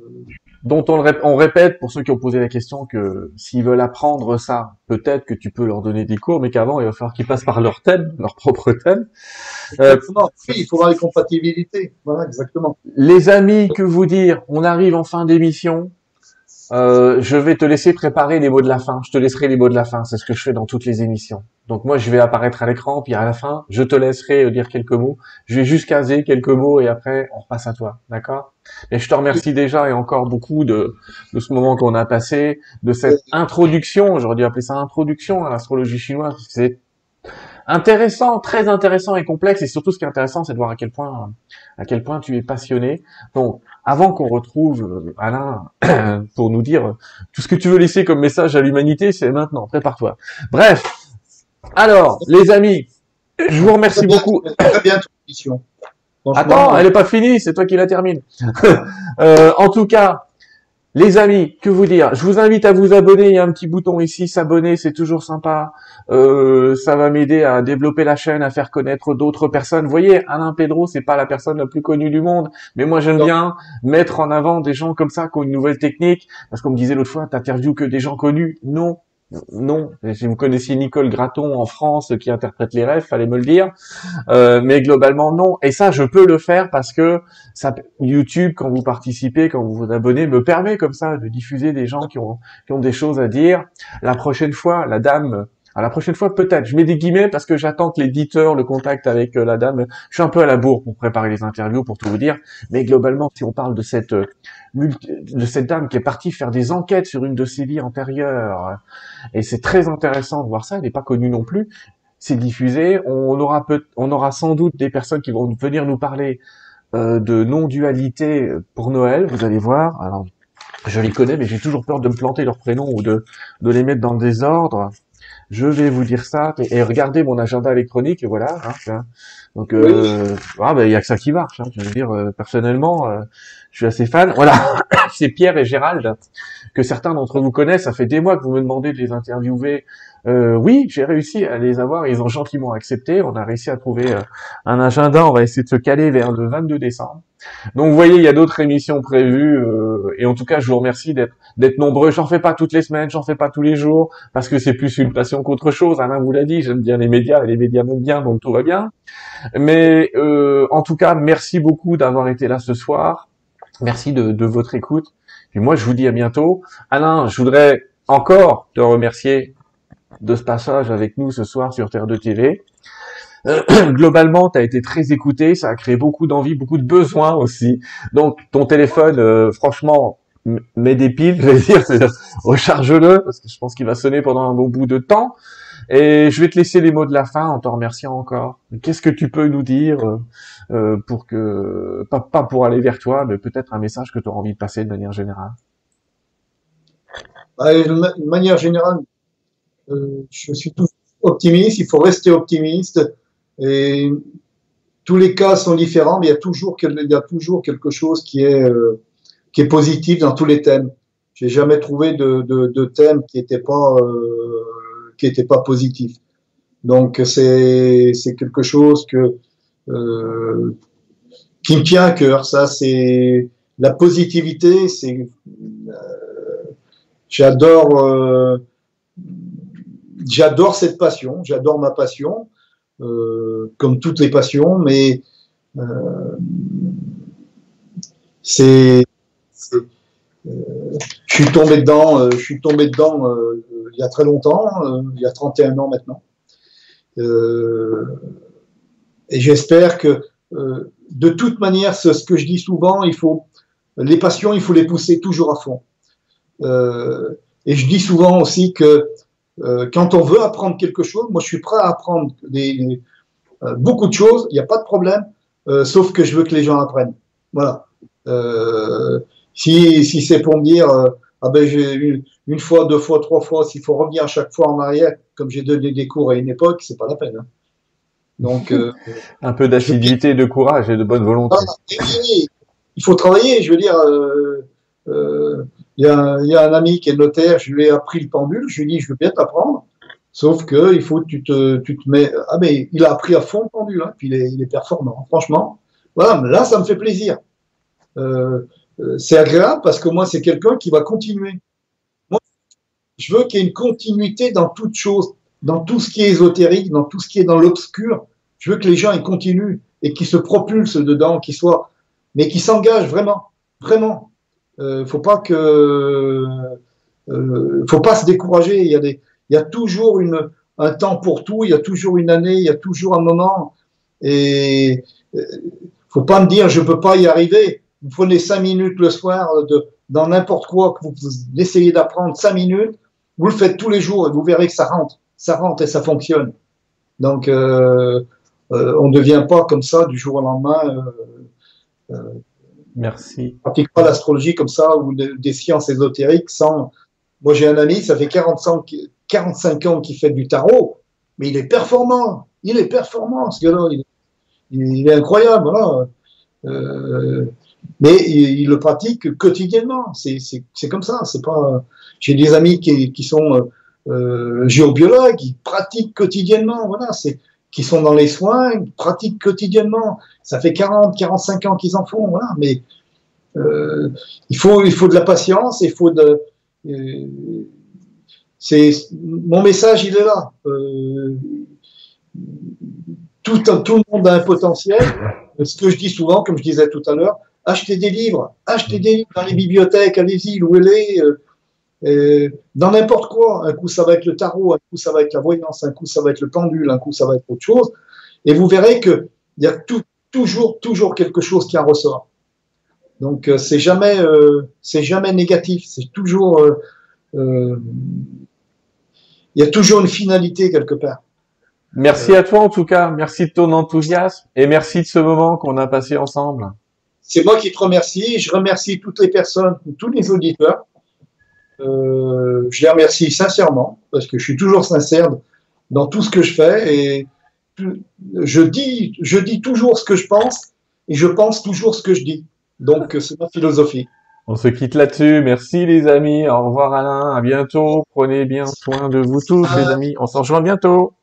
Dont on, le rép- on répète pour ceux qui ont posé la question que s'ils veulent apprendre ça, peut-être que tu peux leur donner des cours, mais qu'avant il va falloir qu'ils passent par leur thème, leur propre thème. Euh. Oui, il faudra les compatibilités. Voilà, exactement. Les amis, que vous dire? On arrive en fin d'émission. Euh, je vais te laisser préparer les mots de la fin. Je te laisserai les mots de la fin. C'est ce que je fais dans toutes les émissions. Donc moi, je vais apparaître à l'écran, puis à la fin, je te laisserai euh, dire quelques mots. Je vais juste caser quelques mots et après, on repasse à toi. D'accord? Et je te remercie déjà et encore beaucoup de, de ce moment qu'on a passé, de cette introduction. J'aurais dû appeler ça introduction à l'astrologie chinoise. C'est intéressant, très intéressant et complexe. Et surtout, ce qui est intéressant, c'est de voir à quel point, à quel point tu es passionné. Donc, avant qu'on retrouve euh, Alain pour nous dire tout ce que tu veux laisser comme message à l'humanité, c'est maintenant. Prépare-toi. Bref. Alors, les amis, je vous remercie beaucoup. Très bien, Attends, elle est pas finie, c'est toi qui la termine. Euh, en tout cas, les amis, que vous dire? Je vous invite à vous abonner. Il y a un petit bouton ici, s'abonner, c'est toujours sympa. Euh, ça va m'aider à développer la chaîne, à faire connaître d'autres personnes. Vous voyez, Alain Pedro, c'est pas la personne la plus connue du monde, mais moi j'aime bien mettre en avant des gens comme ça qui ont une nouvelle technique. Parce qu'on me disait l'autre fois, t'interviews que des gens connus. Non, non. Si vous connaissiez Nicole Gratton en France qui interprète les rêves, fallait me le dire. Euh, mais globalement non. Et ça, je peux le faire parce que YouTube, quand vous participez, quand vous vous abonnez, me permet comme ça de diffuser des gens qui ont, qui ont des choses à dire. La prochaine fois, la dame, à la prochaine fois peut-être, je mets des guillemets parce que j'attends que l'éditeur le contacte avec euh, la dame. Je suis un peu à la bourre pour préparer les interviews, pour tout vous dire. Mais globalement, si on parle de cette euh, de cette dame qui est partie faire des enquêtes sur une de ses vies antérieures, et c'est très intéressant de voir ça. Elle n'est pas connue non plus. C'est diffusé. On aura peut, on aura sans doute des personnes qui vont venir nous parler euh, de non-dualité pour Noël. Vous allez voir. Alors, je les connais, mais j'ai toujours peur de me planter leurs prénoms ou de, de les mettre dans le désordre. Je vais vous dire ça. Et regardez mon agenda électronique, et voilà. Hein, Donc, euh, ah, ben, il y a que ça qui marche. Hein, je veux dire, euh, personnellement, euh, je suis assez fan. Voilà, c'est Pierre et Gérald que certains d'entre vous connaissent. Ça fait des mois que vous me demandez de les interviewer. Euh, oui, j'ai réussi à les avoir. Ils ont gentiment accepté. On a réussi à trouver un agenda. On va essayer de se caler vers le 22 décembre. Donc, vous voyez, il y a d'autres émissions prévues. Euh, et en tout cas, je vous remercie d'être d'être nombreux. J'en fais pas toutes les semaines, j'en fais pas tous les jours, parce que c'est plus une passion qu'autre chose. Alain vous l'a dit, j'aime bien les médias et les médias m'aiment bien, donc tout va bien. Mais en tout cas, merci beaucoup d'avoir été là ce soir. Merci de, de votre écoute. Et moi, je vous dis à bientôt. Alain, je voudrais encore te remercier de ce passage avec nous ce soir sur Terre de TV. Euh, globalement, tu as été très écouté, ça a créé beaucoup d'envie, beaucoup de besoins aussi. Donc, ton téléphone, euh, franchement, met des piles, je vais dire, recharge-le, parce que je pense qu'il va sonner pendant un bon bout de temps. Et je vais te laisser les mots de la fin en te remerciant encore. Qu'est-ce que tu peux nous dire euh, pour que, pas, pas, pour aller vers toi, mais peut-être un message que tu auras envie de passer de manière générale? Bah, De manière générale, euh, je suis optimiste, il faut rester optimiste. Et tous les cas sont différents, mais il y a toujours, quelque chose qui est, euh, qui est positif dans tous les thèmes. J'ai jamais trouvé de, thème qui n'était pas euh, pas positif. Donc c'est quelque chose euh, qui me tient à cœur. Ça c'est la positivité. J'adore cette passion. J'adore ma passion comme toutes les passions, mais euh, c'est je suis tombé dedans, je suis tombé dedans il y a très longtemps, euh, il y a 31 ans maintenant. Euh, et j'espère que, euh, de toute manière, ce, ce, que je dis souvent, il faut les passions, il faut les pousser toujours à fond. et je dis souvent aussi que quand on veut apprendre quelque chose, moi je suis prêt à apprendre des, beaucoup de choses, il n'y a pas de problème, sauf que je veux que les gens apprennent. Voilà. si si c'est pour me dire ah ben j'ai une, une, fois, deux fois, trois fois, s'il faut revenir à chaque fois en arrière, comme j'ai donné des cours à une époque, c'est pas la peine. Hein. Donc euh, un peu d'assiduité, de courage et de bonne volonté. Il faut travailler. Je veux dire, il y, a un ami qui est notaire, je lui ai appris le pendule, je lui ai dit, je veux bien t'apprendre. Sauf que il faut que tu te, tu te mets. Ah mais il a appris à fond le pendule, hein, puis il est, il est performant. Franchement, voilà, là ça me fait plaisir. Euh, euh, c'est agréable parce que moi, c'est quelqu'un qui va continuer. Moi, je veux qu'il y ait une continuité dans toute chose, dans tout ce qui est ésotérique, dans tout ce qui est dans l'obscur. Je veux que les gens ils continuent et qu'ils se propulsent dedans, qu'ils soient, mais qu'ils s'engagent vraiment, vraiment. Euh, faut pas que, euh, faut pas se décourager. Il y a des, il y a toujours une, un temps pour tout. Il y a toujours une année. Il y a toujours un moment. Et euh, faut pas me dire je peux pas y arriver vous prenez cinq minutes le soir de, dans n'importe quoi que vous essayez d'apprendre cinq minutes, vous le faites tous les jours et vous verrez que ça rentre, ça rentre et ça fonctionne. Donc, euh, on ne devient pas comme ça du jour au lendemain. Merci. Pratique pas l'astrologie comme ça ou des sciences ésotériques sans. Moi, j'ai un ami, ça fait 45, 45 ans qu'il fait du tarot, mais il est performant. Il est performant, ce gars-là. Il, est incroyable, voilà. Euh, mais il, le pratique quotidiennement. C'est comme ça. C'est pas. J'ai des amis qui, qui sont euh, euh, géobiologues, ils pratiquent quotidiennement. Voilà, c'est qui sont dans les soins, pratiquent quotidiennement. Ça fait 40, 45 ans qu'ils en font. Voilà, mais euh, il faut il faut de la patience. Il faut de euh, mon message, il est là. Euh, tout, tout le monde a un potentiel. Ce que je dis souvent, comme je disais tout à l'heure, achetez des livres, achetez des livres dans les bibliothèques, allez-y, louez-les, euh, dans n'importe quoi. Un coup, ça va être le tarot, un coup, ça va être la voyance, un coup, ça va être le pendule, un coup, ça va être autre chose. Et vous verrez qu'il y a tout, toujours, toujours quelque chose qui en ressort. Donc, euh, c'est jamais, c'est jamais négatif. C'est toujours, il y a toujours une finalité quelque part. Merci à toi en tout cas, merci de ton enthousiasme et merci de ce moment qu'on a passé ensemble. C'est moi qui te remercie. Je remercie toutes les personnes, tous les auditeurs. Euh, je les remercie sincèrement parce que je suis toujours sincère dans tout ce que je fais et je dis, je dis toujours ce que je pense et je pense toujours ce que je dis. Donc, c'est ma philosophie. On se quitte là-dessus. Merci les amis. Au revoir Alain. À bientôt. Prenez bien soin de vous tous les amis. On s'en rejoint bientôt.